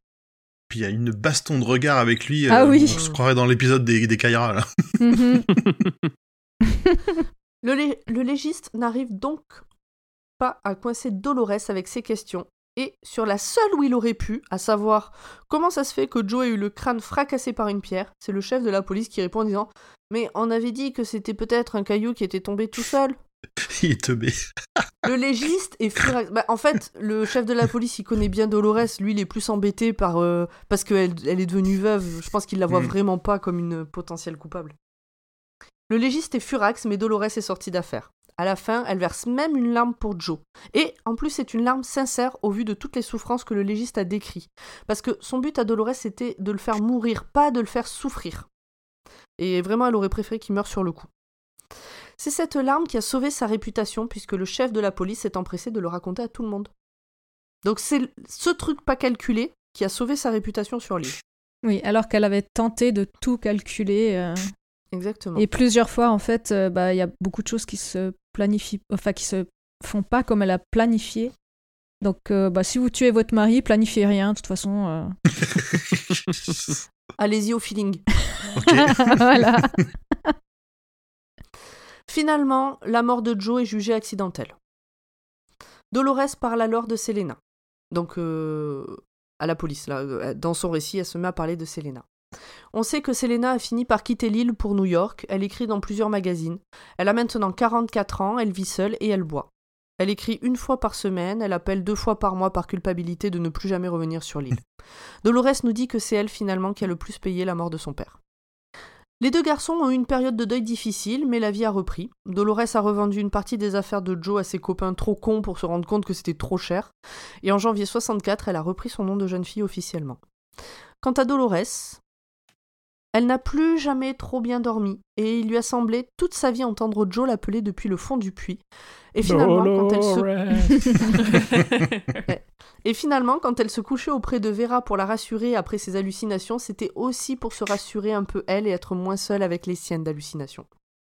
Puis il y a une baston de regard avec lui. Ah euh, oui. On se croirait dans l'épisode des, des Kaira, là. Mhm. Le, lé- le légiste n'arrive donc pas à coincer Dolores avec ses questions, et sur la seule où il aurait pu, à savoir comment ça se fait que Joe ait eu le crâne fracassé par une pierre, c'est le chef de la police qui répond en disant Mais on avait dit que c'était peut-être un caillou qui était tombé tout seul. il est teubé. Le légiste est furax. Bah, en fait, le chef de la police, il connaît bien Dolores. Lui, il est plus embêté par euh, parce qu'elle elle est devenue veuve. Je pense qu'il la voit Mm. vraiment pas comme une potentielle coupable. Le légiste est furax, mais Dolores est sortie d'affaire. À la fin, elle verse même une larme pour Joe. Et en plus, c'est une larme sincère au vu de toutes les souffrances que le légiste a décrites. Parce que son but à Dolores, c'était de le faire mourir, pas de le faire souffrir. Et vraiment, elle aurait préféré qu'il meure sur le coup. C'est cette larme qui a sauvé sa réputation puisque le chef de la police s'est empressé de le raconter à tout le monde. Donc c'est ce truc pas calculé qui a sauvé sa réputation sur l'île. Oui, alors qu'elle avait tenté de tout calculer. euh, Exactement. Et plusieurs fois, en fait, euh, bah, il y a beaucoup de choses qui se planifient, enfin, qui se font pas comme elle a planifié. Donc, euh, bah, si vous tuez votre mari, planifiez rien. De toute façon, euh, Allez-y au feeling. voilà. Finalement, la mort de Joe est jugée accidentelle. Dolores parle alors de Selena. Donc, euh, à la police, là. euh, Dans son récit, elle se met à parler de Selena. On sait que Selena a fini par quitter l'île pour New York. Elle écrit dans plusieurs magazines. Elle a maintenant 44 ans, elle vit seule et elle boit. Elle écrit une fois par semaine, elle appelle deux fois par mois par culpabilité de ne plus jamais revenir sur l'île. Dolores nous dit que c'est elle finalement qui a le plus payé la mort de son père. Les deux garçons ont eu une période de deuil difficile, mais la vie a repris. Dolores a revendu une partie des affaires de Joe à ses copains trop cons pour se rendre compte que c'était trop cher. Et en janvier 64, elle a repris son nom de jeune fille officiellement. Quant à Dolores, elle n'a plus jamais trop bien dormi, et il lui a semblé toute sa vie entendre Joe l'appeler depuis le fond du puits. Et finalement, quand elle se... Ouais. Et finalement, quand elle se couchait auprès de Vera pour la rassurer après ses hallucinations, c'était aussi pour se rassurer un peu elle et être moins seule avec les siennes d'hallucinations.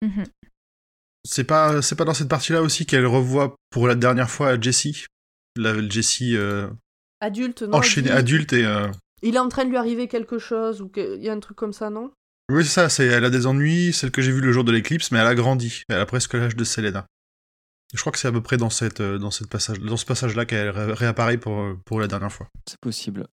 Mhm. C'est pas, c'est pas dans cette partie-là aussi qu'elle revoit pour la dernière fois Jessie? La Jessie euh, Adulte, non enchaînée adulte. adulte et. euh, Il est en train de lui arriver quelque chose, ou que- il y a un truc comme ça, non? Oui, c'est ça, c'est, elle a des ennuis, celle que j'ai vue le jour de l'éclipse, mais elle a grandi. Elle a presque l'âge de Selena. Je crois que c'est à peu près dans, cette, euh, dans, cette passage, dans ce passage-là qu'elle ré- réapparaît pour, euh, pour la dernière fois. C'est possible.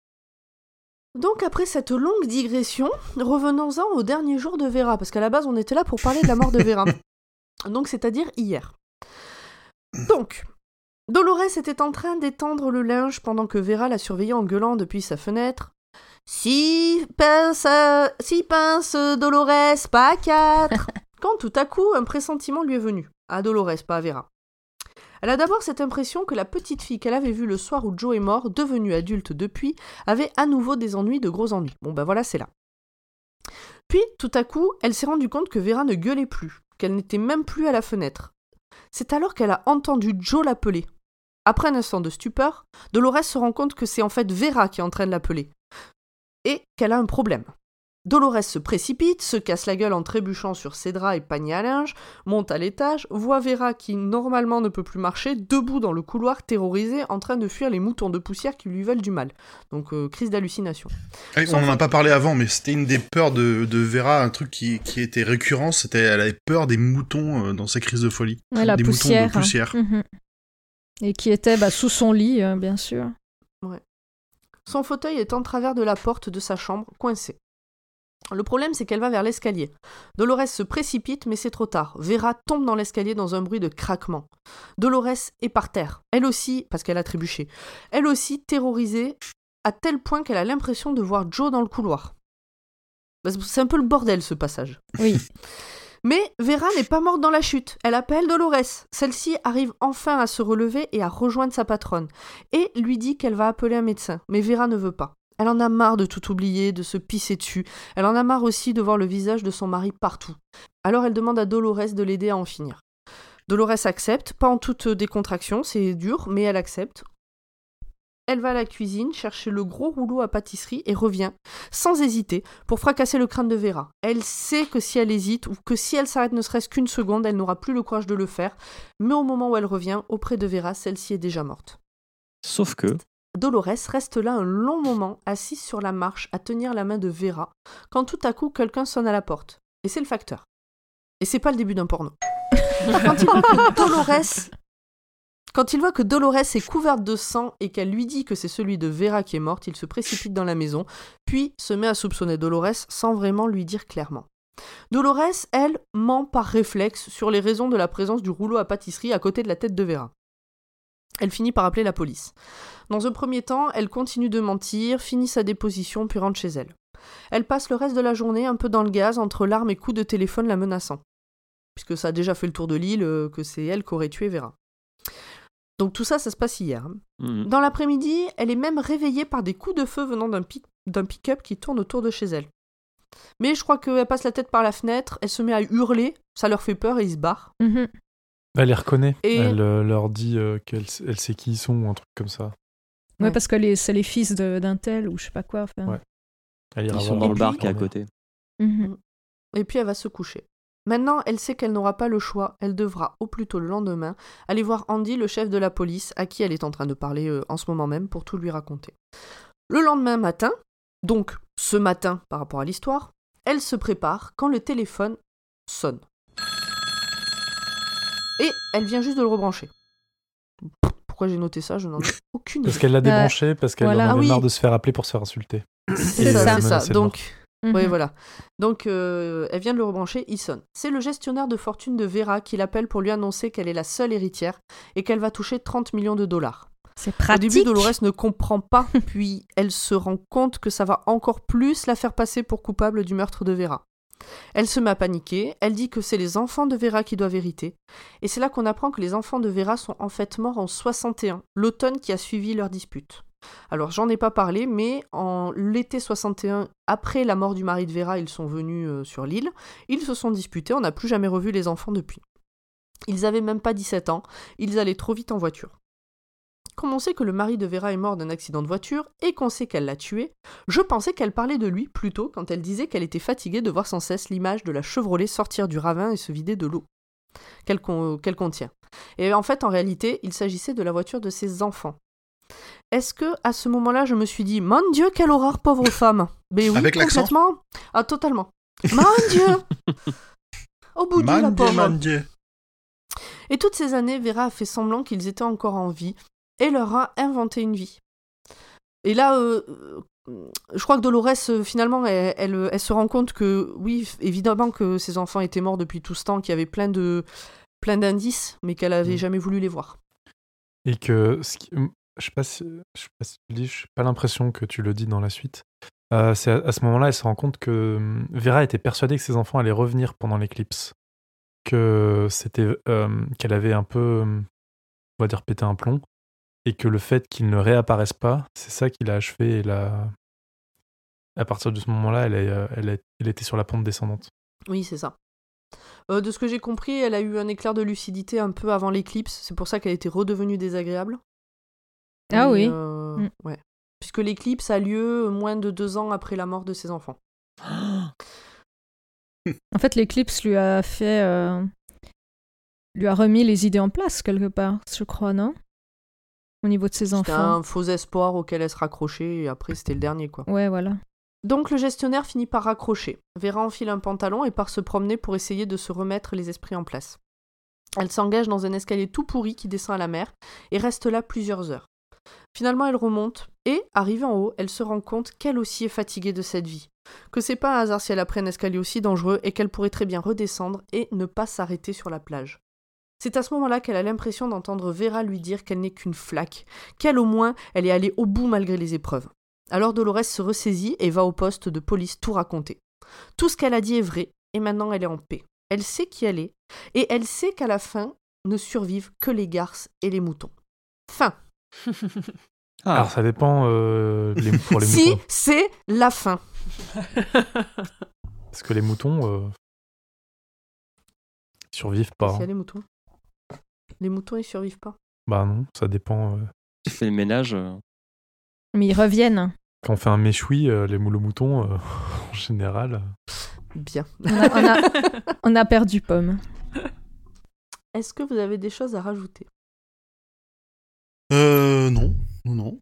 Donc après cette longue digression, revenons-en au dernier jour de Vera, parce qu'à la base on était là pour parler de la mort de Vera. Donc c'est-à-dire hier. Donc, Dolores était en train d'étendre le linge pendant que Vera la surveillait en gueulant depuis sa fenêtre. Six pinces, euh, six pinces, Dolores, pas quatre. Quand tout à coup un pressentiment lui est venu. À Dolores, pas à Vera. Elle a d'abord cette impression que la petite fille qu'elle avait vue le soir où Joe est mort, devenue adulte depuis, avait à nouveau des ennuis de gros ennuis. Bon ben voilà, c'est là. Puis, tout à coup, elle s'est rendue compte que Vera ne gueulait plus, qu'elle n'était même plus à la fenêtre. C'est alors qu'elle a entendu Joe l'appeler. Après un instant de stupeur, Dolores se rend compte que c'est en fait Vera qui est en train de l'appeler. Et qu'elle a un problème. Dolores se précipite, se casse la gueule en trébuchant sur ses draps et paniers à linge, monte à l'étage, voit Vera qui normalement ne peut plus marcher, debout dans le couloir, terrorisée, en train de fuir les moutons de poussière qui lui veulent du mal. Donc euh, crise d'hallucination. Ah oui, on en a pas parlé avant, mais c'était une des peurs de, de Vera, un truc qui, qui était récurrent, c'était elle avait peur des moutons euh, dans ses crises de folie. Ouais, la des poussière. moutons de poussière. Mhm. Et qui était bah, sous son lit, euh, bien sûr. Son fauteuil est en travers de la porte de sa chambre, coincé. Le problème, c'est qu'elle va vers l'escalier. Dolores se précipite, mais c'est trop tard. Vera tombe dans l'escalier dans un bruit de craquement. Dolores est par terre, elle aussi, parce qu'elle a trébuché, elle aussi terrorisée, à tel point qu'elle a l'impression de voir Joe dans le couloir. Bah, C'est un peu le bordel, ce passage. Oui. Mais Vera n'est pas morte dans la chute. Elle appelle Dolores. Celle-ci arrive enfin à se relever et à rejoindre sa patronne. Et lui dit qu'elle va appeler un médecin. Mais Vera ne veut pas. Elle en a marre de tout oublier, de se pisser dessus. Elle en a marre aussi de voir le visage de son mari partout. Alors elle demande à Dolores de l'aider à en finir. Dolores accepte, pas en toute décontraction, c'est dur, mais elle accepte. Elle va à la cuisine chercher le gros rouleau à pâtisserie et revient, sans hésiter, pour fracasser le crâne de Vera. Elle sait que si elle hésite, ou que si elle s'arrête ne serait-ce qu'une seconde, elle n'aura plus le courage de le faire, mais au moment où elle revient, auprès de Vera, celle-ci est déjà morte. Sauf que. Dolores reste là un long moment, assise sur la marche, à tenir la main de Vera, quand tout à coup quelqu'un sonne à la porte. Et c'est le facteur. Et c'est pas le début d'un porno. quand il voit que Dolores. Quand il voit que Dolores est couverte de sang et qu'elle lui dit que c'est celui de Vera qui est morte, il se précipite dans la maison, puis se met à soupçonner Dolores sans vraiment lui dire clairement. Dolores, elle, ment par réflexe sur les raisons de la présence du rouleau à pâtisserie à côté de la tête de Vera. Elle finit par appeler la police. Dans un premier temps, elle continue de mentir, finit sa déposition, puis rentre chez elle. Elle passe le reste de la journée un peu dans le gaz entre larmes et coups de téléphone la menaçant. Puisque ça a déjà fait le tour de l'île euh, que c'est elle qui aurait tué Vera. Donc tout ça, ça se passe hier. Mhm. Dans l'après-midi, elle est même réveillée par des coups de feu venant d'un pick- d'un pick-up qui tourne autour de chez elle. Mais je crois qu'elle passe la tête par la fenêtre, elle se met à hurler, ça leur fait peur et ils se barrent. Mhm. Elle les reconnaît. Et- Elle euh, leur dit euh, qu'elle elle sait qui ils sont ou un truc comme ça. Ouais, parce que les- c'est les fils de- d'un tel ou je sais pas quoi. enfin. Ouais. Elle ira Ils sont voir dans le bar qui est à côté. Mhm. Et puis elle va se coucher. Maintenant, elle sait qu'elle n'aura pas le choix. Elle devra, au plus tôt le lendemain, aller voir Andy, le chef de la police, à qui elle est en train de parler euh, en ce moment même, pour tout lui raconter. Le lendemain matin, donc ce matin par rapport à l'histoire, elle se prépare quand le téléphone sonne. Et elle vient juste de le rebrancher. Pourquoi j'ai noté ça? Je n'en ai aucune idée. Parce qu'elle l'a débranché, parce qu'elle voilà. en Ah avait oui. marre de se faire appeler pour se faire insulter. C'est ça, euh, c'est ça. mort. Donc, Mhm. oui, voilà. Donc, euh, elle vient de le rebrancher, il sonne. C'est le gestionnaire de fortune de Vera qui l'appelle pour lui annoncer qu'elle est la seule héritière et qu'elle va toucher 30 millions de dollars. C'est Au pratique. début, Dolores ne comprend pas, puis elle se rend compte que ça va encore plus la faire passer pour coupable du meurtre de Vera. Elle se met à paniquer, elle dit que c'est les enfants de Vera qui doivent hériter, et c'est là qu'on apprend que les enfants de Vera sont en fait morts en 61, l'automne qui a suivi leur dispute. Alors j'en ai pas parlé, mais en l'été 61, après la mort du mari de Vera, ils sont venus euh, sur l'île, ils se sont disputés, on n'a plus jamais revu les enfants depuis. Ils avaient même pas 17 ans, ils allaient trop vite en voiture. Comme on sait que le mari de Vera est mort d'un accident de voiture et qu'on sait qu'elle l'a tué, je pensais qu'elle parlait de lui plutôt quand elle disait qu'elle était fatiguée de voir sans cesse l'image de la Chevrolet sortir du ravin et se vider de l'eau qu'elle qu'elle contient. Et en fait, en réalité, il s'agissait de la voiture de ses enfants. Est-ce que à ce moment-là, je me suis dit, mon Dieu, quelle horreur, pauvre femme Mais oui, Avec complètement. Ah, totalement. Mon Dieu Au bout du la Man Dieu, pauvre. man Dieu. Et toutes ces années, Vera a fait semblant qu'ils étaient encore en vie et leur a inventé une vie. Et là, euh, euh, je crois que Dolores, euh, finalement, elle, elle- elle se rend compte que, oui, évidemment que ses enfants étaient morts depuis tout ce temps, qu'il y avait plein de plein d'indices, mais qu'elle avait Mm. jamais voulu les voir. Et que, ce qui- je sais pas si, sais pas si tu le dis, je n'ai pas l'impression que tu le dis dans la suite. Euh, c'est à, ce moment-là, elle se rend compte que hum, Vera était persuadée que ses enfants allaient revenir pendant l'éclipse, que c'était, qu'elle avait un peu, hum, on va dire, pété un plomb, et que le fait qu'ils ne réapparaissent pas, c'est ça qui l'a achevé. Et l'a... À partir de ce moment-là, euh, elle était sur la pente descendante. Oui, c'est ça. Euh, de ce que j'ai compris, elle a eu un éclair de lucidité un peu avant l'éclipse. C'est pour ça qu'elle était redevenue désagréable. Ah oui. euh, Mm. Ouais. Puisque l'éclipse a lieu moins de deux ans après la mort de ses enfants. En fait, l'éclipse lui a fait. euh, lui a remis les idées en place, quelque part, je crois, non? Au niveau de ses C'était enfants. un faux espoir auquel elle se raccrochait et après c'était le dernier quoi. Ouais, voilà. Donc le gestionnaire finit par raccrocher. Vera enfile un pantalon et part se promener pour essayer de se remettre les esprits en place. Elle s'engage dans un escalier tout pourri qui descend à la mer et reste là plusieurs heures. Finalement, elle remonte et, arrivée en haut, elle se rend compte qu'elle aussi est fatiguée de cette vie. Que c'est pas un hasard si elle a pris un escalier aussi dangereux et qu'elle pourrait très bien redescendre et ne pas s'arrêter sur la plage. C'est à ce moment-là qu'elle a l'impression d'entendre Vera lui dire qu'elle n'est qu'une flaque, qu'elle au moins elle est allée au bout malgré les épreuves. Alors Dolores se ressaisit et va au poste de police tout raconter. Tout ce qu'elle a dit est vrai, et maintenant elle est en paix. Elle sait qui elle est, et elle sait qu'à la fin ne survivent que les garces et les moutons. Fin. Ah. Alors ça dépend euh, les- pour les si, moutons. c'est la fin. Parce que les moutons euh, ils survivent pas. S'il y a hein. les moutons. Les moutons, ils survivent pas. Bah non, ça dépend. euh. Tu fais le ménage. euh, Mais ils reviennent. Quand on fait un méchoui, euh, les moules aux moutons, euh, en général. euh, Bien. On a, on a- on a perdu Pomme. Est-ce que vous avez des choses à rajouter? Euh, non. Non, non.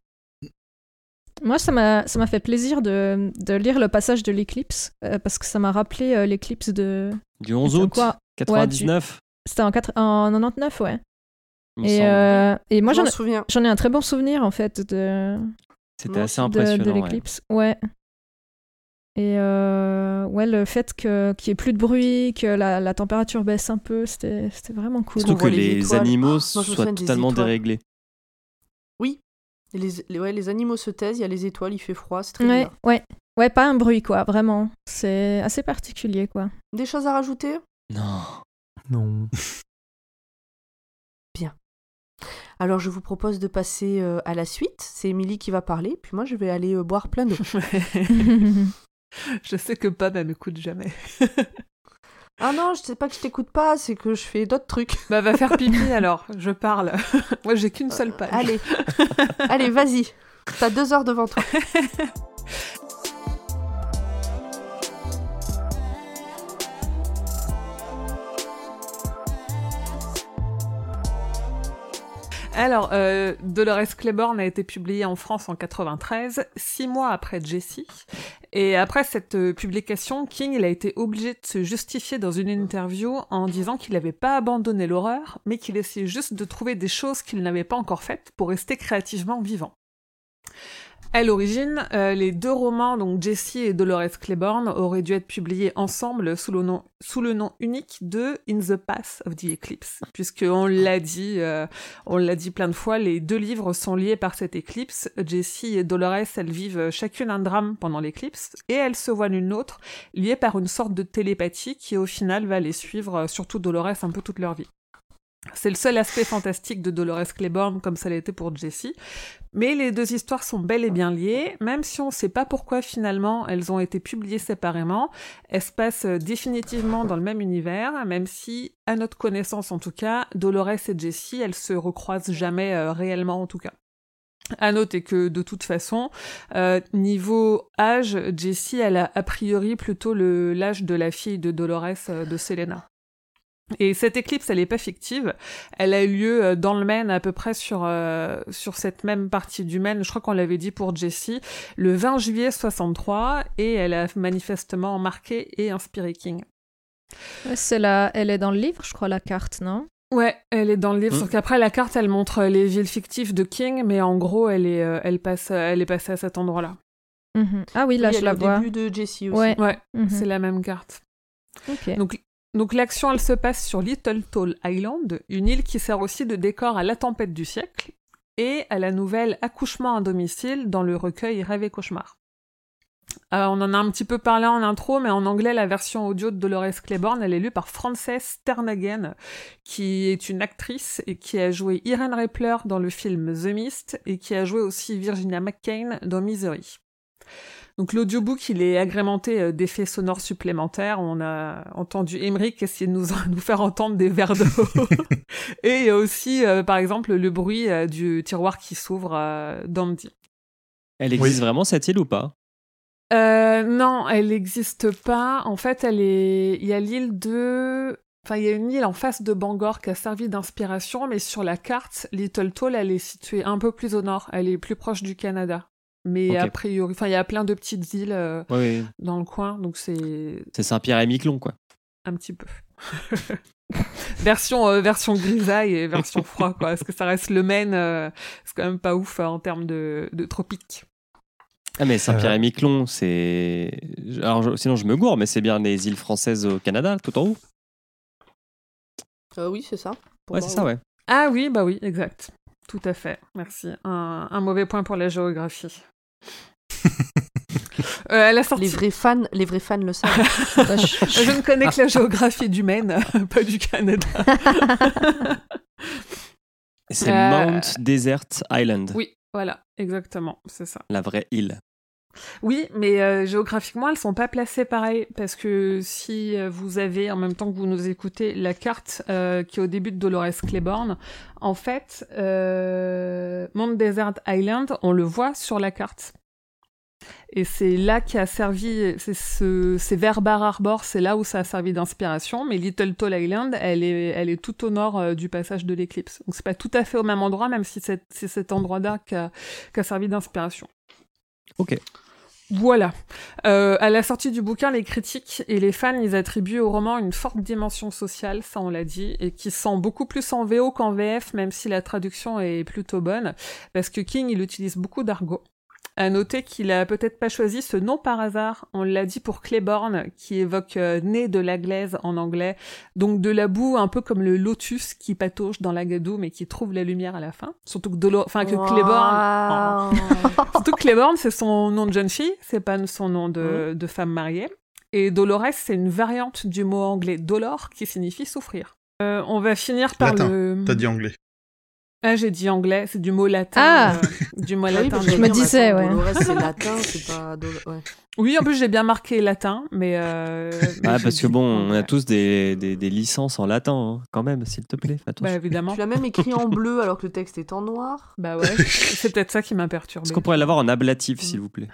Moi, ça m'a ça m'a fait plaisir de, de lire le passage de l'éclipse, euh, parce que ça m'a rappelé euh, l'éclipse de... Du 11 C'est août quoi? 99. C'était en, quatre- en 99, ouais. Et, euh, et moi, Je j'en j'en ai un très bon souvenir, en fait, de, C'était assez impressionnant. de ouais. l'éclipse. Ouais. Et euh, ouais, le fait que- qu'il n'y ait plus de bruit, que la, la température baisse un peu, c'était c'était vraiment cool. Surtout que les animaux me soient totalement déréglés. Oui. Les, les- ouais, les animaux se taisent, il y a les étoiles, il fait froid, c'est très Ouais, bizarre. ouais. Ouais, pas un bruit, quoi, vraiment. C'est assez particulier, quoi. Des choses à rajouter? Non. Non. Alors je vous propose de passer euh, à la suite. C'est Émilie qui va parler, puis moi je vais aller euh, boire plein d'eau. je sais que Pam, elle m'écoute jamais. Ah non, je sais pas que je t'écoute pas, c'est que je fais d'autres trucs. Bah, va faire pipi alors, je parle. Moi, j'ai qu'une seule page. Allez, allez, vas-y. T'as deux heures devant toi. Alors, euh, Dolores Claiborne a été publiée en France en 93, six mois après Jessie. Et après cette euh, publication, King il a été obligé de se justifier dans une interview en disant qu'il n'avait pas abandonné l'horreur, mais qu'il essayait juste de trouver des choses qu'il n'avait pas encore faites pour rester créativement vivant. À l'origine, euh, les deux romans, donc Jessie et Dolores Claiborne, auraient dû être publiés ensemble sous le nom, sous le nom unique de In the Path of the Eclipse, puisque on l'a dit, euh, on l'a dit plein de fois, les deux livres sont liés par cette éclipse. Jessie et Dolores, elles vivent chacune un drame pendant l'éclipse, et elles se voient l'une l'autre liées par une sorte de télépathie qui, au final, va les suivre, surtout Dolores, un peu toute leur vie. C'est le seul aspect fantastique de Dolores Claiborne, comme ça l'a été pour Jessie. Mais les deux histoires sont bel et bien liées, même si on ne sait pas pourquoi finalement elles ont été publiées séparément. Elles se passent définitivement dans le même univers, même si, à notre connaissance en tout cas, Dolores et Jessie, elles se recroisent jamais euh, réellement en tout cas. À noter que de toute façon, euh, niveau âge, Jessie, elle a a priori plutôt l'âge de la fille de Dolores, euh, de Selena. Et cette éclipse, elle n'est pas fictive. Elle a eu lieu euh, dans le Maine, à peu près sur, euh, sur cette même partie du Maine. Je crois qu'on l'avait dit pour Jessie, le 20 juillet 63, et elle a manifestement marqué et inspiré King. C'est la... Elle est dans le livre, je crois, la carte, non? Ouais, elle est dans le livre. Mm. Sauf qu'après, la carte, elle montre les villes fictives de King, mais en gros, elle est, euh, elle passe, elle est passée à cet endroit-là. Mhm. Ah oui, là, Oui, je la est au vois. début de Jessie aussi. Ouais. Ouais, Mhm. c'est la même carte. Ok. Donc, donc l'action, elle se passe sur Little Tall Island, une île qui sert aussi de décor à la tempête du siècle et à la nouvelle Accouchement à domicile dans le recueil Rêve et Cauchemar. Euh, on en a un petit peu parlé en intro, mais en anglais, la version audio de Dolores Claiborne, elle est lue par Frances Sternhagen, qui est une actrice et qui a joué Irene Rappler dans le film The Mist et qui a joué aussi Virginia McCain dans Misery. Donc l'audiobook, il est agrémenté euh, d'effets sonores supplémentaires. On a entendu Emmerich essayer de nous, nous faire entendre des verres d'eau. Et il y a aussi, euh, par exemple, le bruit euh, du tiroir qui s'ouvre euh, d'Andy. Elle existe vraiment cette île ou pas? Euh, non, elle n'existe pas. En fait, elle est. Il y a l'île de. Enfin, il y a une île en face de Bangor qui a servi d'inspiration, mais sur la carte, Little Toll, elle est située un peu plus au nord. Elle est plus proche du Canada. Mais Ok. a priori, enfin, il y a plein de petites îles euh, Oui, oui. dans le coin, donc c'est C'est Saint-Pierre et Miquelon, quoi. un petit peu. version, euh, version grisaille et version froid, quoi. Parce que ça reste le Maine, euh, c'est quand même pas ouf euh, en termes de, de tropique. Ah, mais Saint-Pierre et Miquelon, c'est. Alors, je- sinon, je me gourre, mais c'est bien les îles françaises au Canada, tout en haut. Euh, oui, c'est ça. Pour Ouais, c'est ça, ouais. Ah oui, bah oui, exact. Tout à fait, merci. Un, un mauvais point pour la géographie. Euh, à la sortie... Les vrais fans, les vrais fans le savent. Je ne connais que la géographie du Maine, pas du Canada. C'est Euh, Mount Desert Island, Oui, voilà, exactement, c'est ça. la vraie île. Oui, mais euh, géographiquement, elles sont pas placées pareil parce que si euh, vous avez en même temps que vous nous écoutez la carte euh, qui est au début de Dolores Claiborne, en fait, euh, Mount Desert Island, on le voit sur la carte. Et c'est là qui a servi, c'est ce, c'est vers Bar Harbor, c'est là où ça a servi d'inspiration. Mais Little Tall Island, elle est, elle est tout au nord du passage de l'éclipse. Donc c'est pas tout à fait au même endroit, même si c'est cet endroit-là qui a, a servi d'inspiration. Ok. Voilà. Euh, à la sortie du bouquin, les critiques et les fans, ils attribuent au roman une forte dimension sociale, ça on l'a dit, et qui sent beaucoup plus en VO qu'en VF, même si la traduction est plutôt bonne, parce que King, il utilise beaucoup d'argot. À noter qu'il a peut-être pas choisi ce nom par hasard. On l'a dit pour Claiborne, qui évoque euh, nez de la glaise en anglais. Donc de la boue, un peu comme le lotus qui patauge dans la gadoue, mais qui trouve la lumière à la fin. Surtout que, Dolo- enfin, que Claiborne... Oh. Surtout que Claiborne, c'est son nom de jeune fille, c'est pas son nom de, de femme mariée. Et Dolores, c'est une variante du mot anglais dolor, qui signifie souffrir. Euh, on va finir par Latin. le... T'as dit anglais. Ah, j'ai dit anglais, c'est du mot latin. Ah euh, du mot Ah oui, latin. parce que Je me disais, ouais. Dolores, c'est latin, c'est pas. Dolo- ouais. Oui, en plus, j'ai bien marqué latin, mais. euh, mais Ah, parce que bon, on a tous des, des, des licences en latin, hein, quand même, s'il te plaît. Bah, évidemment. Tu l'as même écrit en bleu alors que le texte est en noir. Bah ouais, c'est peut-être ça qui m'a perturbé. Est-ce qu'on pourrait l'avoir en ablatif, s'il vous plaît?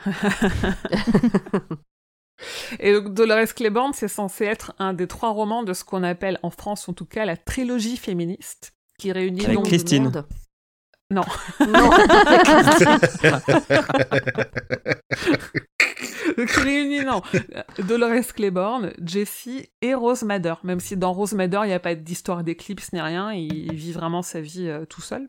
Et donc Dolores Claiborne, c'est censé être un des trois romans de ce qu'on appelle en France, en tout cas, la trilogie féministe, qui réunit Avec Christine. Non. Non. Qui réunit, non, Dolores Claiborne, Jessie et Rose Madder. Même si dans Rose Madder, il n'y a pas d'histoire d'éclipse ni rien, il vit vraiment sa vie euh, tout seul.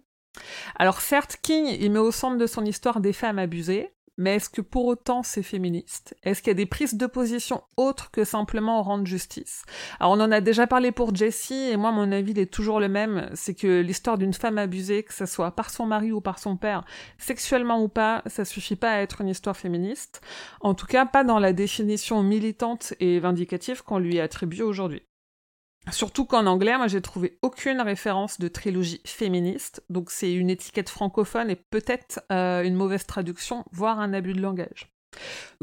Alors certes, King, il met au centre de son histoire des femmes abusées, mais est-ce que pour autant c'est féministe? Est-ce qu'il y a des prises de position autres que simplement rendre justice? Alors on en a déjà parlé pour Jessie, et moi mon avis est toujours le même, c'est que l'histoire d'une femme abusée, que ce soit par son mari ou par son père, sexuellement ou pas, ça suffit pas à être une histoire féministe. En tout cas, pas dans la définition militante et vindicative qu'on lui attribue aujourd'hui. Surtout qu'en anglais, moi j'ai trouvé aucune référence de trilogie féministe, donc c'est une étiquette francophone et peut-être euh, une mauvaise traduction, voire un abus de langage.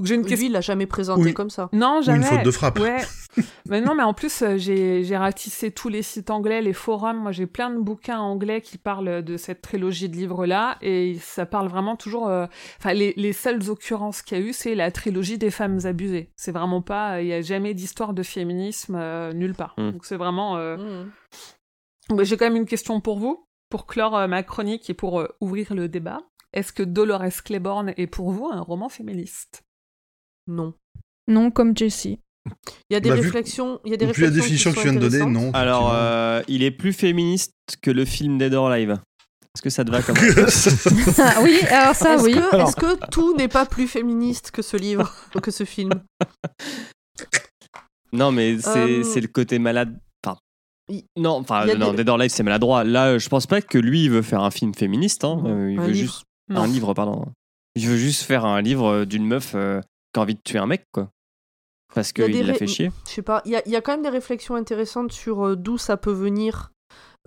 J'ai une Lui, question. il l'a jamais présenté Oui. comme ça. Non, Ou jamais. une faute de frappe. Ouais. mais non, mais en plus, euh, j'ai ratissé tous les sites anglais, les forums. Moi, j'ai plein de bouquins anglais qui parlent de cette trilogie de livres-là. Et ça parle vraiment toujours. euh, Enfin, les, les seules occurrences qu'il y a eu, c'est la trilogie des femmes abusées. C'est vraiment pas. Il n'y a jamais d'histoire de féminisme euh, nulle part. Mm. Donc, c'est vraiment. euh, mais J'ai quand même une question pour vous, pour clore euh, ma chronique et pour euh, ouvrir le débat. Est-ce que Dolores Claiborne est pour vous un roman féministe? Non. Non, comme Jessie. Il y a des Bah, réflexions. Il y a des Vu la réflexions définition qui que sont tu viens de donner, non. Alors, euh, il est plus féministe que le film Dead or Alive. Est-ce que ça te va comme Ah oui, alors ça, Est-ce oui. est-ce que tout n'est pas plus féministe que ce livre, que ce film? Non, mais c'est Euh, c'est le côté malade. Enfin, non, enfin, non, des- Dead or Alive, c'est maladroit. Là, je pense pas que lui, il veut faire un film féministe. hein. Euh, il Un veut livre. juste. Non. Un livre, pardon. Il veut juste faire un livre euh, d'une meuf euh, qui a envie de tuer un mec, quoi. Parce Il qu'il des l'a ré- fait chier. Je sais pas, il y a, il y a quand même des réflexions intéressantes sur euh, d'où ça peut venir.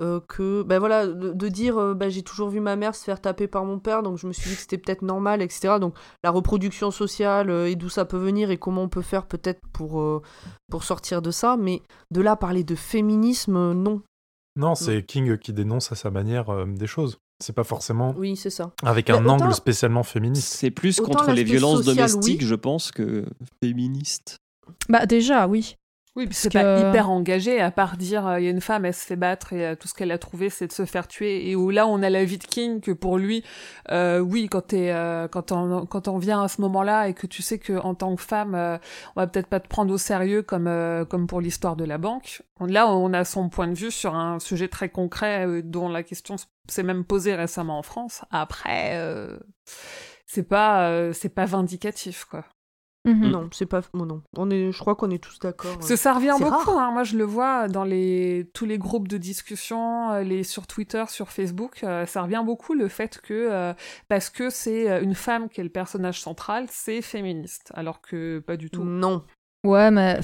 euh, que, ben voilà, de, de dire, euh, ben, j'ai toujours vu ma mère se faire taper par mon père, donc je me suis dit que c'était peut-être normal, etc. Donc la reproduction sociale euh, et d'où ça peut venir et comment on peut faire peut-être pour, euh, pour sortir de ça. Mais de là parler de féminisme, euh, non. Non, c'est King qui dénonce à sa manière euh, des choses. C'est pas forcément Oui, c'est ça. avec Mais un autant- angle spécialement féministe. C'est plus Autant contre les violences domestiques, oui. je pense, que féministe. Bah déjà, oui. Oui, puis c'est Parce pas hyper engagé, à part dire euh, il y a une femme, elle se fait battre et euh, tout ce qu'elle a trouvé, c'est de se faire tuer. Et où là, on a la vie de King que pour lui, euh, oui, quand t'es, euh, quand on, quand on vient à ce moment-là et que tu sais que en tant que femme, euh, on va peut-être pas te prendre au sérieux comme, euh, comme pour l'histoire de la banque. Là, on a son point de vue sur un sujet très concret euh, dont la question s'est même posée récemment en France. Après, euh, c'est pas, euh, c'est pas vindicatif, quoi. Mhm. Non, c'est pas. bon, non. On est, je crois qu'on est tous d'accord. Parce que ça revient beaucoup. hein. Moi, je le vois dans les tous les groupes de discussion, euh, les sur Twitter, sur Facebook. euh, ça revient beaucoup le fait que euh, parce que c'est euh, une femme qui est le personnage central, c'est féministe, alors que pas du tout. Non. Ouais, mais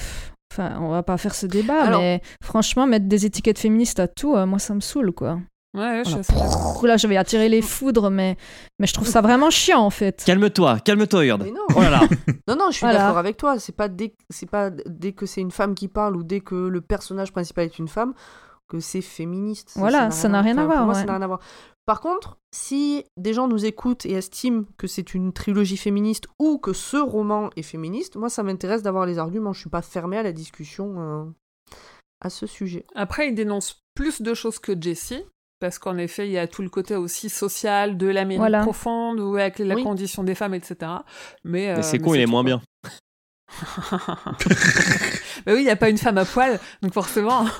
enfin, on va pas faire ce débat, Alors- mais franchement, mettre des étiquettes féministes à tout, euh, moi, ça me saule, quoi. Ouais, je Voilà. sais. Là, je vais attirer les foudres, mais, mais je trouve ça vraiment chiant, en fait. Calme-toi, calme-toi, Yord. Mais non. Oh là là. Non, non, je suis Voilà. d'accord avec toi. C'est pas dès, c'est pas dès que c'est une femme qui parle ou dès que le personnage principal est une femme que c'est féministe. Voilà, ça n'a rien à enfin, voir, Pour moi, ouais. ça n'a rien à voir. Par contre, si des gens nous écoutent et estiment que c'est une trilogie féministe ou que ce roman est féministe, moi, ça m'intéresse d'avoir les arguments. Je suis pas fermée à la discussion euh, à ce sujet. Après, il dénonce plus de choses que Jessie. Parce qu'en effet, il y a tout le côté aussi social de l'Amérique Voilà. profonde, ou avec la Oui. condition des femmes, etc. Mais, euh, Mais c'est con, il est moins bien. bah oui, il n'y a pas une femme à poil, donc forcément.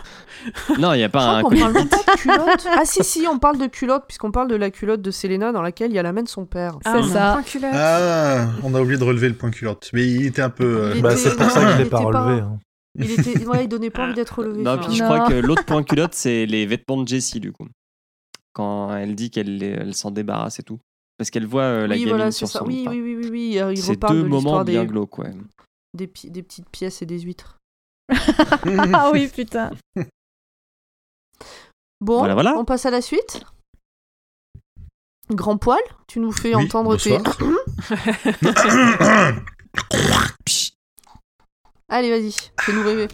Non, il n'y a pas un colis parle pas de culotte. Ah si, si, on parle de culotte, puisqu'on parle de la culotte de Selena dans laquelle il y a la main de son père. Ah, C'est on ça. un point culotte. Ah, on a oublié de relever le point culotte. Mais il était un peu. euh, Bah, c'est pour ça que je l'ai pas pas- relevé. hein. Il était, ouais, il donnait pas envie d'être relevé. Non, puis je crois que l'autre point culotte, c'est les vêtements de Jessie, du coup. Quand elle dit qu'elle elle s'en débarrasse et tout. Parce qu'elle voit euh, la oui, gamine voilà, c'est sur ça. son... Oui, oui, oui, oui, oui. euh, Il C'est deux de moments bien des, glauques, ouais. des, pi- des petites pièces et des huîtres. ah oui, putain. Bon, Voilà, voilà. on passe à la suite. Grand poil, tu nous fais Oui, entendre tes. bonsoir. Allez, vas-y, fais-nous rêver.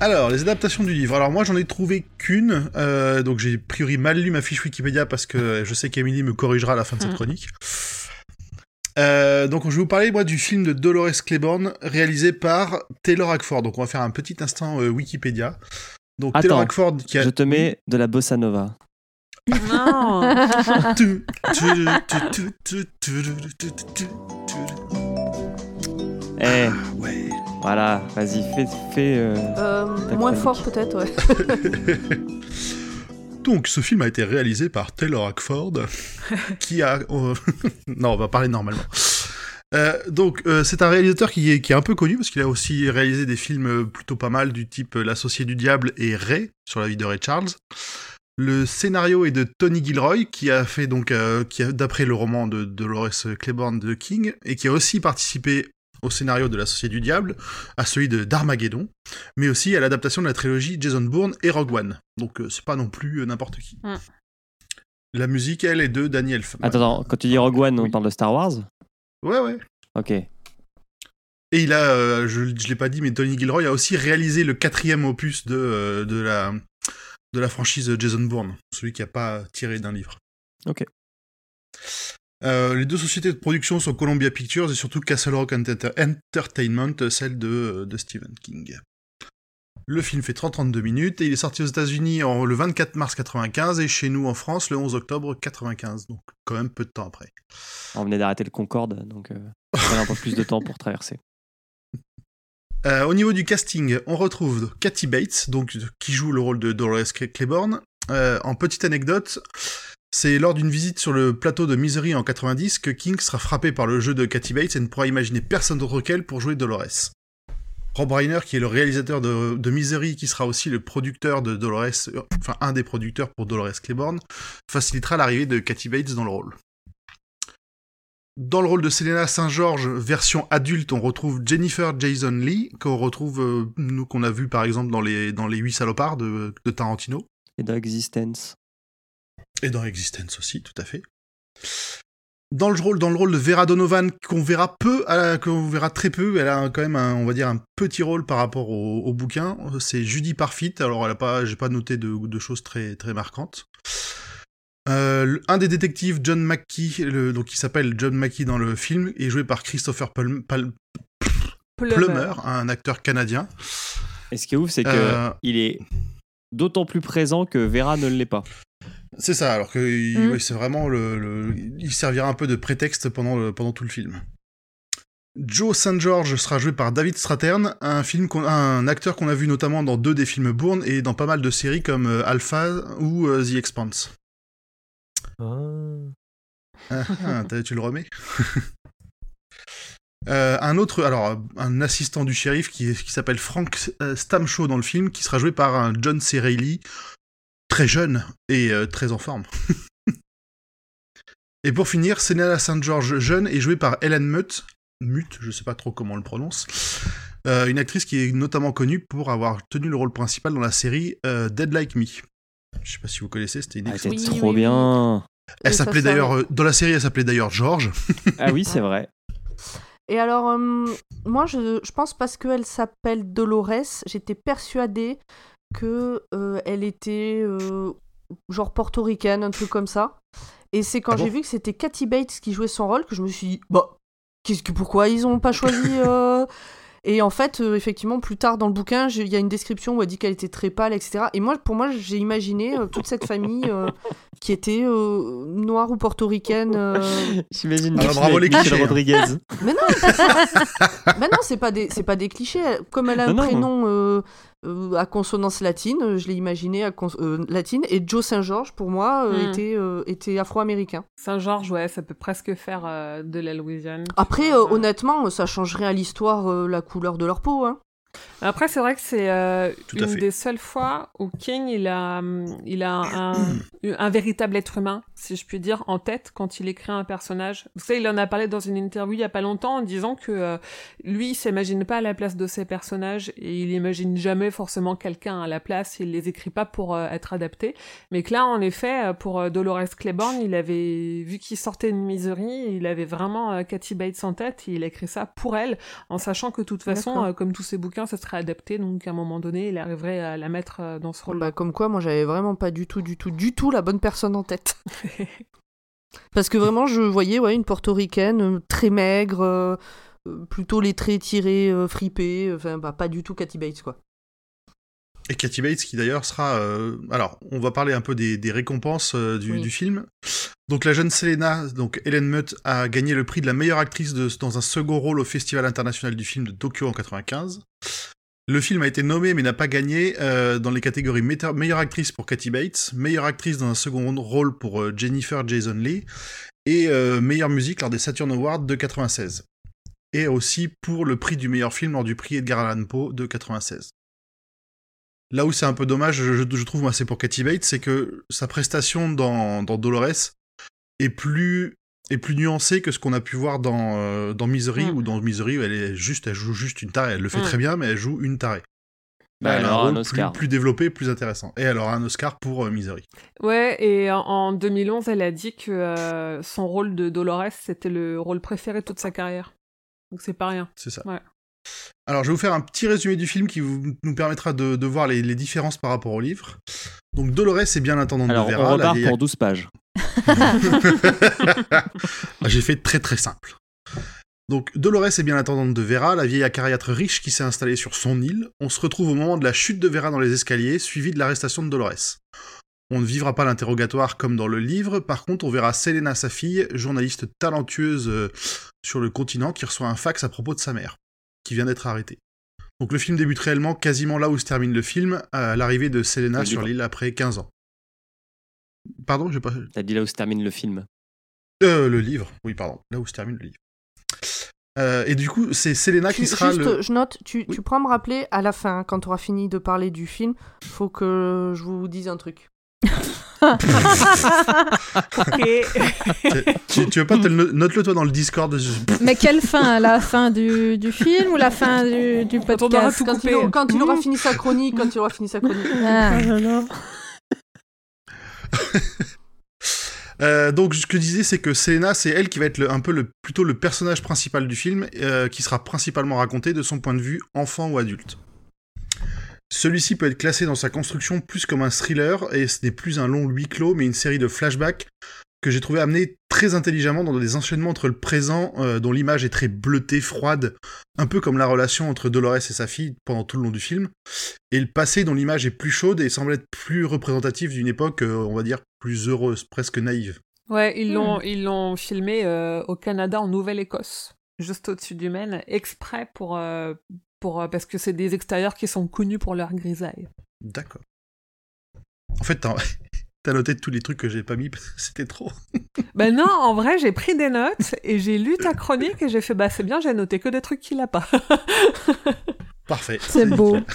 Alors, les adaptations du livre. Alors moi, j'en ai trouvé qu'une, euh, donc j'ai a priori mal lu ma fiche Wikipédia parce que je sais qu'Emily me corrigera à la fin de cette mm. chronique. Euh, donc je vais vous parler moi du film de Dolores Claiborne réalisé par Taylor Hackford. Donc on va faire un petit instant euh, Wikipédia. Donc Taylor Hackford qui a... Je te mets de la bossa nova. Non. Eh. Ah, ouais. Voilà, vas-y, fais. fais euh, Euh, moins chronique. fort peut-être, ouais. Donc, ce film a été réalisé par Taylor Hackford, qui a... euh, non, on va parler normalement. Euh, donc, euh, c'est un réalisateur qui est, qui est un peu connu, parce qu'il a aussi réalisé des films plutôt pas mal, du type L'Associé du Diable et Ray, sur la vie de Ray Charles. Le scénario est de Tony Gilroy, qui a fait donc, euh, qui d'après le roman de Dolores Claiborne de King, et qui a aussi participé au scénario de L'Associé du Diable, à celui de d'Armageddon, mais aussi à l'adaptation de la trilogie Jason Bourne et Rogue One. Donc, euh, c'est pas non plus euh, n'importe qui. Mm. La musique, elle, est de Danny Elfman. Attends, attends, quand tu dis Rogue One, on parle de Star Wars? Ouais, ouais. Ok. Et il a, euh, je, je l'ai pas dit, mais Tony Gilroy a aussi réalisé le quatrième opus de, euh, de, la, de la franchise Jason Bourne, celui qui a pas tiré d'un livre. Ok. Euh, les deux sociétés de production sont Columbia Pictures et surtout Castle Rock Enter- Entertainment, celle de, de Stephen King. Le film fait 30-32 minutes et il est sorti aux États-Unis le 24 mars 95 et chez nous en France le 11 octobre 95, donc quand même peu de temps après. On venait d'arrêter le Concorde, donc euh, il fallait un peu plus de temps pour traverser. Euh, au niveau du casting, on retrouve Kathy Bates, donc qui joue le rôle de Dolores Claiborne. Euh, en petite anecdote, c'est lors d'une visite sur le plateau de Misery en 90 que King sera frappé par le jeu de Kathy Bates et ne pourra imaginer personne d'autre qu'elle pour jouer Dolores. Rob Reiner, qui est le réalisateur de, Misery, qui sera aussi le producteur de Dolores, euh, enfin un des producteurs pour Dolores Claiborne, facilitera l'arrivée de Kathy Bates dans le rôle. Dans le rôle de Selena Saint-Georges, version adulte, on retrouve Jennifer Jason Lee, qu'on retrouve, euh, nous, qu'on a vu par exemple dans les, dans les 8 salopards de, de Tarantino. Et dans Existence. Et dans Existence aussi, tout à fait. Dans le rôle, dans le rôle de Vera Donovan, qu'on verra peu, qu'on verra très peu, elle a quand même, un, on va dire, un petit rôle par rapport au, au bouquin. C'est Judy Parfit. Alors, elle a pas, j'ai pas noté de, de choses très, très marquantes. Euh, un des détectives, John McKee, le- donc qui s'appelle John McKee dans le film, est joué par Christopher Palm- Plummer. Plummer, un acteur canadien. Et ce qui est ouf, c'est que Euh, est d'autant plus présent que Vera ne l'est pas. C'est ça, alors que il- Mm. ouais, c'est vraiment le, le- Il servira un peu de prétexte pendant, le- pendant tout le film. Joe St. George sera joué par David Strathairn, un, film qu'on- un acteur qu'on a vu notamment dans deux des films Bourne et dans pas mal de séries comme euh, Alpha ou euh, The Expanse. Ah, ah, t'as- tu le remets? Euh, un autre, alors un assistant du shérif qui, qui s'appelle Frank Stamshaw dans le film, qui sera joué par un John C. Reilly, très jeune et euh, très en forme. et pour finir, Senna St. George jeune est jouée par Ellen Mutt, Mutt, je sais pas trop comment on le prononce, euh, une actrice qui est notamment connue pour avoir tenu le rôle principal dans la série euh, Dead Like Me. Je sais pas si vous connaissez, c'était une Ah, excellente c'est trop bien. Elle s'appelait d'ailleurs, euh, dans la série, elle s'appelait d'ailleurs George. Ah oui, c'est vrai. Et alors, euh, moi, je, je pense parce qu'elle s'appelle Dolores, j'étais persuadée que euh, elle était euh, genre portoricaine, un truc comme ça. Et c'est quand Ah j'ai bon vu que c'était Kathy Bates qui jouait son rôle que je me suis dit, bah, qu'est-ce que, pourquoi ils ont pas choisi euh, Et en fait, euh, effectivement, plus tard dans le bouquin, il y a une description où elle dit qu'elle était très pâle, etc. Et moi, pour moi, j'ai imaginé euh, toute cette famille euh, qui était euh, noire ou portoricaine. euh, J'imagine Alors, Michel- bravo les clichés, hein. Rodriguez. mais non, mais non, c'est pas des, c'est pas des clichés. Comme elle a un Non, non. prénom euh, à consonance latine, euh, je l'ai imaginé à euh, latine. Et Joe Saint-Georges, pour moi, euh, Mm. était, était afro-américain. Saint-Georges, ouais, ça peut presque faire de la Louisiane. Après, honnêtement, ça changerait à l'histoire la couleur de leur peau. Hein. Après, c'est vrai que c'est euh, une fait. des seules fois où King il a, hum, il a un, un véritable être humain, si je puis dire, en tête quand il écrit un personnage. Vous savez, il en a parlé dans une interview il y a pas longtemps en disant que euh, lui, il s'imagine pas à la place de ses personnages et il imagine jamais forcément quelqu'un à la place. Il les écrit pas pour euh, être adapté. Mais que là, en effet, pour euh, Dolores Claiborne, il avait vu qu'il sortait de Misery, il avait vraiment euh, Kathy Bates en tête. Et il a écrit ça pour elle, en sachant que de toute façon, euh, comme tous ses bouquins, ça serait adapté. Donc à un moment donné, il arriverait à la mettre euh, dans ce rôle. Bah, comme quoi, moi, j'avais vraiment pas du tout, du tout, du tout la bonne personne en tête. Parce que vraiment, je voyais ouais, une portoricaine euh, très maigre, euh, euh, plutôt les traits tirés, euh, fripés. Enfin, bah, pas du tout Cathy Bates, quoi. Et Kathy Bates, qui d'ailleurs sera... euh, Alors, on va parler un peu des, des récompenses euh, du, Oui. du film. Donc la jeune Selena, donc Helen Mutt, a gagné le prix de la meilleure actrice de- dans un second rôle au Festival international du film de Tokyo en 95. Le film a été nommé mais n'a pas gagné euh, dans les catégories meilleure actrice pour Kathy Bates, meilleure actrice dans un second rôle pour Jennifer Jason Leigh et meilleure musique lors des Saturn Awards de 96. Et aussi pour le prix du meilleur film lors du prix Edgar Allan Poe de 96. Là où c'est un peu dommage, je, je trouve, moi, c'est pour Kathy Bates, c'est que sa prestation dans, dans Dolores est plus, est plus nuancée que ce qu'on a pu voir dans, euh, dans Misery, Mm. où dans Misery, elle, est juste, elle joue juste une tarée. Elle le fait Mm. très bien, mais elle joue une tarée. Bah, elle elle a un aura un rôle Oscar. Plus, plus développé, plus intéressant. Et elle aura un Oscar pour euh, Misery. Ouais, et en, en 2011, elle a dit que euh, son rôle de Dolores, c'était le rôle préféré de toute sa carrière. Donc c'est pas rien. C'est ça. Ouais. Alors, je vais vous faire un petit résumé du film qui vous- nous permettra de, de voir les, les différences par rapport au livre. Donc, Dolores est bien l'intendante de on Vera. la repart vieille pour 12 pages. Ah, J'ai fait très très simple. Donc, Dolores est bien l'intendante de Vera, la vieille acariâtre riche qui s'est installée sur son île. On se retrouve au moment de la chute de Vera dans les escaliers, suivi de l'arrestation de Dolores. On ne vivra pas l'interrogatoire comme dans le livre, par contre, on verra Selena, sa fille, journaliste talentueuse euh, sur le continent, qui reçoit un fax à propos de sa mère, qui vient d'être arrêtée. Donc le film débute réellement quasiment là où se termine le film, à l'arrivée de Selena Le sur l'île après 15 ans. Pardon, j'ai pas... T'as dit là où se termine le film. Euh, le livre, oui, pardon, là où se termine le livre. Euh, et du coup, c'est Selena qui Tu- sera juste, le. je note, tu, tu pourras me rappeler à la fin, quand tu auras fini de parler du film, faut que je vous dise un truc. tu, tu veux pas te le no- note-le toi dans le Discord je- Mais quelle fin La fin du, du film ou la fin du, du podcast Quand, il, aura- quand il aura fini sa chronique, quand il aura fini sa chronique. Ah. Euh, donc, ce que je disais, c'est que Selena, c'est elle qui va être le- un peu le, plutôt le personnage principal du film, euh, qui sera principalement raconté de son point de vue enfant ou adulte. Celui-ci peut être classé dans sa construction plus comme un thriller, et ce n'est plus un long huis clos, mais une série de flashbacks que j'ai trouvé amener très intelligemment dans des enchaînements entre le présent, euh, dont l'image est très bleutée, froide, un peu comme la relation entre Dolores et sa fille pendant tout le long du film, et le passé dont l'image est plus chaude et semble être plus représentative d'une époque, euh, on va dire, plus heureuse, presque naïve. Ouais, ils l'ont Hmm. ils l'ont filmé euh, au Canada, en Nouvelle-Écosse, juste au-dessus du Maine, exprès pour euh, pour euh, parce que c'est des extérieurs qui sont connus pour leur grisaille. D'accord. En fait, t'as noté tous les trucs que j'ai pas mis parce que c'était trop. Ben non, en vrai, j'ai pris des notes et j'ai lu ta chronique et j'ai fait bah c'est bien, j'ai noté que des trucs qu'il a pas. Parfait. C'est beau.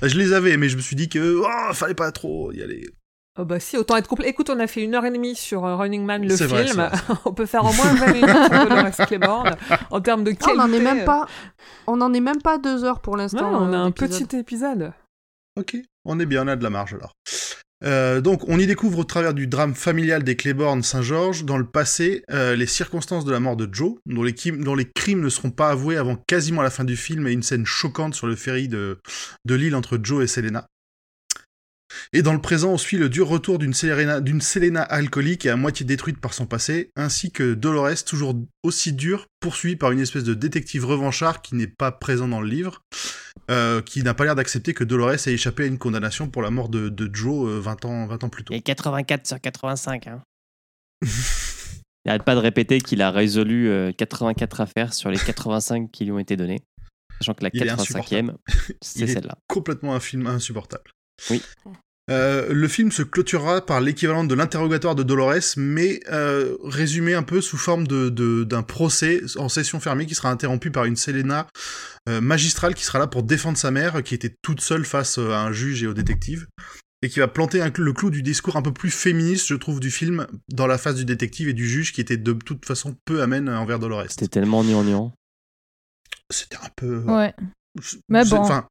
Bah, Je les avais, mais je me suis dit que oh, fallait pas trop y aller. Oh bah si, autant être complet. Écoute, on a fait une heure et demie sur euh, Running Man, le film. vrai, on peut faire au moins 20 minutes sur Dolores Claiborne en termes de qualité. on en est même pas, on en est même pas deux heures pour l'instant. on a euh, un petit épisode. Ok, on est bien, on a de la marge alors. Euh, donc, on y découvre au travers du drame familial des Claiborne Saint-Georges, dans le passé, euh, les circonstances de la mort de Joe, dont les, kim- dont les crimes ne seront pas avoués avant quasiment la fin du film et une scène choquante sur le ferry de, de l'île entre Joe et Selena. Et dans le présent, on suit le dur retour d'une Selena, alcoolique et à moitié détruite par son passé, ainsi que Dolores, toujours aussi dure, poursuivie par une espèce de détective revanchard qui n'est pas présent dans le livre, euh, qui n'a pas l'air d'accepter que Dolores ait échappé à une condamnation pour la mort de, de Joe euh, 20, ans, 20 ans plus tôt. Et 84 sur 85. Hein. Il n'arrête pas de répéter qu'il a résolu euh, 84 affaires sur les 85 qui lui ont été données. Sachant que la Il est 85e, c'est celle-là. complètement un film insupportable. Oui. Euh, le film se clôturera par l'équivalent de l'interrogatoire de Dolores, mais euh, résumé un peu sous forme de, de- d'un procès en session fermée qui sera interrompu par une Selena euh, magistrale qui sera là pour défendre sa mère, qui était toute seule face à un juge et au détective, et qui va planter un le clou du discours un peu plus féministe, je trouve, du film dans la face du détective et du juge, qui était de toute façon peu amène envers Dolores. C'était tellement gnangnan. C'était un peu... Ouais. Mais bon. enfin,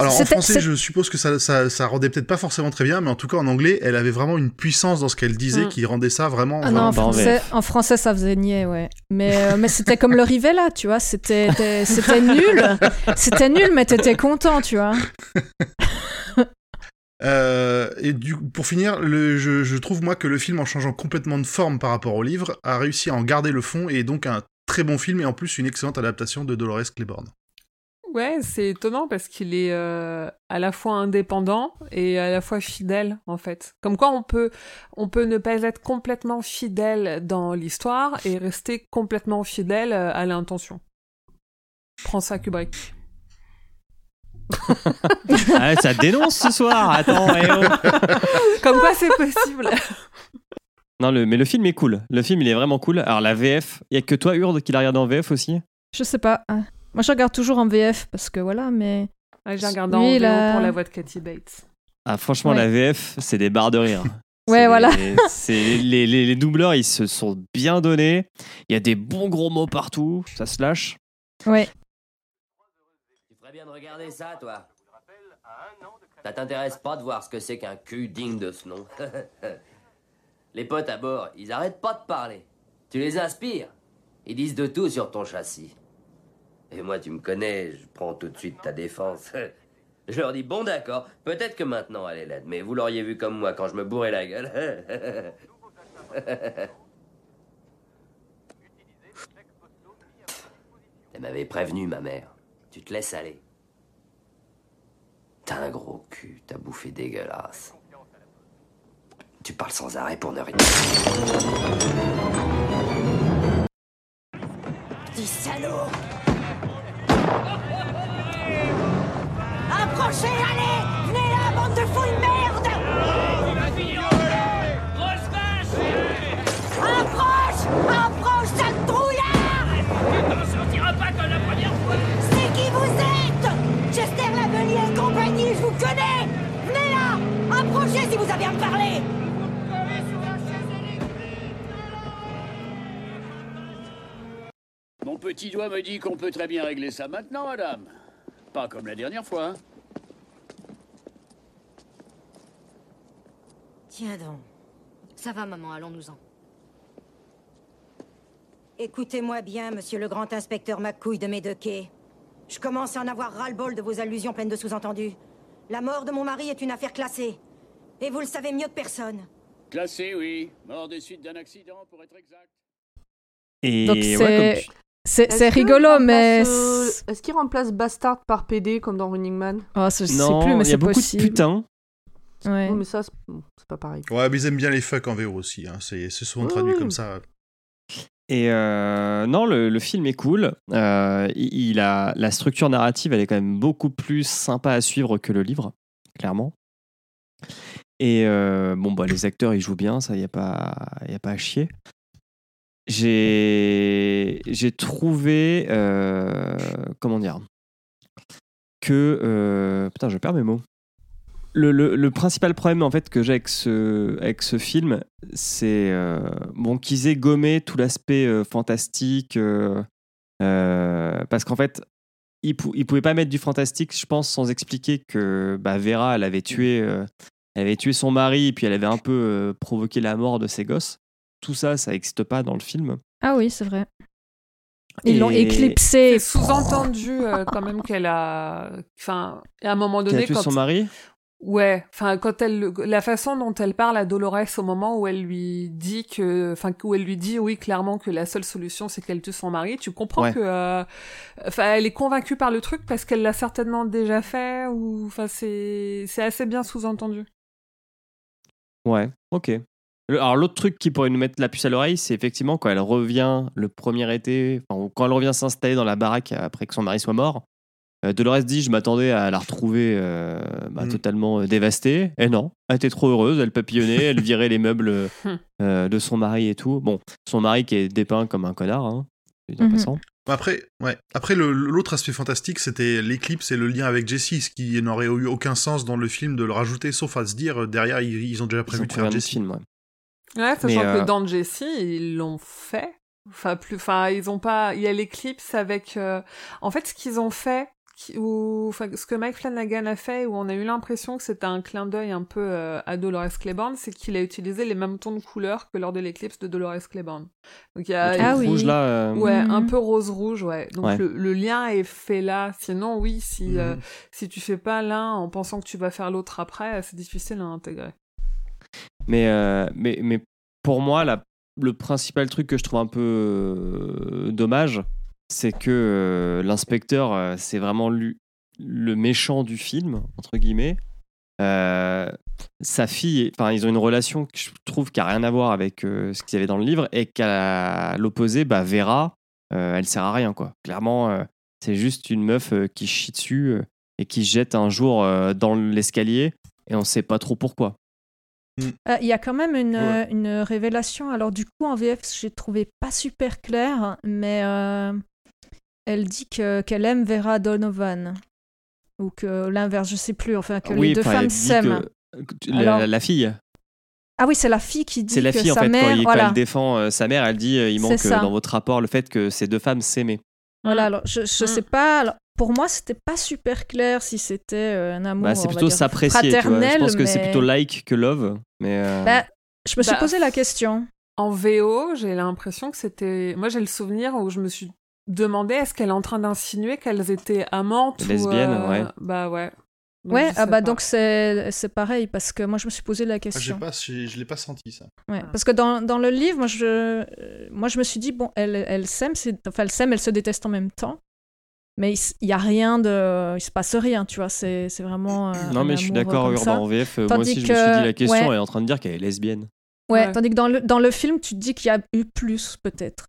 alors en français, je suppose que ça, ça, ça rendait peut-être pas forcément très bien, mais en tout cas en anglais, elle avait vraiment une puissance dans ce qu'elle disait Mm. qui rendait ça vraiment. Ah non, en français, en français, ça faisait niais, ouais. Mais, euh, mais c'était comme le Rivella, tu vois. C'était c'était- c'était nul. C'était nul, mais t'étais content, tu vois. Euh, et du, pour finir, le, je, je trouve moi que le film, en changeant complètement de forme par rapport au livre, a réussi à en garder le fond et est donc un très bon film et en plus une excellente adaptation de Dolores Claiborne. Ouais, c'est étonnant parce qu'il est euh, à la fois indépendant et à la fois fidèle en fait. Comme quoi on peut on peut ne pas être complètement fidèle dans l'histoire et rester complètement fidèle euh, à l'intention. Prends ça Kubrick. Ah, ça dénonce ce soir. Attends, eh oh. Comme quoi c'est possible. Non, le, mais le film est cool. Le film, il est vraiment cool. Alors, la VF, il y a que toi, Urde, qui l'a regardé en VF aussi? Je sais pas. Moi, je regarde toujours en VF parce que voilà, mais. Ouais, J'ai regardé en VO là- pour la voix de Cathy Bates. Ah, franchement, Ouais. la VF, c'est des barres de rire. Ouais, voilà. les- C'est les, les- les doubleurs, ils se sont bien donnés. Il y a des bons gros mots partout. Ça se lâche. Ouais. Tu ferais bien de regarder ça, toi. Ça t'intéresse pas de voir ce que c'est qu'un cul digne de ce nom Les potes à bord, ils arrêtent pas de parler. Tu les inspires. Ils disent de tout sur ton châssis. Et moi, tu me connais, je prends tout de suite ta défense. Je leur dis, bon d'accord, peut-être que maintenant elle est laide, mais vous l'auriez vu comme moi quand je me bourrais la gueule. Elle m'avait prévenu, ma mère. Tu te laisses aller. T'as un gros cul, t'as bouffé dégueulasse. Tu parles sans arrêt pour ne rien. Petit salaud Approchez, allez Venez là, bande de fouilles merde Approche Approche, sale trouillard Tu t'en sortiras pas comme la première fois C'est qui vous êtes? Chester Lavelier et compagnie, je vous connais Venez là Approchez si vous avez à me parler Mon petit doigt me dit qu'on peut très bien régler ça maintenant, madame. Pas comme la dernière fois. hein. Tiens donc. Ça va, maman, allons-nous-en. Écoutez-moi bien, monsieur le grand inspecteur McCouille de Médequet. Je commence à en avoir ras-le-bol de vos allusions pleines de sous-entendus. La mort de mon mari est une affaire classée. Et vous le savez mieux que personne. Classé, oui. Mort des suites d'un accident, pour être exact. Et Donc ouais, c'est. rigolo, mais. euh, Est-ce qu'il remplace Bastard par PD comme dans Running Man? Oh, je sais Non, plus, mais il y a c'est beaucoup possible. de putains. Ouais. Oui, mais ça, c'est bon, pas pareil. Ouais, mais ils aiment bien les fuck en VO aussi. Hein. C'est souvent traduit comme ça. Et euh, non, le, le film est cool. Euh, il a la structure narrative, elle est quand même beaucoup plus sympa à suivre que le livre, clairement. Et euh, bon, bah, les acteurs, ils jouent bien, ça, il n'y a, pas- y a pas à chier. J'ai j'ai trouvé, euh, comment dire, que euh, putain, je perds mes mots. Le, le- le principal problème en fait que j'ai avec ce, avec ce film, c'est euh, bon qu'ils aient gommé tout l'aspect euh, fantastique, euh, euh, parce qu'en fait, ils, pou- ils pouvaient pas mettre du fantastique, je pense, sans expliquer que bah, Vera, elle avait tué, euh, elle avait tué son mari et puis elle avait un peu euh, provoqué la mort de ses gosses. Tout ça, ça n'existe pas dans le film. Ah oui, c'est vrai. Ils l'ont éclipsé. C'est sous-entendu euh, quand même qu'elle a. Enfin, à un moment donné. a tué quand... son mari? Ouais, enfin quand elle la façon dont elle parle à Dolores au moment où elle lui dit que enfin où elle lui dit oui clairement que la seule solution c'est qu'elle tue son mari, tu comprends Ouais. que euh, elle est convaincue par le truc parce qu'elle l'a certainement déjà fait ou enfin c'est c'est assez bien sous-entendu. Ouais, ok. Alors l'autre truc qui pourrait nous mettre la puce à l'oreille, c'est effectivement quand elle revient le premier été, enfin, quand elle revient s'installer dans la baraque après que son mari soit mort. Euh, Dolores dit je m'attendais à la retrouver euh, bah, Mm. totalement euh, dévastée. Et non, elle était trop heureuse, elle papillonnait, elle virait les meubles euh, de son mari et tout. Bon, son mari qui est dépeint comme un connard, hein, en Mhm. passant. Après, ouais. Après le- l'autre aspect fantastique, c'était l'éclipse et le lien avec Jessie, ce qui n'aurait eu aucun sens dans le film de le rajouter, sauf à se dire, derrière, ils, ils ont déjà prévu ont de faire Jessie. film, ouais. Sachant euh, que dans Jessie, ils l'ont fait. Enfin, plus, enfin, ils ont pas. Il y a l'éclipse avec. euh, En fait, ce qu'ils ont fait, ou enfin, ce que Mike Flanagan a fait, où on a eu l'impression que c'était un clin d'œil un peu euh, à Dolores Claiborne, c'est qu'il a utilisé les mêmes tons de couleurs que lors de l'éclips de Dolores Claiborne. Donc il y a. Le Ah oui. rouge là. euh, Ouais, Mhm. un peu rose-rouge, ouais. Donc Ouais. Le, le lien est fait là. Sinon, oui, si, euh, Mhm. si tu fais pas l'un en pensant que tu vas faire l'autre après, c'est difficile à intégrer. Mais, euh, mais, mais pour moi, la- le principal truc que je trouve un peu euh, dommage, c'est que euh, l'inspecteur, euh, c'est vraiment lui, le méchant du film, entre guillemets. Euh, sa fille, enfin, ils ont une relation que je trouve qui a rien à voir avec euh, ce qu'il y avait dans le livre et qu'à l'opposé, bah, Vera, euh, elle sert à rien, quoi. Clairement, euh, c'est juste une meuf euh, qui chie dessus euh, et qui se jette un jour euh, dans l'escalier et on sait pas trop pourquoi. Euh, Il y a quand même une, euh, une révélation. Alors, du coup, en VF, j'ai trouvé pas super clair, mais euh, elle dit que- qu'elle aime Vera Donovan. Ou que l'inverse, je sais plus. Enfin, que Oui, les deux femmes s'aiment. la, Alors- la- fille. Ah oui, c'est la fille qui dit C'est la que fille en sa fait mère. quand, il- quand voilà. elle défend euh, sa mère, elle dit euh, il manque euh, dans votre rapport le fait que ces deux femmes s'aimaient. Voilà, alors je, je sais pas. alors, pour moi, c'était pas super clair si c'était euh, un amour. Bah, c'est plutôt s'apprécier. Je pense que c'est plutôt like que love. Mais euh, Bah, je me suis Bah, posé la question. En VO, j'ai l'impression que c'était. Moi, j'ai le souvenir où je me suis demandé est-ce qu'elle est en train d'insinuer qu'elles étaient amantes ou, Lesbiennes, euh, ouais. Bah ouais. Donc, ouais, ah bah pas. donc c'est c'est pareil parce que moi je me suis posé la Ah, j'ai question. pas, je l'ai pas senti ça. Ouais, parce que dans, dans le livre, moi je, moi je me suis dit, bon, elle, elle s'aime, c'est- enfin elle s'aime, elle se déteste en même temps. Mais il s- il y a rien de. Il se passe rien, tu vois, c'est c'est vraiment. euh, non, mais je suis d'accord, Urbain, en VF. euh, moi Tandis aussi, je me suis dit la question. ouais. Elle est en train de dire qu'elle est lesbienne. Ouais, Ouais. tandis que dans le, dans le film, tu te dis qu'il y a eu plus, peut-être.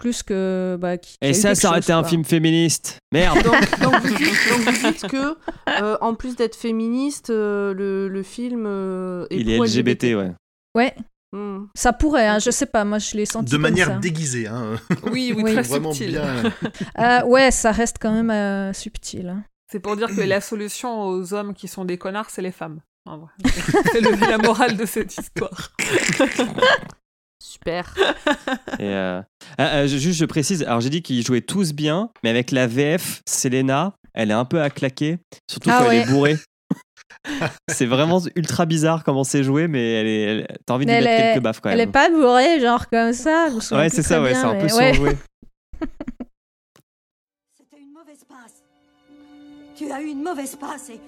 Plus que. Bah, a Et ça, ça aurait été un film féministe. Merde. Donc, donc vous dites, donc vous dites que, euh, en plus d'être féministe, euh, le, le film euh, est Il est pro LGBT, ouais. Ouais, Hmm. ça pourrait, hein, je sais pas, moi je l'ai senti. De comme manière ça. déguisée, hein. Oui, oui, Oui. très Vraiment subtil. bien. Euh, ouais, ça reste quand même euh, subtil. hein. C'est pour dire que la solution aux hommes qui sont des connards, c'est les femmes. C'est le- la morale de cette histoire. Super. Et euh, ah, ah, je- juste, je précise. Alors, j'ai dit qu'ils jouaient tous bien, mais avec la VF, Selena, elle est un peu à claquer, surtout Ah quand elle est bourrée. c'est vraiment ultra bizarre comment c'est joué, mais elle est, elle- t'as envie de lui elle mettre est, quelques baffes quand elle même. est pas bourrée, genre comme ça. Ouais, c'est ça, ouais, c'est un peu ouais. surjoué. C'était une mauvaise passe. Tu as eu une mauvaise passe et,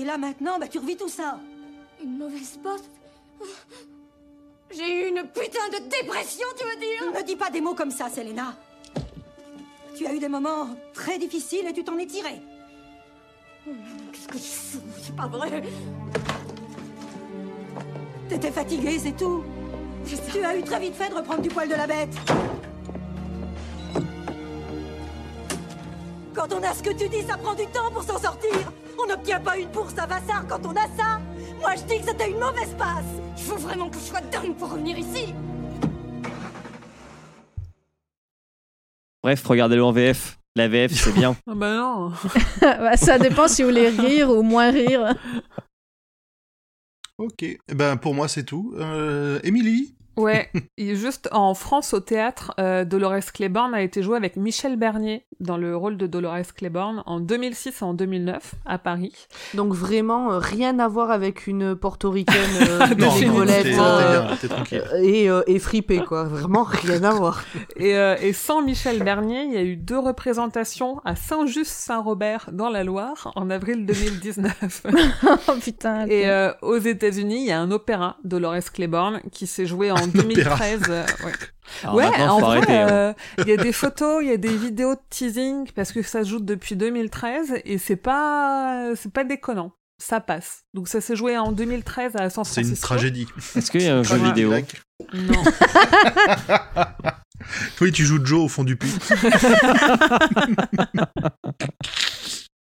et là maintenant, bah, tu revis tout ça. Une mauvaise passe? J'ai eu une putain de dépression, tu veux dire? Ne dis pas des mots comme ça, Selena. Tu as eu des moments très difficiles et tu t'en es tiré. Qu'est-ce que tu fous? C'est pas vrai T'étais fatigué, c'est tout. Tu as eu très vite fait de reprendre du poil de la bête. Quand on a ce que tu dis, ça prend du temps pour s'en sortir. On n'obtient pas une bourse à Vassar quand on a ça. Moi, je dis que c'était une mauvaise passe. Il faut vraiment que je sois dingue pour revenir ici Bref, regardez-le en VF. La VF, c'est bien. Ah bah non. Bah, ça dépend si vous voulez rire ou moins rire. Ok. Eh ben, pour moi, c'est tout. Euh, Émilie? Ouais, et juste en France au théâtre, euh, Dolores Claiborne a été jouée avec Michel Bernier dans le rôle de Dolores Claiborne en 2006 et en 2009 à Paris. Donc vraiment euh, rien à voir avec une portoricaine euh, Ah, non, euh, euh, et, euh, et fripée quoi. Vraiment rien à voir. Et, euh, et sans Michel Bernier, il y a eu deux représentations à Saint-Just-Saint-Robert dans la Loire en avril 2019. oh putain. Et euh, aux États-Unis, il y a un opéra Dolores Claiborne qui s'est joué en 2013. euh, ouais. Alors ouais, en vrai, hein. euh, il y a des photos, il y a des vidéos de teasing parce que ça se joue depuis 2013 et c'est pas, c'est pas déconnant. Ça passe. Donc ça s'est joué en 2013 à San C'est Francisco. une tragédie. Est-ce qu'il y a un jeu vidéo Non. Oui, tu joues Joe au fond du puits.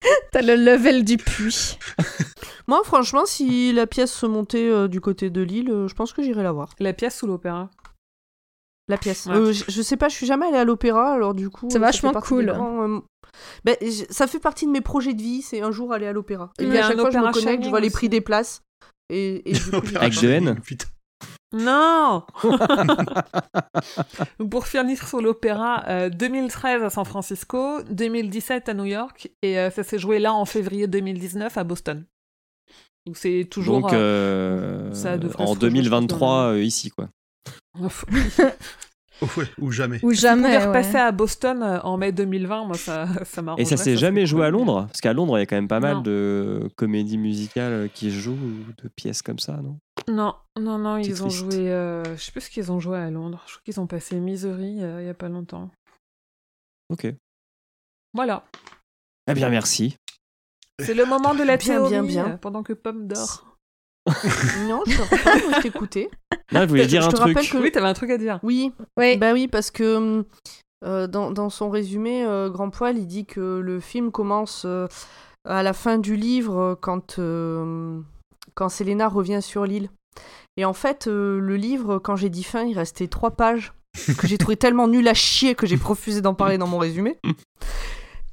T'as le level du puits. Moi franchement, si la pièce se montait euh, du côté de Lille, euh, je pense que j'irais la voir. La pièce ou l'opéra? La pièce. Ouais. Euh, je, je sais pas, je suis jamais allée à l'opéra, alors du coup. C'est ça vachement cool. grands, euh, ben, ça fait partie de mes projets de vie, c'est un jour aller à l'opéra. Et Il puis y à a chaque fois, je me opéra connecte, je vois les prix des places. Et, et du coup, Avec deux N Putain. Non Donc, Pour finir sur l'opéra, euh, 2013 à San Francisco, 2017 à New York, et euh, ça s'est joué là en février 2019 à Boston. Donc c'est toujours... Donc, euh, euh, ça en rejouer, je pense, 2023, dans euh, ici, quoi. Oh, ouais, ou jamais. Ou Jamais. Si ouais. repasser à Boston euh, en mai 2020, moi ça, ça. Et ça s'est jamais joué à. Londres Parce qu'à Londres, il y a quand même pas mal Non. de comédies musicales qui se jouent, ou de pièces comme ça, non? Non, non, non, ils ont joué... euh, je sais plus ce qu'ils ont joué à Londres. Je crois qu'ils ont passé Misery euh, il y a pas longtemps. Ok. Voilà. Eh bien, merci. C'est le moment de la Bien, théorie bien, bien. euh, pendant que Pomme dort. Non, je ne pas, moi, je t'écoutais. Là, je voulais dire je un te truc. rappelle que- Oui, t'avais un truc à dire. Oui, Oui. bah oui, parce que hum, euh, dans, dans son résumé, euh, Grand Poil, il dit que le film commence euh, à la fin du livre quand, euh, quand Selena revient sur l'île. Et en fait, euh, le livre, quand j'ai dit fin, il restait trois pages que j'ai trouvé tellement nul à chier que j'ai refusé d'en parler dans mon résumé.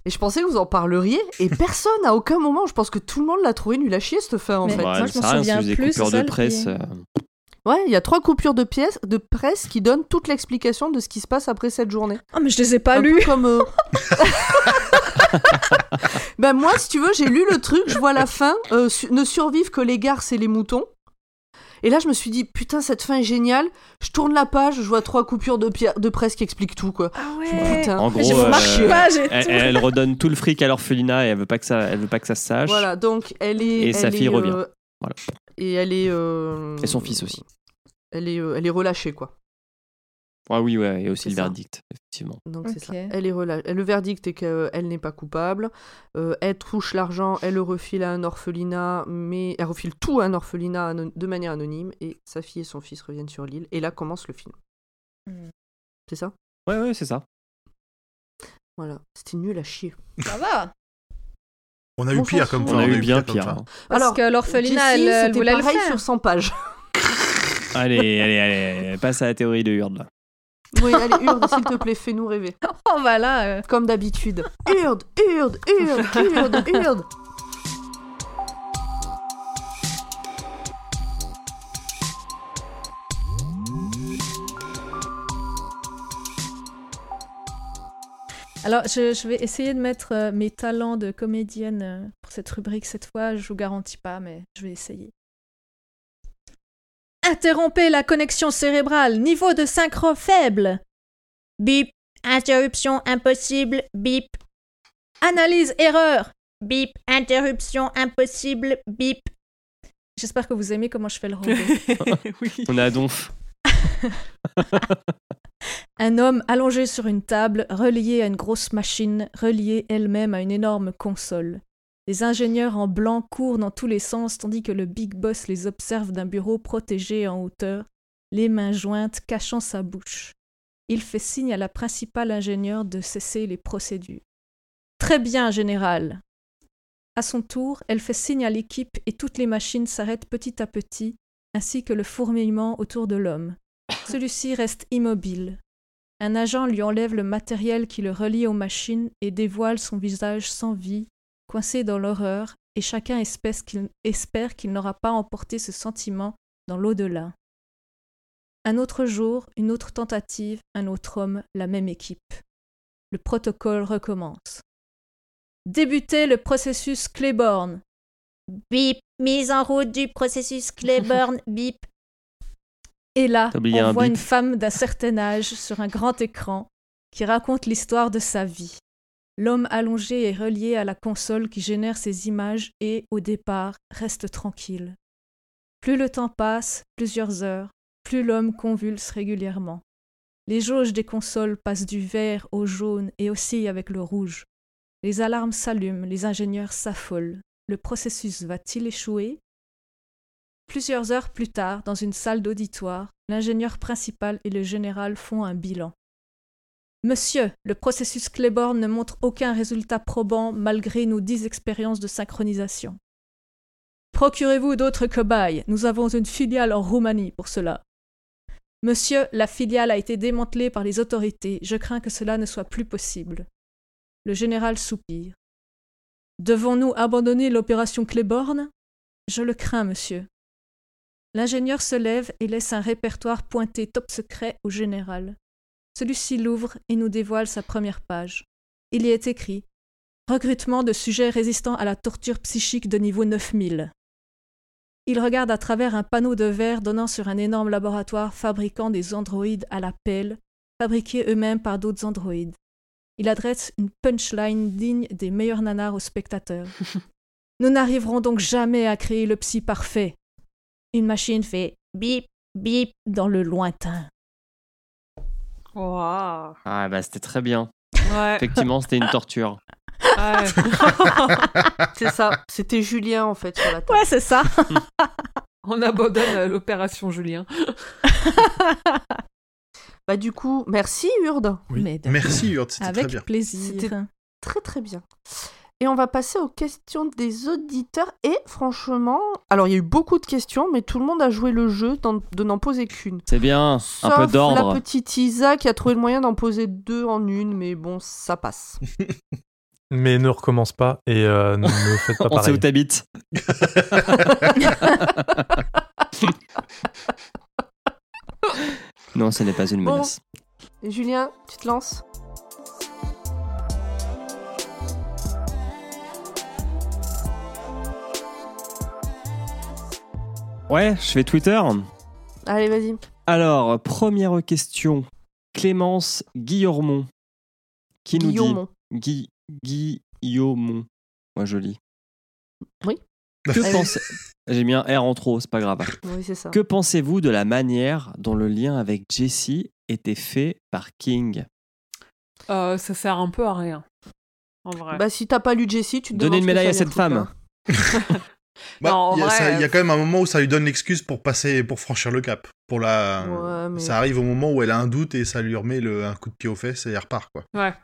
Et je pensais que vous en parleriez, et personne, à aucun moment, je pense que tout le monde l'a trouvé nul à chier cette fin en Mais fait. Bah, moi, je ça m'en souviens des plus, coupures de presse. euh, Ouais, il y a trois coupures de pièces, de presse qui donnent toute l'explication de ce qui se passe après cette journée. Oh, mais je les ai pas lus. comme. euh, ben moi, si tu veux, j'ai lu le truc, je vois la fin. euh, su- ne survivent que les garces et les moutons. Et là, je me suis dit, putain, cette fin est géniale. Je tourne la page, je vois trois coupures de, pierre, de presse qui expliquent tout, quoi. Ah Je me dis, ouais. putain. En J'ai gros, euh, elle, tout. elle redonne tout le fric à l'orphelinat et elle veut pas que ça, elle veut pas que ça se sache. Voilà, donc elle est. Et sa fille est, revient. euh, Voilà. Et elle est. euh, Et son fils aussi. Elle est, euh, elle est relâchée, quoi. Ah oui, ouais, et aussi le ça. verdict, effectivement. Donc c'est ça. Elle est rela- Le verdict est qu'elle n'est pas coupable. Euh, elle touche l'argent, elle le refile à un orphelinat, mais elle refile tout à un orphelinat anon- de manière anonyme, et sa fille et son fils reviennent sur l'île. Et là commence le film. Hmm. C'est ça? Ouais, ouais, c'est ça. Voilà. C'était nul à chier. Ça va. On a eu On pire comme fout. On a eu bien pire. hein. Parce que l'orphelinat, elle, elle c'était voulait le pareil faire. sur 100 pages. Allez, allez, allez, passe à la théorie de Hurd, là. Oui, allez, Urde, s'il te plaît, fais-nous rêver. Oh, bah là. euh, Comme d'habitude. Urde, Urde, Urde, Urde, Urde. Alors, je, je vais essayer de mettre euh, mes talents de comédienne euh, pour cette rubrique cette fois. Je vous garantis pas, mais je vais essayer. Interrompez la connexion cérébrale. Niveau de synchro faible. Bip. Interruption impossible. Bip. Analyse erreur. Bip. Interruption impossible. Bip. J'espère que vous aimez comment je fais le robot. oui. On a Donf. Un homme allongé sur une table, relié à une grosse machine, reliée elle-même à une énorme console. Les ingénieurs en blanc courent dans tous les sens tandis que le big boss les observe d'un bureau protégé en hauteur, les mains jointes cachant sa bouche. Il fait signe à la principale ingénieure de cesser les procédures. Très bien, général. À son tour, elle fait signe à l'équipe et toutes les machines s'arrêtent petit à petit, ainsi que le fourmillement autour de l'homme. Celui-ci reste immobile. Un agent lui enlève le matériel qui le relie aux machines et dévoile son visage sans vie, coincé dans l'horreur, et chacun espèce qu'il- espère qu'il n'aura pas emporté ce sentiment dans l'au-delà. Un autre jour, une autre tentative, un autre homme, la même équipe. Le protocole recommence. Débutez le processus Claiborne. Bip, mise en route du processus Claiborne, bip. Et là, on un voit bip. une femme d'un certain âge sur un grand écran qui raconte l'histoire de sa vie. L'homme allongé est relié à la console qui génère ces images et, au départ, reste tranquille. Plus le temps passe, plusieurs heures, plus l'homme convulse régulièrement. Les jauges des consoles passent du vert au jaune et oscillent avec le rouge. Les alarmes s'allument, les ingénieurs s'affolent. Le processus va-t-il échouer? Plusieurs heures plus tard, dans une salle d'auditoire, l'ingénieur principal et le général font un bilan. Monsieur, le processus Claiborne ne montre aucun résultat probant malgré nos dix expériences de synchronisation. Procurez-vous d'autres cobayes, nous avons une filiale en Roumanie pour cela. Monsieur, la filiale a été démantelée par les autorités, je crains que cela ne soit plus possible. Le général soupire. Devons-nous abandonner l'opération Claiborne? Je le crains, monsieur. L'ingénieur se lève et laisse un répertoire pointé top secret au général. Celui-ci l'ouvre et nous dévoile sa première page. Il y est écrit Recrutement de sujets résistants à la torture psychique de niveau 9000. Il regarde à travers un panneau de verre donnant sur un énorme laboratoire fabriquant des androïdes à la pelle, fabriqués eux-mêmes par d'autres androïdes. Il adresse une punchline digne des meilleurs nanars aux spectateurs. Nous n'arriverons donc jamais à créer le psy parfait. Une machine fait bip, bip dans le lointain. Waouh. Ah bah c'était très bien. Ouais. Effectivement, c'était une torture. Ouais. c'est ça. C'était Julien en fait sur la table. Ouais, c'est ça. On abandonne euh, l'opération Julien. Bah du coup, merci Urde. Merci Urde, c'était Avec très bien. plaisir. C'était très très bien. Et on va passer aux questions des auditeurs. Et franchement, alors il y a eu beaucoup de questions, mais tout le monde a joué le jeu de n'en poser qu'une. C'est bien, un Sauf peu d'ordre. la petite Isa qui a trouvé le moyen d'en poser deux en une, mais bon, ça passe. Mais ne recommence pas et euh, ne faites pas On sait pareil. où t'habites. non, ce n'est pas une menace. Julien, tu te lances? Ouais, je fais Twitter. Allez, vas-y. Alors, première question. Clémence Guillermont. Qui nous dit Gui... Guillaumont. Moi, je lis. Oui. Que pense... J'ai mis un R en trop, c'est pas grave. Oui, c'est ça. Que pensez-vous de la manière dont le lien avec Jessie était fait par King? Euh, ça sert un peu à rien. En vrai. Bah si t'as pas lu Jessie, tu te Donnez une médaille à cette femme. Bah, Non, il y, a vrai, ça- il y a euh, quand même un moment où ça lui donne l'excuse pour passer, pour franchir le cap. Pour la, Ouais, mais- ça arrive au moment où elle a un doute et ça lui remet le, un coup de pied aux fesses et elle repart quoi. Ouais.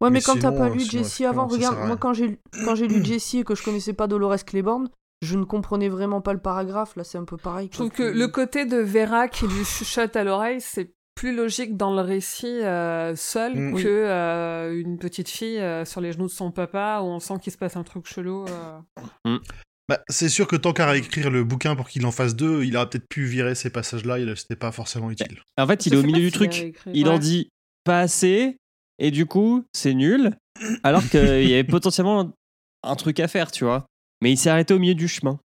Ouais, mais, Mais quand t'as pas euh, lu sinon, Jessie avant, regarde, moi quand j'ai lu- quand j'ai lu Jessie et que je connaissais pas Dolores Claiborne, je ne comprenais vraiment pas le paragraphe. Là, c'est un peu pareil. Je trouve que le côté de Vera qui lui chuchote à l'oreille, c'est plus logique dans le récit euh, seul Mm. que euh, une petite fille euh, sur les genoux de son papa où on sent qu'il se passe un truc chelou. euh. Bah, c'est sûr que tant qu'à réécrire le bouquin pour qu'il en fasse deux, il aurait peut-être pu virer ces passages-là, c'était pas forcément utile. En fait, il Je est au milieu du truc. écrit. Il en dit pas assez, et du coup, c'est nul. Alors qu'il y avait potentiellement un truc à faire, tu vois. Mais il s'est arrêté au milieu du chemin.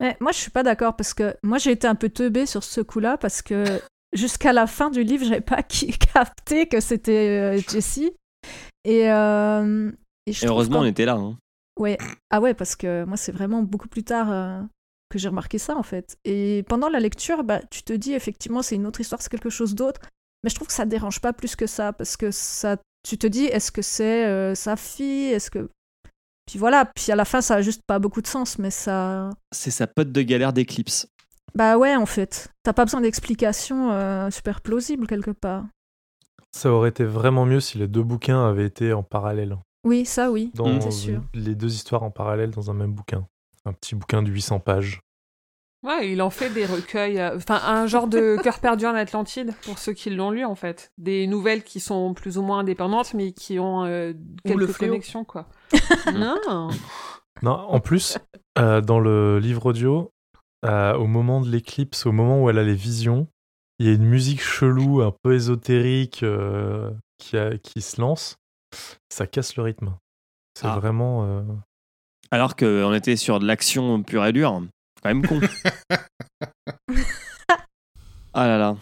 Ouais, moi, je suis pas d'accord parce que moi, j'ai été un peu teubée sur ce coup-là parce que jusqu'à la fin du livre, j'avais pas capté que c'était euh, Jessie. Et, euh, et je Et trouve heureusement, on était là. hein. Ouais. Ah ouais, parce que moi, c'est vraiment beaucoup plus tard euh, que j'ai remarqué ça, en fait. Et pendant la lecture, bah, tu te dis, effectivement, c'est une autre histoire, c'est quelque chose d'autre. Mais je trouve que ça dérange pas plus que ça, parce que ça, tu te dis, est-ce que c'est euh, sa fille? Est-ce que... Puis voilà, puis à la fin, ça a juste pas beaucoup de sens, mais ça... C'est sa pote de galère d'éclipse. Bah ouais, en fait. T'as pas besoin d'explications euh, super plausibles, quelque part. Ça aurait été vraiment mieux si les deux bouquins avaient été en parallèle. Oui, ça, oui, Dans c'est sûr. les deux histoires en parallèle dans un même bouquin. Un petit bouquin de 800 pages. Ouais, il en fait des recueils, euh, enfin un genre de cœur perdu en Atlantide pour ceux qui l'ont lu en fait. Des nouvelles qui sont plus ou moins indépendantes mais qui ont euh, quelques connexions quoi. non. Non, en plus, euh, dans le livre audio, euh, au moment de l'éclipse, au moment où elle a les visions, il y a une musique chelou, un peu ésotérique, euh, qui, a- qui se lance. Ça casse le rythme. C'est Ah. vraiment. euh, Alors qu'on était sur de l'action pure et dure. Quand même con. ah là là.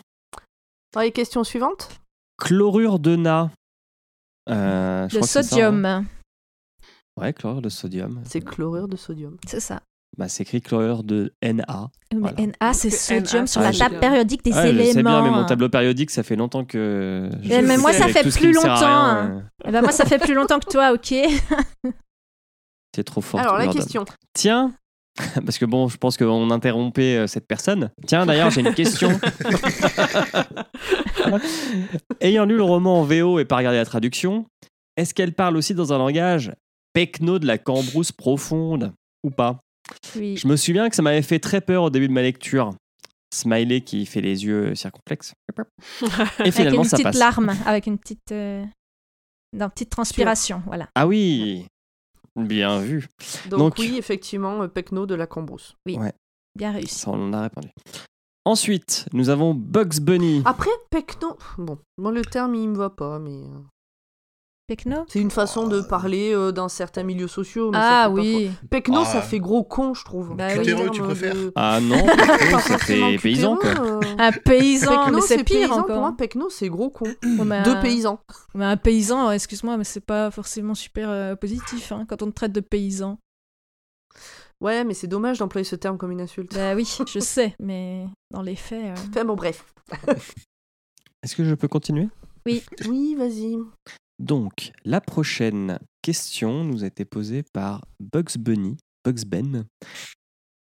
Dans les questions suivantes Chlorure de na. Euh, Le ça, sodium, hein. Ouais, chlorure de sodium. C'est chlorure de sodium. c'est ça. Bah, c'est écrit chlorure de Na. Mais Voilà. Na, c'est Que sodium sur Ah, la table périodique des Ouais, je éléments. sais bien, mais mon tableau périodique, ça fait longtemps que. je mais moi, ça fait plus longtemps. rien, euh, Eh ben moi, ça fait plus longtemps que toi, ok C'est trop fort. Alors, la question. Tiens, parce que bon, je pense qu'on interrompait euh, cette personne. Tiens, d'ailleurs, j'ai une question. Ayant lu le roman en VO et pas regardé la traduction, est-ce qu'elle parle aussi dans un langage pecno de la cambrousse profonde ou pas? Oui. Je me souviens que ça m'avait fait très peur au début de ma lecture. Smiley qui fait les yeux circonflexes. Et Avec finalement, une ça petite passe. larme, avec une petite, euh, une petite transpiration, voilà. Ah oui, bien vu. Donc, Donc- oui, effectivement, euh, Pecno de la Cambrousse. Oui, Ouais. bien réussi. Ça, on en a répondu. Ensuite, nous avons Bugs Bunny. Après, Pecno, bon, moi le terme il me va pas, mais euh, Pecno c'est une façon de parler euh, dans certains milieux sociaux. Mais Ah ça pas oui. faux. Pecno, Ah. ça fait gros con, je trouve. Bah. Cutéreux, tu de- préfères Ah non, Pas ça forcément fait paysan quoi. euh. Un paysan, Pecno, mais c'est pire paysan, encore. Pour moi, Pecno, c'est gros con. Deux un- paysans. Mais un paysan, excuse-moi, mais c'est pas forcément super euh, positif hein, quand on te traite de paysan. Ouais, mais c'est dommage d'employer ce terme comme une insulte. Bah oui, je sais, mais dans les faits. euh, Enfin bon, bref. Est-ce que je peux continuer? Oui. Oui, vas-y. Donc, la prochaine question nous a été posée par Bugs Bunny, Bugs Ben.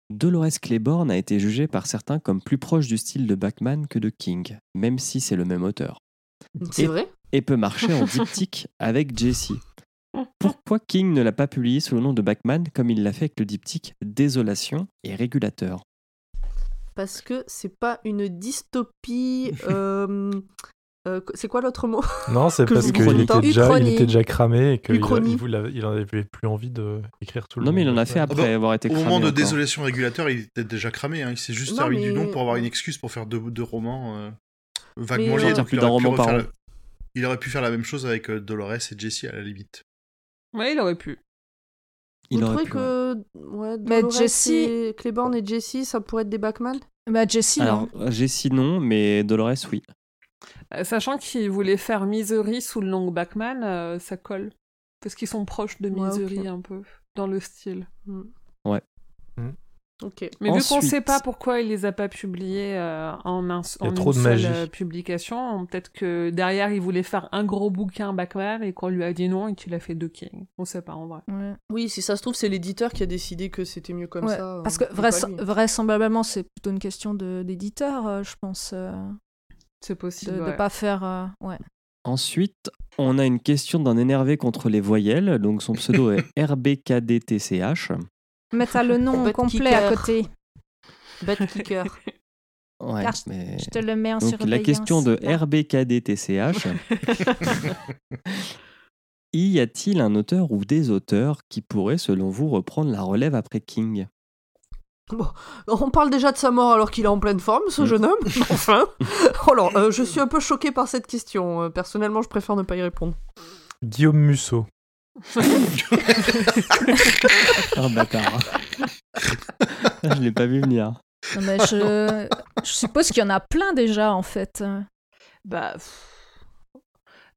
Dolores Claiborne a été jugée par certains comme plus proche du style de Bachman que de King, même si c'est le même auteur. C'est vrai? Et peut marcher en diptyque avec Jesse. Pourquoi King ne l'a pas publié sous le nom de Bachman comme il l'a fait avec le diptyque Désolation et Régulateur? Parce que c'est pas une dystopie. euh, euh, c'est quoi l'autre mot Non, c'est parce qu'il était, déjà, il Uchronie. était déjà cramé et qu'il il, voulait- il en avait plus envie d'écrire tout le Non, mais il en a fait Ah après bah, avoir été Au cramé. moment de encore. désolation régulateur, il était déjà cramé. hein. Il s'est juste Non, servi du nom pour avoir une excuse pour faire deux, deux romans euh, vaguement liés. il la- Il aurait pu faire la même chose avec euh, Dolores et Jesse à la limite. Ouais, il aurait pu. Il Vous aurait trouvez pu, que ouais, Mais Dolores Jessie- et Claiborne et Jessie, ça pourrait être des Bachman Bah, Jessie, Alors, non. Jessie non, mais Dolores oui. Euh, Sachant qu'il voulait faire Misery sous le nom Bachman, euh, ça colle. Parce qu'ils sont proches de Ouais. Misery un peu, dans le style. Ouais. Ok. Mais vu qu'on Ensuite- sait pas pourquoi il les a pas publiés euh, en, un, en trop une de seule magie. euh, publication, peut-être que derrière il voulait faire un gros bouquin Bachman et qu'on lui a dit non et qu'il a fait deux King. On sait pas en vrai. Ouais. Oui, si ça se trouve, c'est l'éditeur qui a décidé que c'était mieux comme Ouais, ça. parce euh, que vrais- vraisemblablement, c'est plutôt une question de- d'éditeur, euh, je pense. C'est de possible. ne ouais. pas faire. euh, ouais. Ensuite, on a une question d'un énervé contre les voyelles. Donc son pseudo est RBKDTCH. Mais t'as le nom Butt complet à kicker. côté. Butt kicker. Ouais, Car mais- Je te le mets en Donc la question de là. RBKDTCH. y a-t-il un auteur ou des auteurs qui pourraient, selon vous, reprendre la relève après King? Bon, on parle déjà de sa mort alors qu'il est en pleine forme, ce Mm. jeune homme. Enfin. Alors, euh, je suis un peu choquée par cette question. Euh, Personnellement, je préfère ne pas y répondre. Guillaume Musso. Un bâtard. Je l'ai pas vu venir. Non, mais je... je suppose qu'il y en a plein déjà, en fait. Bah. pff.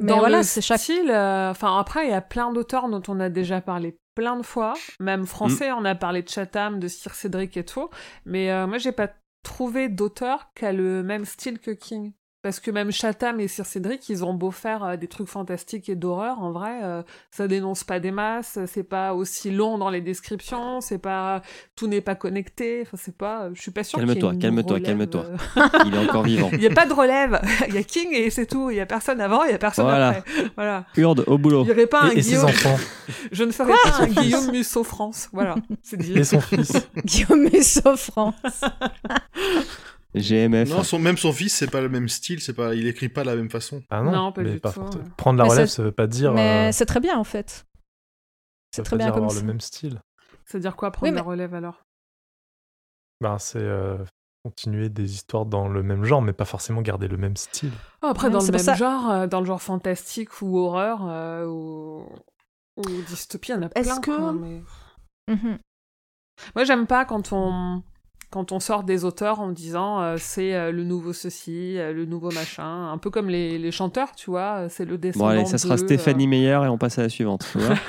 Mais Dans voilà, c'est chaque. style. euh, Enfin, après, il y a plein d'auteurs dont on a déjà parlé plein de fois. Même français, on a parlé de Chatham, de Sir Cédric et tout. Mais euh, moi, j'ai pas trouvé d'auteur qui a le même style que King. Parce que même Chatham et Sir Cédric, ils ont beau faire euh, des trucs fantastiques et d'horreur, en vrai, euh, ça dénonce pas des masses, c'est pas aussi long dans les descriptions, c'est pas tout n'est pas connecté, enfin c'est pas, je suis pas y ait Calme-toi, calme-toi, calme-toi. euh, Il est encore vivant. il n'y a pas de relève. Il y a King et c'est tout. Il y a personne avant, il y a personne Voilà. après. Voilà. Urde au boulot. Il n'y aurait pas un Et, et ses Guillaume. enfants. Je ne ferai pas un Guillaume Musso France. Voilà. C'est dit. Et son fils. Guillaume Musso France. GMF. Non, son, même son fils, c'est pas le même style, c'est pas, il écrit pas de la même façon. Ah non, Non, pas mais du pas ouais. Prendre la Mais relève, ça veut pas dire. Mais euh, c'est très bien, en fait. ça C'est veut très pas bien dire comme avoir ça. le même style. C'est-à-dire quoi prendre Oui, mais- la relève alors? Ben, c'est euh, continuer des histoires dans le même genre, mais pas forcément garder le même style. Oh, Après, Ouais, dans le même ça- genre, euh, dans le genre fantastique ou horreur euh, ou... ou dystopie, il y en a Est-ce plein. que- quoi, mais- Mhm. Moi, j'aime pas quand on quand on sort des auteurs en disant euh, c'est euh, le nouveau ceci, euh, le nouveau machin, un peu comme les, les chanteurs, tu vois, c'est le descendant. Bon allez, ça sera Stéphanie Meyer et on passe à la suivante. tu vois.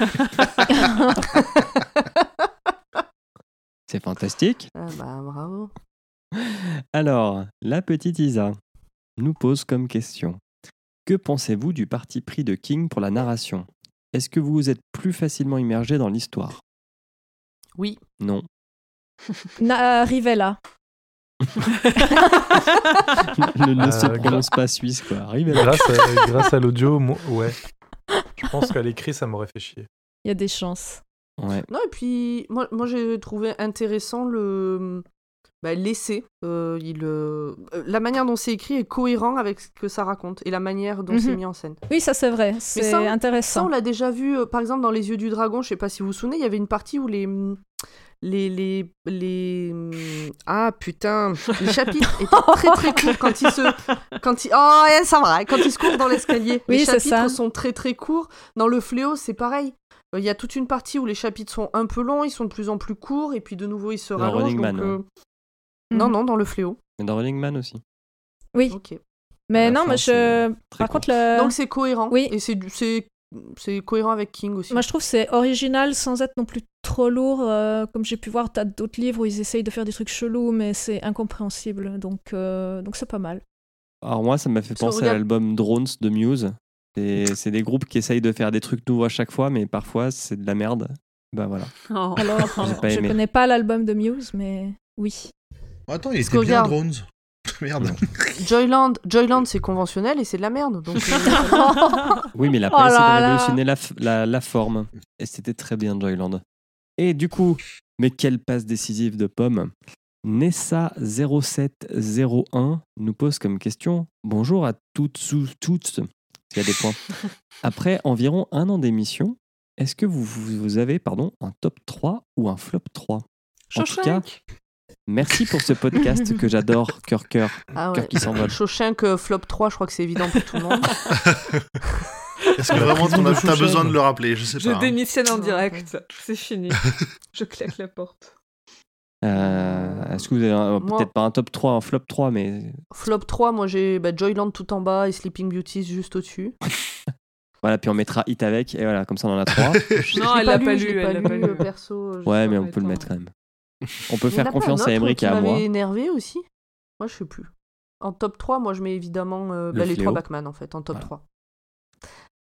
C'est fantastique. Ah bah bravo. Alors, la petite Isa nous pose comme question Que pensez-vous du parti pris de King pour la narration? Est-ce que vous êtes plus facilement immergé dans l'histoire? Oui. Non. Na- Rivella. Le ne se Euh, prononce pas suisse, quoi. Arrive Grâce à, grâce à l'audio, moi- ouais. Je pense qu'à l'écrit, ça m'aurait fait chier. Il y a des chances. Ouais. Non, et puis, moi, moi j'ai trouvé intéressant le. Bah, l'essai. Euh, il, euh, euh, La manière dont c'est écrit est cohérent avec ce que ça raconte et la manière dont c'est Mhm. mis en scène. Oui, ça c'est vrai. C'est ça, Ça, intéressant. on l'a déjà vu, euh, par exemple, dans Les Yeux du Dragon, je sais pas si vous vous souvenez, il y avait une partie où les. Les, les, les... hum, Ah putain, les chapitres étaient très très courts quand ils se. Quand ils... Oh, ouais, ça va, quand ils se courent dans l'escalier. Oui, les ça. chapitres sont très très courts. Dans Le Fléau, c'est pareil. Euh, Il y a toute une partie où les chapitres sont un peu longs, ils sont de plus en plus courts, et puis de nouveau ils se Dans rallongent. Running donc, Man, euh, ouais. Non, Mhm. non, dans Le Fléau. Et dans Running Man aussi. Oui. Ok. Mais non, fin, mais je. Par court. contre, le... Donc c'est cohérent. Oui. Et c'est c'est cohérent avec King aussi. Moi, je trouve que c'est original sans être non plus trop lourd. euh, comme j'ai pu voir, t'as d'autres livres où ils essayent de faire des trucs chelous, mais c'est incompréhensible. Donc, euh, donc c'est pas mal. Alors moi, ça m'a fait penser à l'album Drones de Muse. C'est c'est des groupes qui essayent de faire des trucs nouveaux à chaque fois, mais parfois c'est de la merde. Bah voilà. Oh. Alors, je aimé. connais pas l'album de Muse, mais oui. Attends, il était que bien Drones. Merde. Joyland, Joyland c'est conventionnel et c'est de la merde. Donc, euh, Oui, mais il a Oh pas essayé de révolutionner la, f- la, la forme. Et c'était très bien, Joyland. Et du coup, mais quelle passe décisive de Pomme Nessa0701 nous pose comme question Bonjour à toutes, toutes, il y a des points. Après environ un an d'émission, est-ce que vous, vous avez pardon, un top 3 ou un flop 3 En tout cas. Merci pour ce podcast que j'adore, cœur cœur, ah cœur ouais. qui s'envole. Shawshank euh, flop 3, je crois que c'est évident pour tout le monde. Est-ce que vraiment t'en de as- besoin de le rappeler? Je sais Je pas. hein. démissionne en direct. C'est fini. je claque la porte. Euh, est-ce que vous avez Moi- peut-être pas un top 3, un flop 3, mais flop 3, moi j'ai bah, Joyland tout en bas et Sleeping Beauty juste au-dessus. Voilà, puis on mettra Hit avec, et voilà, comme ça on en a trois. Non, Je l'ai elle l'a pas je lu. Elle l'a pas lu, lu. euh, perso. je ouais, mais on peut le mettre quand même. On peut faire confiance un à Emmerich qui et à moi. énervé aussi. Moi, je sais plus. En top 3, moi, je mets évidemment euh, Le bah, les fléau. trois Backman, en fait, en top Voilà. 3.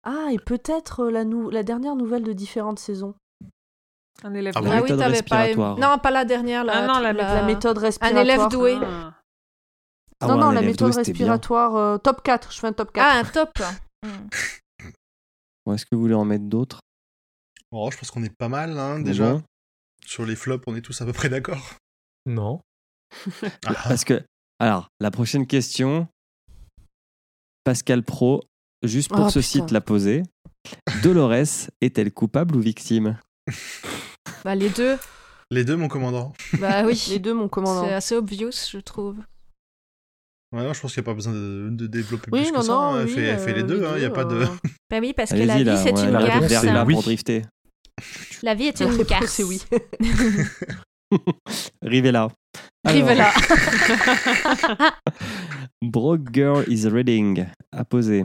Ah, et peut-être euh, la, nou- la dernière nouvelle de différentes saisons. Un élève. Ah bon Ah oui, méthode t'avais pas aimé. respiratoire. Non, pas la dernière. La, Ah non, la- La méthode Un respiratoire. élève doué. Ah. Ah non, ouais, non, un la élève méthode doué, c'était bien. respiratoire. euh, top 4, je fais un top 4. Ah, un top. Hmm. Bon, Est-ce que vous voulez en mettre d'autres? Oh, je pense qu'on est pas mal, hein, Bon. Sur les flops, on est tous à peu près d'accord. Non. Ah, Parce que, alors, la prochaine question, Pascal Pro, juste pour Oh, ce putain. site l'a posée. Dolores est-elle coupable ou victime? Bah, les deux. Les deux, mon commandant. Bah oui. Les deux, mon commandant. C'est assez obvious, je trouve. Ouais, non, je pense qu'il n'y a pas besoin de, de développer Oui, plus non, que ça. non, hein. Elle, oui, fait, elle fait les euh, deux, hein, il n'y a deux, pas de... euh, Bah oui, parce que la vie, là, c'est ouais, une la garce. là hein. pour Oui. drifter. La vie est une réponse, c'est oui. Rivella. Alors, là. Broke Girl is Reading a posé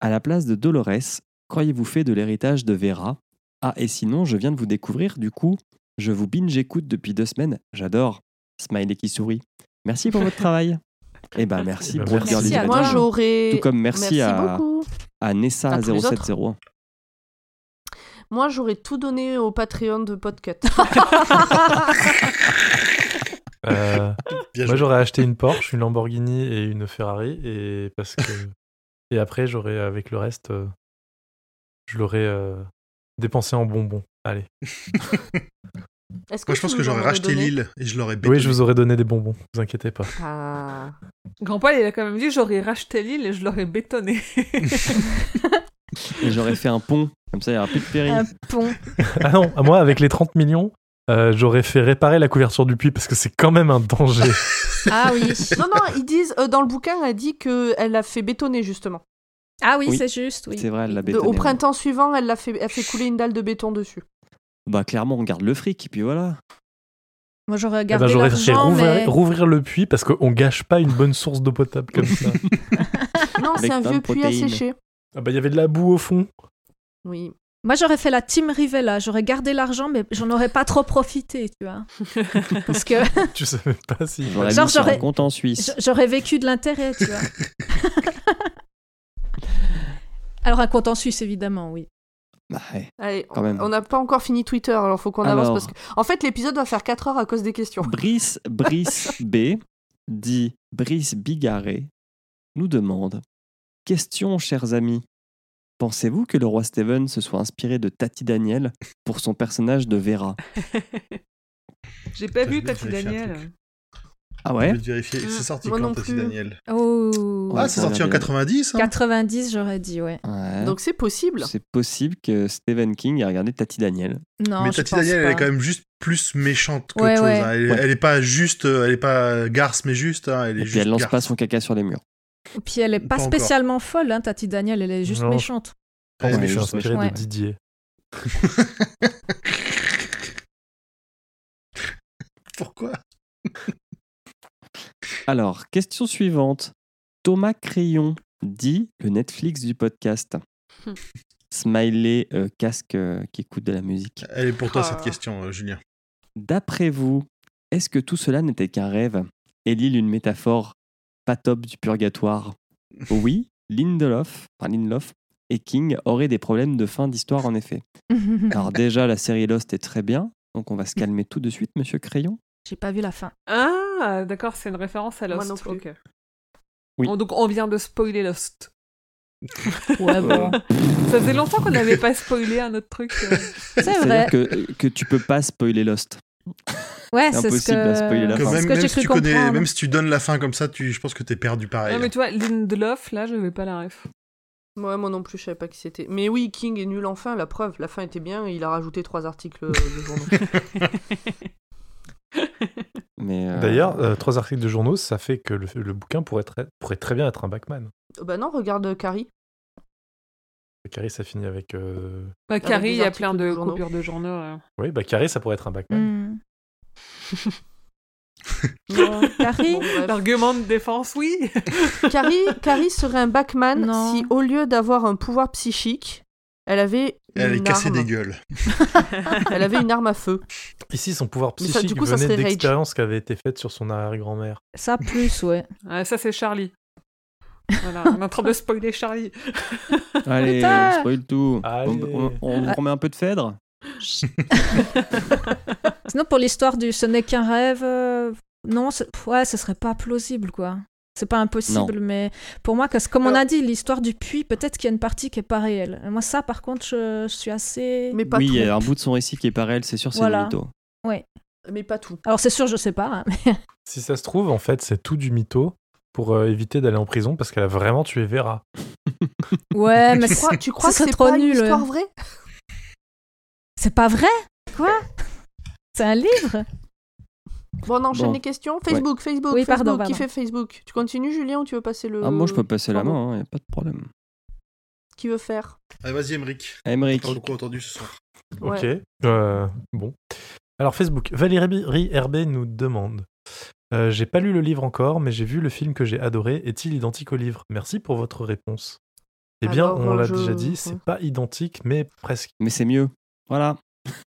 À la place de Dolores, croyez-vous fait de l'héritage de Vera? Ah, et sinon, je viens de vous découvrir, du coup, je vous binge-écoute depuis deux semaines. J'adore. Smiley qui sourit. Merci pour votre travail. Eh ben, merci, Bah, Broke merci Girl is à Reading. Moi, j'aurais. Tout comme merci, à, beaucoup. à À tous les autres. Nessa0701. Moi, j'aurais tout donné au Patreon de Podcut. Euh, moi, j'aurais acheté une Porsche, une Lamborghini et une Ferrari. Et, parce que... et après, j'aurais, avec le reste, euh, je l'aurais euh, dépensé en bonbons. Allez. Est-ce que Moi, je pense que j'aurais aurais racheté l'île et je l'aurais bétonné. Oui, je vous aurais donné des bonbons, vous inquiétez pas. Ah. Grand Paul, il a quand même dit j'aurais racheté l'île et je l'aurais bétonné. Et j'aurais fait un pont. Comme ça, il n'y aura plus de péril. Un pont. Ah non, moi, avec les 30 millions, euh, j'aurais fait réparer la couverture du puits parce que c'est quand même un danger. Ah oui. Non, non, ils disent, euh, dans le bouquin, elle dit qu'elle l'a fait bétonner, justement. Ah oui, Oui. c'est juste, oui. C'est vrai, elle l'a De- bétonné. au printemps suivant, elle l'a fait, elle fait couler une dalle de béton dessus. Bah, clairement, on garde le fric, et puis voilà. Moi, j'aurais Eh ben, gardé j'aurais fait rouvrir, mais... rouvrir le puits parce qu'on gâche pas une bonne source d'eau potable comme ça. Non, c'est un vieux puits sécher. Ah bah, il y avait de la boue au fond. Oui. Moi, j'aurais fait la team Rivella. J'aurais gardé l'argent, mais j'en aurais pas trop profité, tu vois. Parce que Tu savais pas si. Genre, j'aurais- compte en Suisse. j'aurais vécu de l'intérêt, tu vois. Alors, un compte en Suisse, évidemment, oui. Bah, ouais. Allez, Quand on- même. on n'a pas encore fini Twitter, alors faut qu'on Alors. avance. Parce que... En fait, l'épisode va faire 4 heures à cause des questions. Brice, Brice B, dit Brice Bigarré, nous demande Question, chers amis. Pensez-vous que le roi Steven se soit inspiré de Tati Daniel pour son personnage de Vera? J'ai pas vu je Tati Daniel. Ah Je ouais? vais te vérifier. C'est sorti moi quand, non Tati plus. Daniel? Oh. Ah, c'est sorti en l'air bien. 90 hein 90, j'aurais dit, ouais. Ouais. Donc c'est possible. C'est possible que Stephen King ait regardé Tati Daniel. Non, Mais je Tati pense Daniel, elle est quand même juste plus méchante qu'autre Ouais, chose. ouais. hein. Elle, Ouais. elle est pas juste, euh, elle est pas garce, mais juste. hein, Elle est Et juste puis elle lance garce. pas son caca sur les murs. Et puis, elle est pas, Pas encore. spécialement folle, hein, Tati Daniel. Elle est juste Non. méchante. Elle est je suis méchante, inspiré ouais. de Didier. Pourquoi? Alors, question suivante. Thomas Crayon dit le Netflix du podcast. Hmm. Smiley euh, casque euh, qui écoute de la musique. Elle est pour toi Ah. cette question, euh, Julien. D'après vous, est-ce que tout cela n'était qu'un rêve? Et l'île une métaphore pas top du purgatoire Oui, Lindelof, enfin Lindelof et King auraient des problèmes de fin d'histoire en effet. Alors déjà, la série Lost est très bien, donc on va se calmer tout de suite, Monsieur Crayon. J'ai pas vu la fin. Ah, d'accord, c'est une référence à Moi Lost. non plus. ok. Oui. On- donc on vient de spoiler Lost. Ouais, bon. Ça faisait longtemps qu'on n'avait pas spoilé un autre truc. euh. C'est-à-dire que, que tu peux pas spoiler Lost. Ouais, c'est ce impossible que- à spoiler la Que fin. même, que même si tu connais, même si tu donnes la fin comme ça, tu, je pense que t'es perdu pareil. Non, mais tu vois, Lindelof, là, je vais pas la ref. Ouais, moi non plus, je savais pas qui c'était. Mais oui, King est nul en fin, la preuve. La fin était bien et il a rajouté trois articles de journaux. Euh, D'ailleurs, euh, trois articles de journaux, ça fait que le, le bouquin pourrait, très- pourrait très bien être un Backman. bah non, regarde Carrie. Carrie, ça finit avec. euh, Bah, des il y a plein de de coupures de journaux. euh. Oui, bah Carrie, ça pourrait être un Backman. Non. Carrie Bon. L'argument de défense, oui. Carrie, Carrie serait un Backman Non. si, au lieu d'avoir un pouvoir psychique, elle avait Elle est une cassée arme. des gueules. Elle avait une arme à feu. Ici, son pouvoir Mais ça, du psychique coup, venait d'expériences qui avaient été faites sur son arrière-grand-mère. Ça plus, ouais. Ah, ça, c'est Charlie. Voilà, on est en train de spoiler Charlie. Allez, on spoil tout. Allez. On, on, on Ah. remet un peu de Phèdre? Sinon, pour l'histoire du Ce n'est qu'un rêve, euh, non, ouais, ce serait pas plausible, quoi. C'est pas impossible, mais pour moi, que- comme on a dit, l'histoire du puits, peut-être qu'il y a une partie qui est pas réelle. Et moi, ça, par contre, je, je suis assez. Mais pas Oui, tout. il y a un bout de son récit qui est pas réel, c'est sûr, c'est Voilà. mytho. Ouais. Mais pas tout. Alors, c'est sûr, je sais pas. hein, mais- Si ça se trouve, en fait, c'est tout du mytho pour euh, éviter d'aller en prison parce qu'elle a vraiment tué Vera. Ouais, mais Tu crois, tu crois que c'est trop pas une nul. histoire vraie? C'est pas vrai? Quoi? C'est un livre Bon, on enchaîne Bon. les questions. Facebook, Facebook, Oui, Facebook. pardon, Qui fait Facebook? Tu continues, Julien, ou tu veux passer le. Ah, moi, je peux passer la main, il n'y a pas de problème. Qui veut faire? Allez, vas-y, Emmerich. Emmerich. T'as pas beaucoup entendu ce soir. Ok. Ouais. euh, bon. Alors, Facebook. Valérie RB nous demande euh, J'ai pas lu le livre encore, mais j'ai vu le film que j'ai adoré. Est-il identique au livre? Merci pour votre réponse. Eh bien, Alors, on l'a je- déjà dit, c'est ouais. pas identique, mais presque. Mais c'est mieux. Voilà.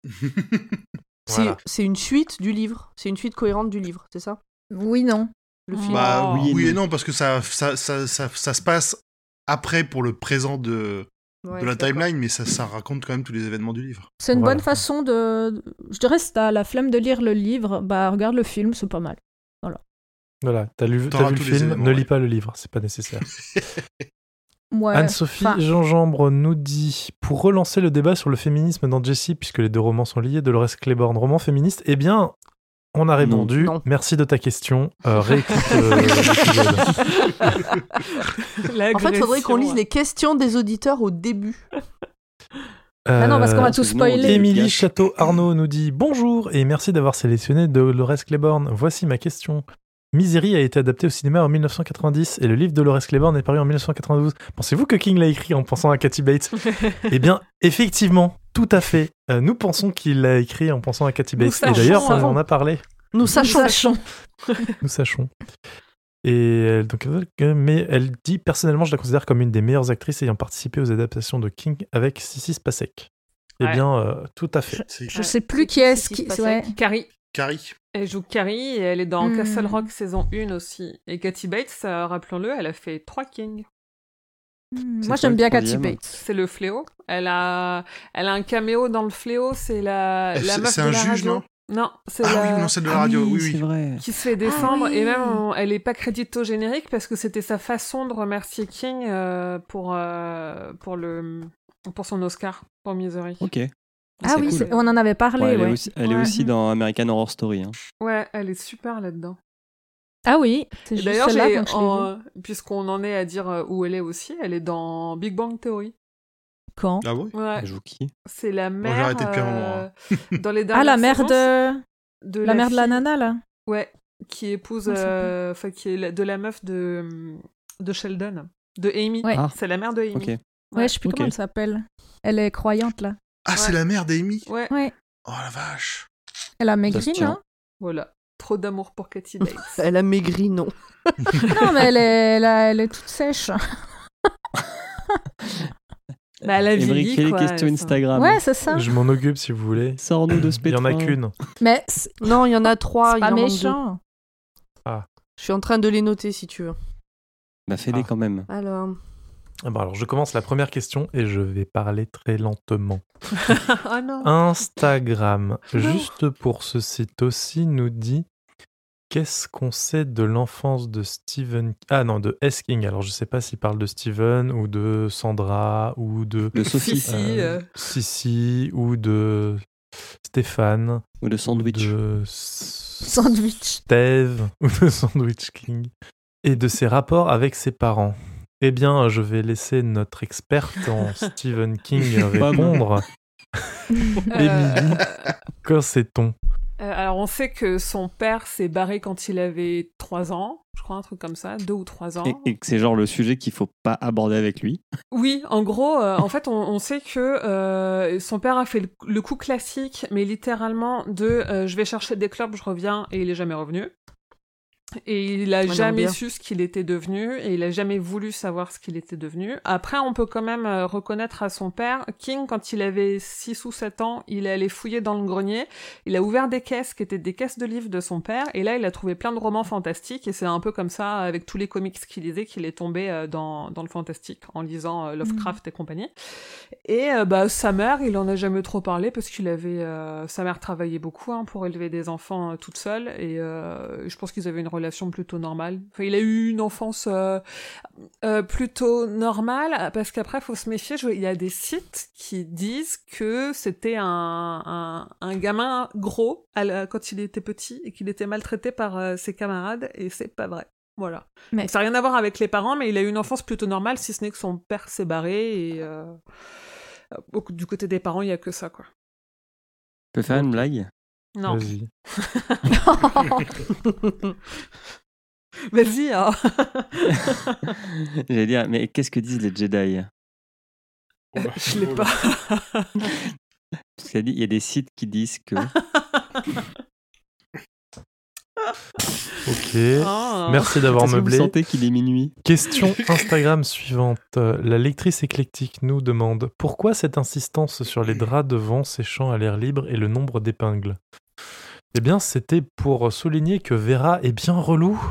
C'est Voilà. c'est une suite du livre. C'est une suite cohérente du livre, c'est ça? Oui, non. Le film. Bah Oh. oui, Oui et non, parce que ça, ça, ça, ça, ça se passe après pour le présent de, Ouais, de la timeline, mais ça, ça raconte quand même tous les événements du livre. C'est une Voilà. bonne façon de. Je dirais, si t'as la flemme de lire le livre, bah regarde le film, c'est pas mal. Voilà, t'as lu, t'as T'auras vu le film, ne ouais. lis pas le livre, c'est pas nécessaire. Ouais. Anne-Sophie Enfin, Gingembre nous dit Pour relancer le débat sur le féminisme dans Jessie, puisque les deux romans sont liés, Dolores Claiborne, roman féministe, eh bien, on a répondu. Non. Merci de ta question. Euh, réécoute euh. En fait, il faudrait qu'on lise les questions des auditeurs au début. Ah non, parce qu'on va Euh, tout spoiler. Émilie Château Arnaud nous dit Bonjour et merci d'avoir sélectionné Dolores Claiborne. Voici ma question. Misery a été adapté au cinéma en 1990 et le livre de Dolores Claiborne est paru en 1992. Pensez-vous que King l'a écrit en pensant à Kathy Bates? Eh bien, effectivement, tout à fait. Euh, nous pensons qu'il l'a écrit en pensant à Kathy Nous Bates. Et d'ailleurs, on en a parlé. Nous sachons. Nous sachons. Et donc, euh, mais elle dit personnellement, je la considère comme une des meilleures actrices ayant participé aux adaptations de King avec Sissi Spacek. Eh Ouais. bien, euh, tout à fait. Je sais plus qui est-ce qui. Ouais. Carrie. Carrie. Elle joue Carrie et elle est dans Hmm. Castle Rock saison 1 aussi. Et Kathy Bates, euh, rappelons-le, elle a fait trois Kings. Hmm, Moi, j'aime bien Kathy Bates. C'est le fléau. Elle a, elle a un caméo dans le fléau. C'est la, Elle- la c'est- meuf c'est de un la juge, radio. non? Non, c'est Ah la... oui, non, celle de la radio, oui, oui. c'est vrai. qui se fait descendre. Ah oui. Et même, on- elle est pas créditée au générique parce que c'était sa façon de remercier King euh, pour, euh, pour, le, pour son Oscar pour Misery. Ok. Ah oui, cool. on en avait parlé. Ouais, elle ouais. est aussi, elle est Ouais. aussi dans American Horror Story. hein. Ouais, elle est super là-dedans. Ah oui, c'est juste D'ailleurs, j'ai- en- puisqu'on en est à dire euh, où elle est aussi, elle est dans Big Bang Theory. Quand? Ah oui? Ouais. Elle joue qui? C'est la j'ai mère. arrêté depuis un moment, euh, hein. dans les Ah, dernières la mère de. de la mère de la nana, là Ouais, qui épouse, euh, enfin qui est la- de la meuf de de Sheldon, de Amy. Ouais. Ah. C'est la mère de Amy. Ok. Ouais, je sais plus comment elle s'appelle. Elle est croyante, là. Ah, c'est la mère d'Amy Ouais, Ouais. Oh la vache. Elle a maigri, non? Voilà. Trop d'amour pour Katy Bates. Elle a maigri, non. Non, mais elle est, elle, a- elle est toute sèche. bah, elle a vieilli, les questions Instagram. Ouais, c'est ça. Je m'en occupe si vous voulez. Sors-nous de ce Il y en a pétrin. qu'une. Mais Non, il y en a trois. pas méchant. Je suis en train de les noter si tu veux. Bah, fais-les Ah. quand même. Alors, Ah bah alors, je commence la première question et je vais parler très lentement. Non. Instagram, juste pour ce site aussi, nous dit Qu'est-ce qu'on sait de l'enfance de Stephen Ah non, de S. King. Alors, je sais pas s'il parle de Stephen ou de Sandra ou de. De Sophie. Sissi, euh. Sissi ou de Stéphane. Ou de Sandwich. De Sandwich. Steve ou de Sandwich King. Et de ses rapports avec ses parents. Eh bien, je vais laisser notre experte en Stephen King répondre. Émilie, que sait-on? Euh, alors, on sait que son père s'est barré quand il avait 3 ans, je crois, un truc comme ça, 2 ou 3 ans. Et, et que c'est genre le sujet qu'il faut pas aborder avec lui. Oui, en gros, euh, en fait, on, on sait que euh, son père a fait le, le coup classique, mais littéralement de euh, je vais chercher des clubs, je reviens, et il est jamais revenu. Et il a jamais su ce qu'il était devenu, et il a jamais voulu savoir ce qu'il était devenu. Après, on peut quand même euh, reconnaître à son père, King, quand il avait 6 ou 7 ans, il est allé fouiller dans le grenier, il a ouvert des caisses qui étaient des caisses de livres de son père, et là, il a trouvé plein de romans fantastiques, et c'est un peu comme ça, avec tous les comics qu'il lisait, qu'il est tombé euh, dans, dans le fantastique, en lisant euh, Lovecraft et compagnie. Et bah, sa mère, il en a jamais trop parlé, parce qu'il avait... euh, sa mère travaillait beaucoup hein, pour élever des enfants toute seule, et euh, je pense qu'ils avaient une relation plutôt normale. Enfin, il a eu une enfance euh, euh, plutôt normale, parce qu'après, faut se méfier, je- il y a des sites qui disent que c'était un, un, un gamin gros à la- quand il était petit, et qu'il était maltraité par euh, ses camarades, et c'est pas vrai. Voilà. Mais- Donc, ça n'a rien à voir avec les parents, mais il a eu une enfance plutôt normale, si ce n'est que son père s'est barré, et euh, du côté des parents, il y a que ça, quoi. Tu peux faire une blague? Non. Vas-y. Vas-y, hein. J'allais dire, mais qu'est-ce que disent les Jedi? Je l'ai pas. Parce qu'il il y a des sites qui disent que. Ok. Ah. Merci d'avoir vous meublé. sentez qu'il est minuit Question Instagram suivante. Euh, La lectrice éclectique nous demande pourquoi cette insistance sur les draps devant séchant à l'air libre et le nombre d'épingles? Eh bien, c'était pour souligner que Vera est bien relou.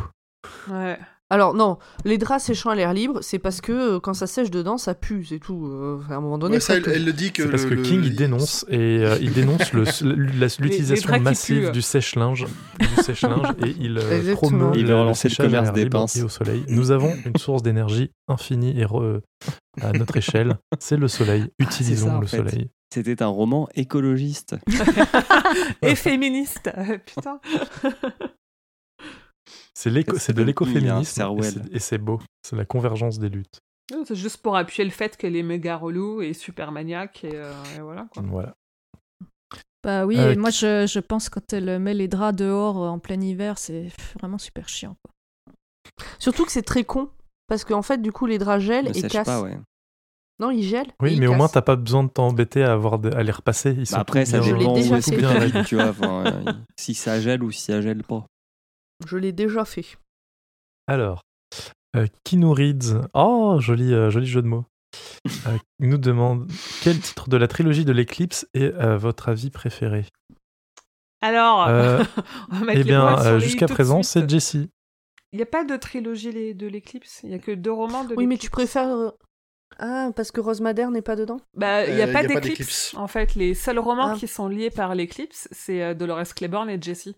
Ouais. Alors non, les draps séchant à l'air libre, c'est parce que euh, quand ça sèche dedans, ça pue, c'est tout. Euh, à un moment donné, Ouais, ça, faut elle, que- elle le dit que. C'est parce que le- King le- il dénonce et euh, il dénonce le- l'utilisation massive du sèche-linge, du sèche-linge et il Exactement. promeut Il le, le le séchage à commerce l'air des libre pinces. et au soleil. Nous avons une source d'énergie infinie et re- à notre échelle, c'est le soleil. Utilisons ça, le fait. soleil. C'était un roman écologiste. Et féministe. Putain. C'est l'éco- Ça c'est de l'écoféminisme et c'est- et c'est beau. C'est la convergence des luttes. Non, C'est juste pour appuyer le fait qu'elle est méga relou et super maniaque et, euh, et voilà quoi. Voilà. Bah oui, Euh, et moi je, je pense quand elle met les draps dehors euh, en plein hiver, c'est vraiment super chiant. Quoi. Surtout que c'est très con, parce qu'en fait, du coup, les draps gèlent Ne et cassent. pas, ouais. Non, ils gèlent. Oui, mais au moins t'as pas besoin de t'embêter à, avoir de- à les repasser. Ils sont Bah après, ça dépend où est-ce tu vois. enfin, euh, si ça gèle ou si ça gèle pas. Je l'ai déjà fait. Alors, euh, Kino Reads, oh, joli, euh, joli jeu de mots, Euh, nous demande quel titre de la trilogie de l'éclipse est euh, votre avis préféré? Alors, Euh, on va mettre Eh bien, jusqu'à présent, c'est Jessie. Il n'y a pas de trilogie de l'éclipse, il n'y a que deux romans de Oui, mais tu préfères. Ah, parce que Rose Madère n'est pas dedans? Bah, il n'y a pas y a pas d'éclipse. En fait, les seuls romans Ah. qui sont liés par l'éclipse, c'est Dolores Claiborne et Jessie.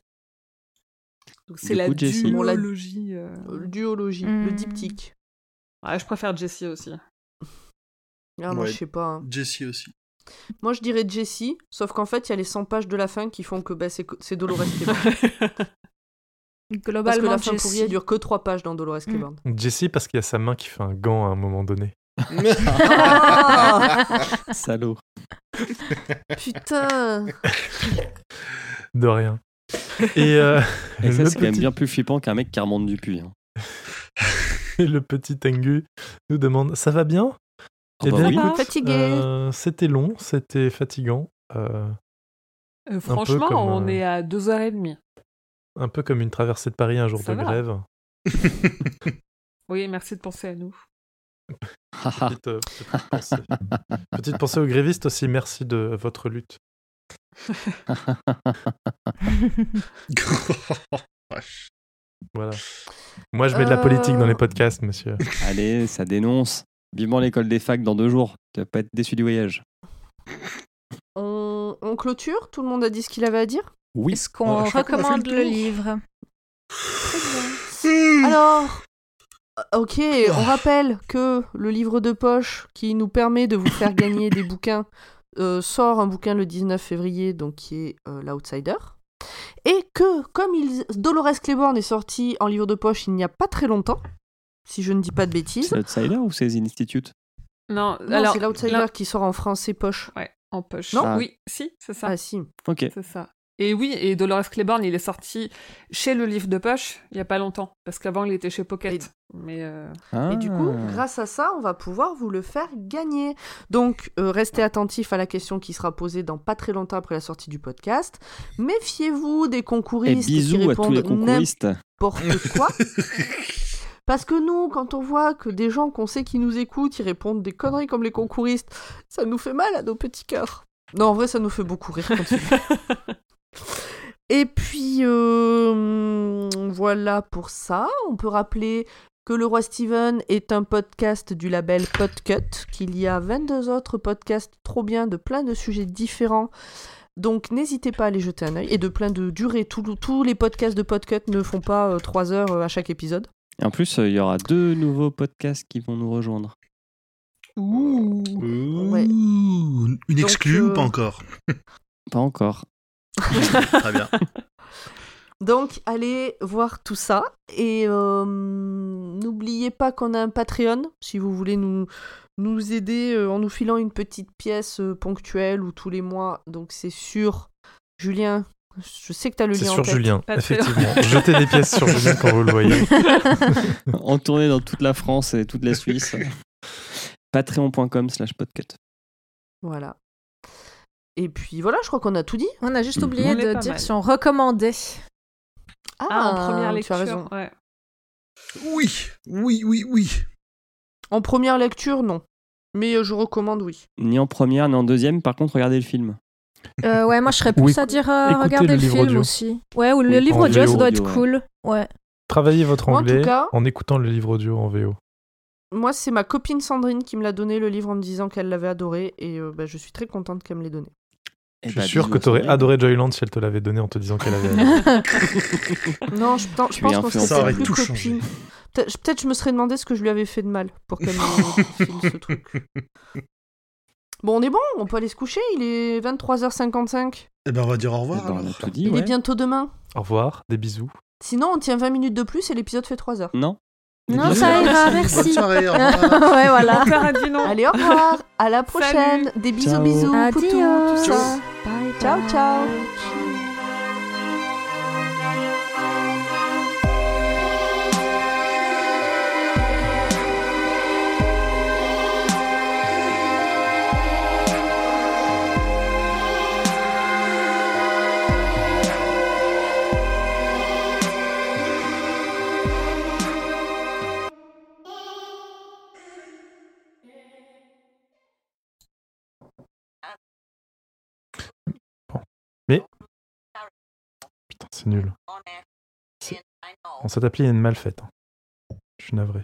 Donc c'est la duologie. euh, Euh, Duologie, le Hmm. diptyque. Ouais, je préfère Jessie aussi. Ah, moi, Ouais. je sais pas. hein. Jessie aussi. Moi, je dirais Jessie, sauf qu'en fait, il y a les 100 pages de la fin qui font que bah, c'est c'est Dolores Claiborne. Parce que Globalement, la fin Jessie. pourrie, elle dure que 3 pages dans Dolores Claiborne. Jessie parce qu'il y a sa main qui fait un gant à un moment donné. Ah Salaud. Putain De rien. Et, euh, Et ça, c'est quand même petit, bien plus flippant qu'un mec qui remonte du puits. hein. le petit Tengu nous demande Ça va bien? Eh bah bien, oui. écoute, euh, c'était long, c'était fatigant. euh, Euh, franchement, comme, on euh, est à 2h30. un peu comme une traversée de Paris un jour Ça de va. grève. Oui, merci de penser à nous. Petite, petite pensée. Petite pensée aux grévistes aussi, merci de votre lutte. Voilà. Moi, je mets de la politique dans les podcasts, monsieur. Allez, ça dénonce. Vivement l'école des facs dans deux jours. Tu vas pas être déçu du voyage. On, on clôture? Tout le monde a dit ce qu'il avait à dire? Oui. Est-ce qu'on fait recommande le le livre? Alors, euh, ok, on rappelle que le livre de poche qui nous permet de vous faire gagner des bouquins euh, sort un bouquin le 19 février, donc qui est euh, L'Outsider. Et que, comme il... Dolores Claiborne est sorti en livre de poche il n'y a pas très longtemps, si je ne dis pas de bêtises. C'est l'Outsider ou c'est The Institute? Non, Non, alors c'est L'Outsider qui sort en français poche. Ouais, en poche. Non Ah. Oui, si, c'est ça. Ah si. Ok. C'est ça. Et oui, et Dolores Claiborne, il est sorti chez le livre de poche il y a pas longtemps, parce qu'avant il était chez Pocket. Mais euh, Et du coup, Ah. grâce à ça, on va pouvoir vous le faire gagner. Donc, euh, restez attentifs à la question qui sera posée dans pas très longtemps après la sortie du podcast. Méfiez-vous des Et concouristes qui tous les répondent n'importe quoi. Parce que nous, quand on voit que des gens qu'on sait qui nous écoutent, ils répondent des conneries comme les concouristes, ça nous fait mal à nos petits cœurs. Non, en vrai, ça nous fait beaucoup rire. Et puis, euh, voilà pour ça. On peut rappeler que Le Roi Steven est un podcast du label Podcut, qu'il y a 22 autres podcasts trop bien de plein de sujets différents. Donc n'hésitez pas à aller jeter un œil et de plein de durée. Tous- les podcasts de Podcut ne font pas 3 heures euh, à chaque épisode. Et en plus, euh, il y aura deux nouveaux podcasts qui vont nous rejoindre. Ouh. Ouais. Une Donc, exclue ou euh, pas encore? Pas encore. Très bien. Donc allez voir tout ça et euh, n'oubliez pas qu'on a un Patreon si vous voulez nous nous aider euh, en nous filant une petite pièce euh, ponctuelle ou tous les mois. Donc c'est sur Julien. Je sais que tu as le C'est lien en sur tête. Julien, Patreon. effectivement. Jetez des pièces sur Julien quand vous le voyez. en tournée dans toute la France et toute la Suisse. Patreon.com slash podcut. Voilà. Et puis voilà, je crois qu'on a tout dit. On a juste Mhm. oublié On de dire mal. si on recommandait. ah, en première tu lecture. as raison. ouais. Oui, oui, oui, oui. En première lecture, non. Mais euh, je recommande, oui. Ni en première, ni en deuxième. Par contre, regardez le film. Euh, ouais, moi je serais plus à dire euh, regarder le film audio. aussi. Ouais, ou le Oui, livre audio, ça doit être cool. Ouais. Travaillez votre Moi, en tout anglais cas- en écoutant le livre audio en VO. Moi, c'est ma copine Sandrine qui me l'a donné le livre en me disant qu'elle l'avait adoré et euh, bah, je suis très contente qu'elle me l'ait donné. Eh Je bah, suis sûr bisous que tu aurais adoré Joyland si elle te l'avait donné en te disant qu'elle avait. Non, je, je pense qu'on serait Ça aurait plus changé. Peut-être peut-être je me serais demandé ce que je lui avais fait de mal pour qu'elle me file ce truc. Bon, on est bon, on peut aller se coucher, il est 23h55. Eh ben, on va dire au Eh revoir. ben, on a alors. tout dit, Il ouais. est bientôt demain. Au revoir, des bisous. Sinon, on tient 20 minutes de plus et l'épisode fait 3 heures. Non Non, ça ira, Bonne merci. soirée, au revoir. ouais, voilà. Non. Allez, au revoir, à la prochaine. Des bisous, Ciao. bisous, Adios. poutou, tout ça. Bye, Ciao, c'est nul. Bon, cette appli est mal faite. hein. Je suis navré.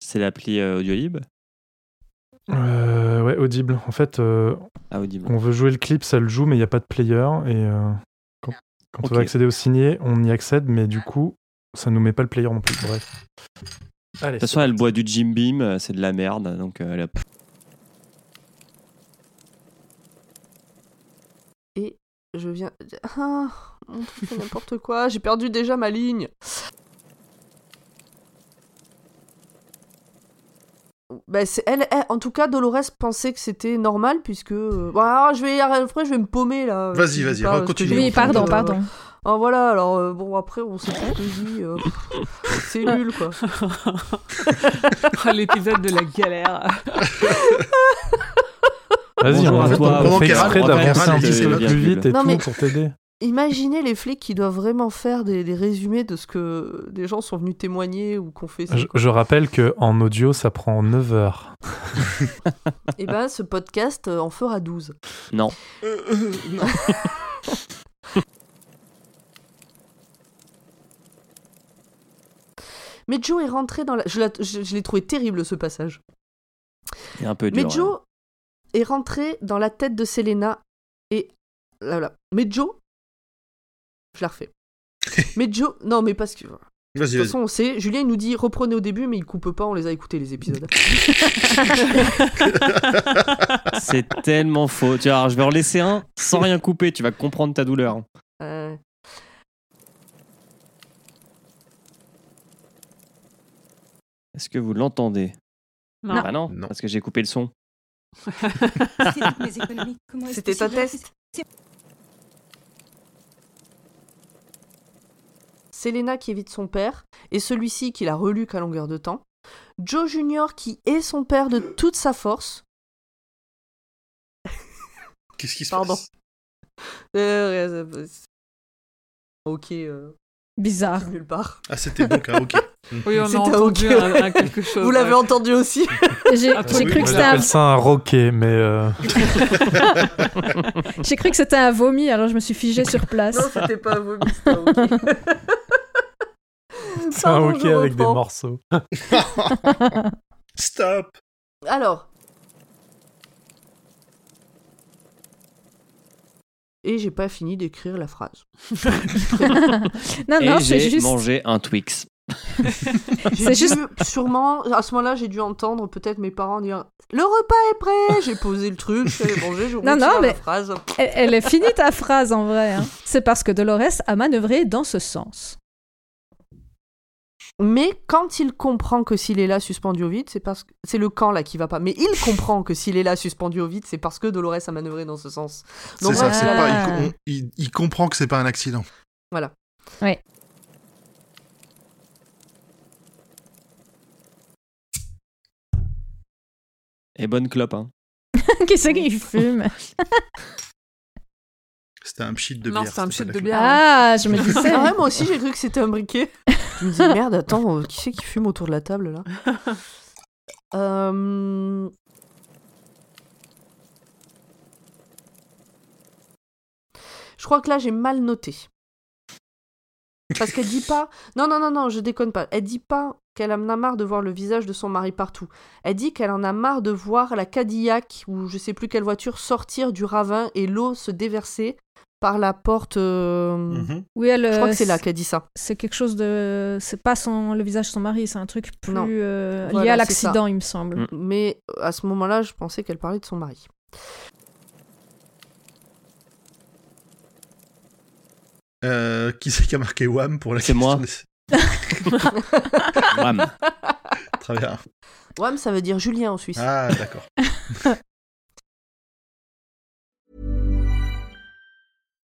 C'est l'appli euh, Audiolib? Euh, ouais, Audible. En fait, euh, Ah, Audible. on veut jouer le clip, ça le joue, mais il n'y a pas de player. Et euh, quand, quand on va accéder au signé, on y accède, mais du coup, ça nous met pas le player non plus. Bref. Allez, De toute façon, elle boit du Jim Beam, c'est de la merde. Donc, euh, elle a- Et je viens. Ah, n'importe quoi, j'ai perdu déjà ma ligne. Bah, c'est- elle, elle- en tout cas, Dolores pensait que c'était normal puisque. euh, bon, alors, je vais, après, je vais me paumer là. Vas-y, vas-y, pas, continue. Oui, dit, pardon, euh, pardon. Ah voilà, alors euh, bon, après, on sait pas ce que je dis. euh, c'est nul quoi. Oh, L'épisode de la galère. Vas-y, on, à on- toi, on pendant fait qu'elle exprès d'avancer un dit petit peu plus vite et Non, tout mais- pour t'aider. Imaginez les flics qui doivent vraiment faire des, des résumés de ce que des gens sont venus témoigner ou qu'on fait. ça, Je, rappelle que en audio, ça prend 9 heures. Et ben, ce podcast euh, en fera 12. Non. Mais Joe est rentré dans la. Je, la- je- je l'ai trouvé terrible ce passage. C'est un peu dur. Mais Joe est rentré dans la tête de Selena et. Là, voilà. Mais Joe. Je la refais. mais Joe. Non, mais parce que. De toute façon, on sait. Julien, il nous dit reprenez au début, mais il coupe pas, on les a écoutés les épisodes. C'est tellement faux. Tu vois, alors, je vais en laisser un sans rien couper. Tu vas comprendre ta douleur. Euh, Est-ce que vous l'entendez? Non. Bah non, parce que j'ai coupé le son. C'était un test. Selena qui évite son père, et celui-ci qui l'a relu qu'à longueur de temps. Joe Junior qui est son père de toute sa force. Qu'est-ce qui se Pardon. passe? Euh, euh, ok. euh, Bizarre. Nulle part. Ah, c'était bon, ok. Oui, on a C'était entendu ok. un- un quelque chose, Vous l'avez ouais. entendu aussi J'ai Ah, oui, cru que c'était un... j'appelle ça un roquet, mais euh, j'ai cru que c'était un vomi, alors je me suis figée sur place. Non, c'était pas un vomi, c'était un ok. c'est un je avec des morceaux. Stop Alors. Et j'ai pas fini d'écrire la phrase. non, Et non, c'est j'ai juste. mangé un Twix. J'ai C'est dû, juste- sûrement, à ce moment-là, j'ai dû entendre peut-être mes parents dire Le repas est prêt J'ai posé le truc, j'ai mangé, je Non, non, mais- la phrase. Elle, elle est finie ta phrase en vrai. hein. C'est parce que Dolores a manœuvré dans ce sens. Mais quand il comprend que s'il est là suspendu au vide, c'est parce que c'est le camp là qui va pas. Mais il comprend que s'il est là suspendu au vide, c'est parce que Dolores a manœuvré dans ce sens. C'est ça, c'est pas, il, on- il- il comprend que c'est pas un accident. Voilà. Ouais. Et bonne clope, hein. Qui c'est qui fume C'était un pchit de Non, bière. c'est un c'était pchit pas de bière. Ah, je me disais. Ah ouais, moi aussi j'ai cru que c'était un briquet. Je me dis merde, attends, euh, qui c'est qui fume autour de la table là Euh, Je crois que là j'ai mal noté. Parce qu'elle dit pas. Non, non, non, non, je déconne pas. Elle dit pas qu'elle en a marre de voir le visage de son mari partout. Elle dit qu'elle en a marre de voir la Cadillac ou je sais plus quelle voiture sortir du ravin et l'eau se déverser par la porte. euh, Mhm. Oui, elle, Je crois euh, que c'est là qu'elle dit ça. C'est quelque chose de. C'est pas son... le visage de son mari, c'est un truc plus euh, lié Voilà, à l'accident, il me semble. Mais à ce moment-là, je pensais qu'elle parlait de son mari. Euh, qui c'est qui a marqué Wham pour la C'est moi. question Wham. des- Très bien. Wham, ça veut dire Julien en Suisse. Ah, d'accord.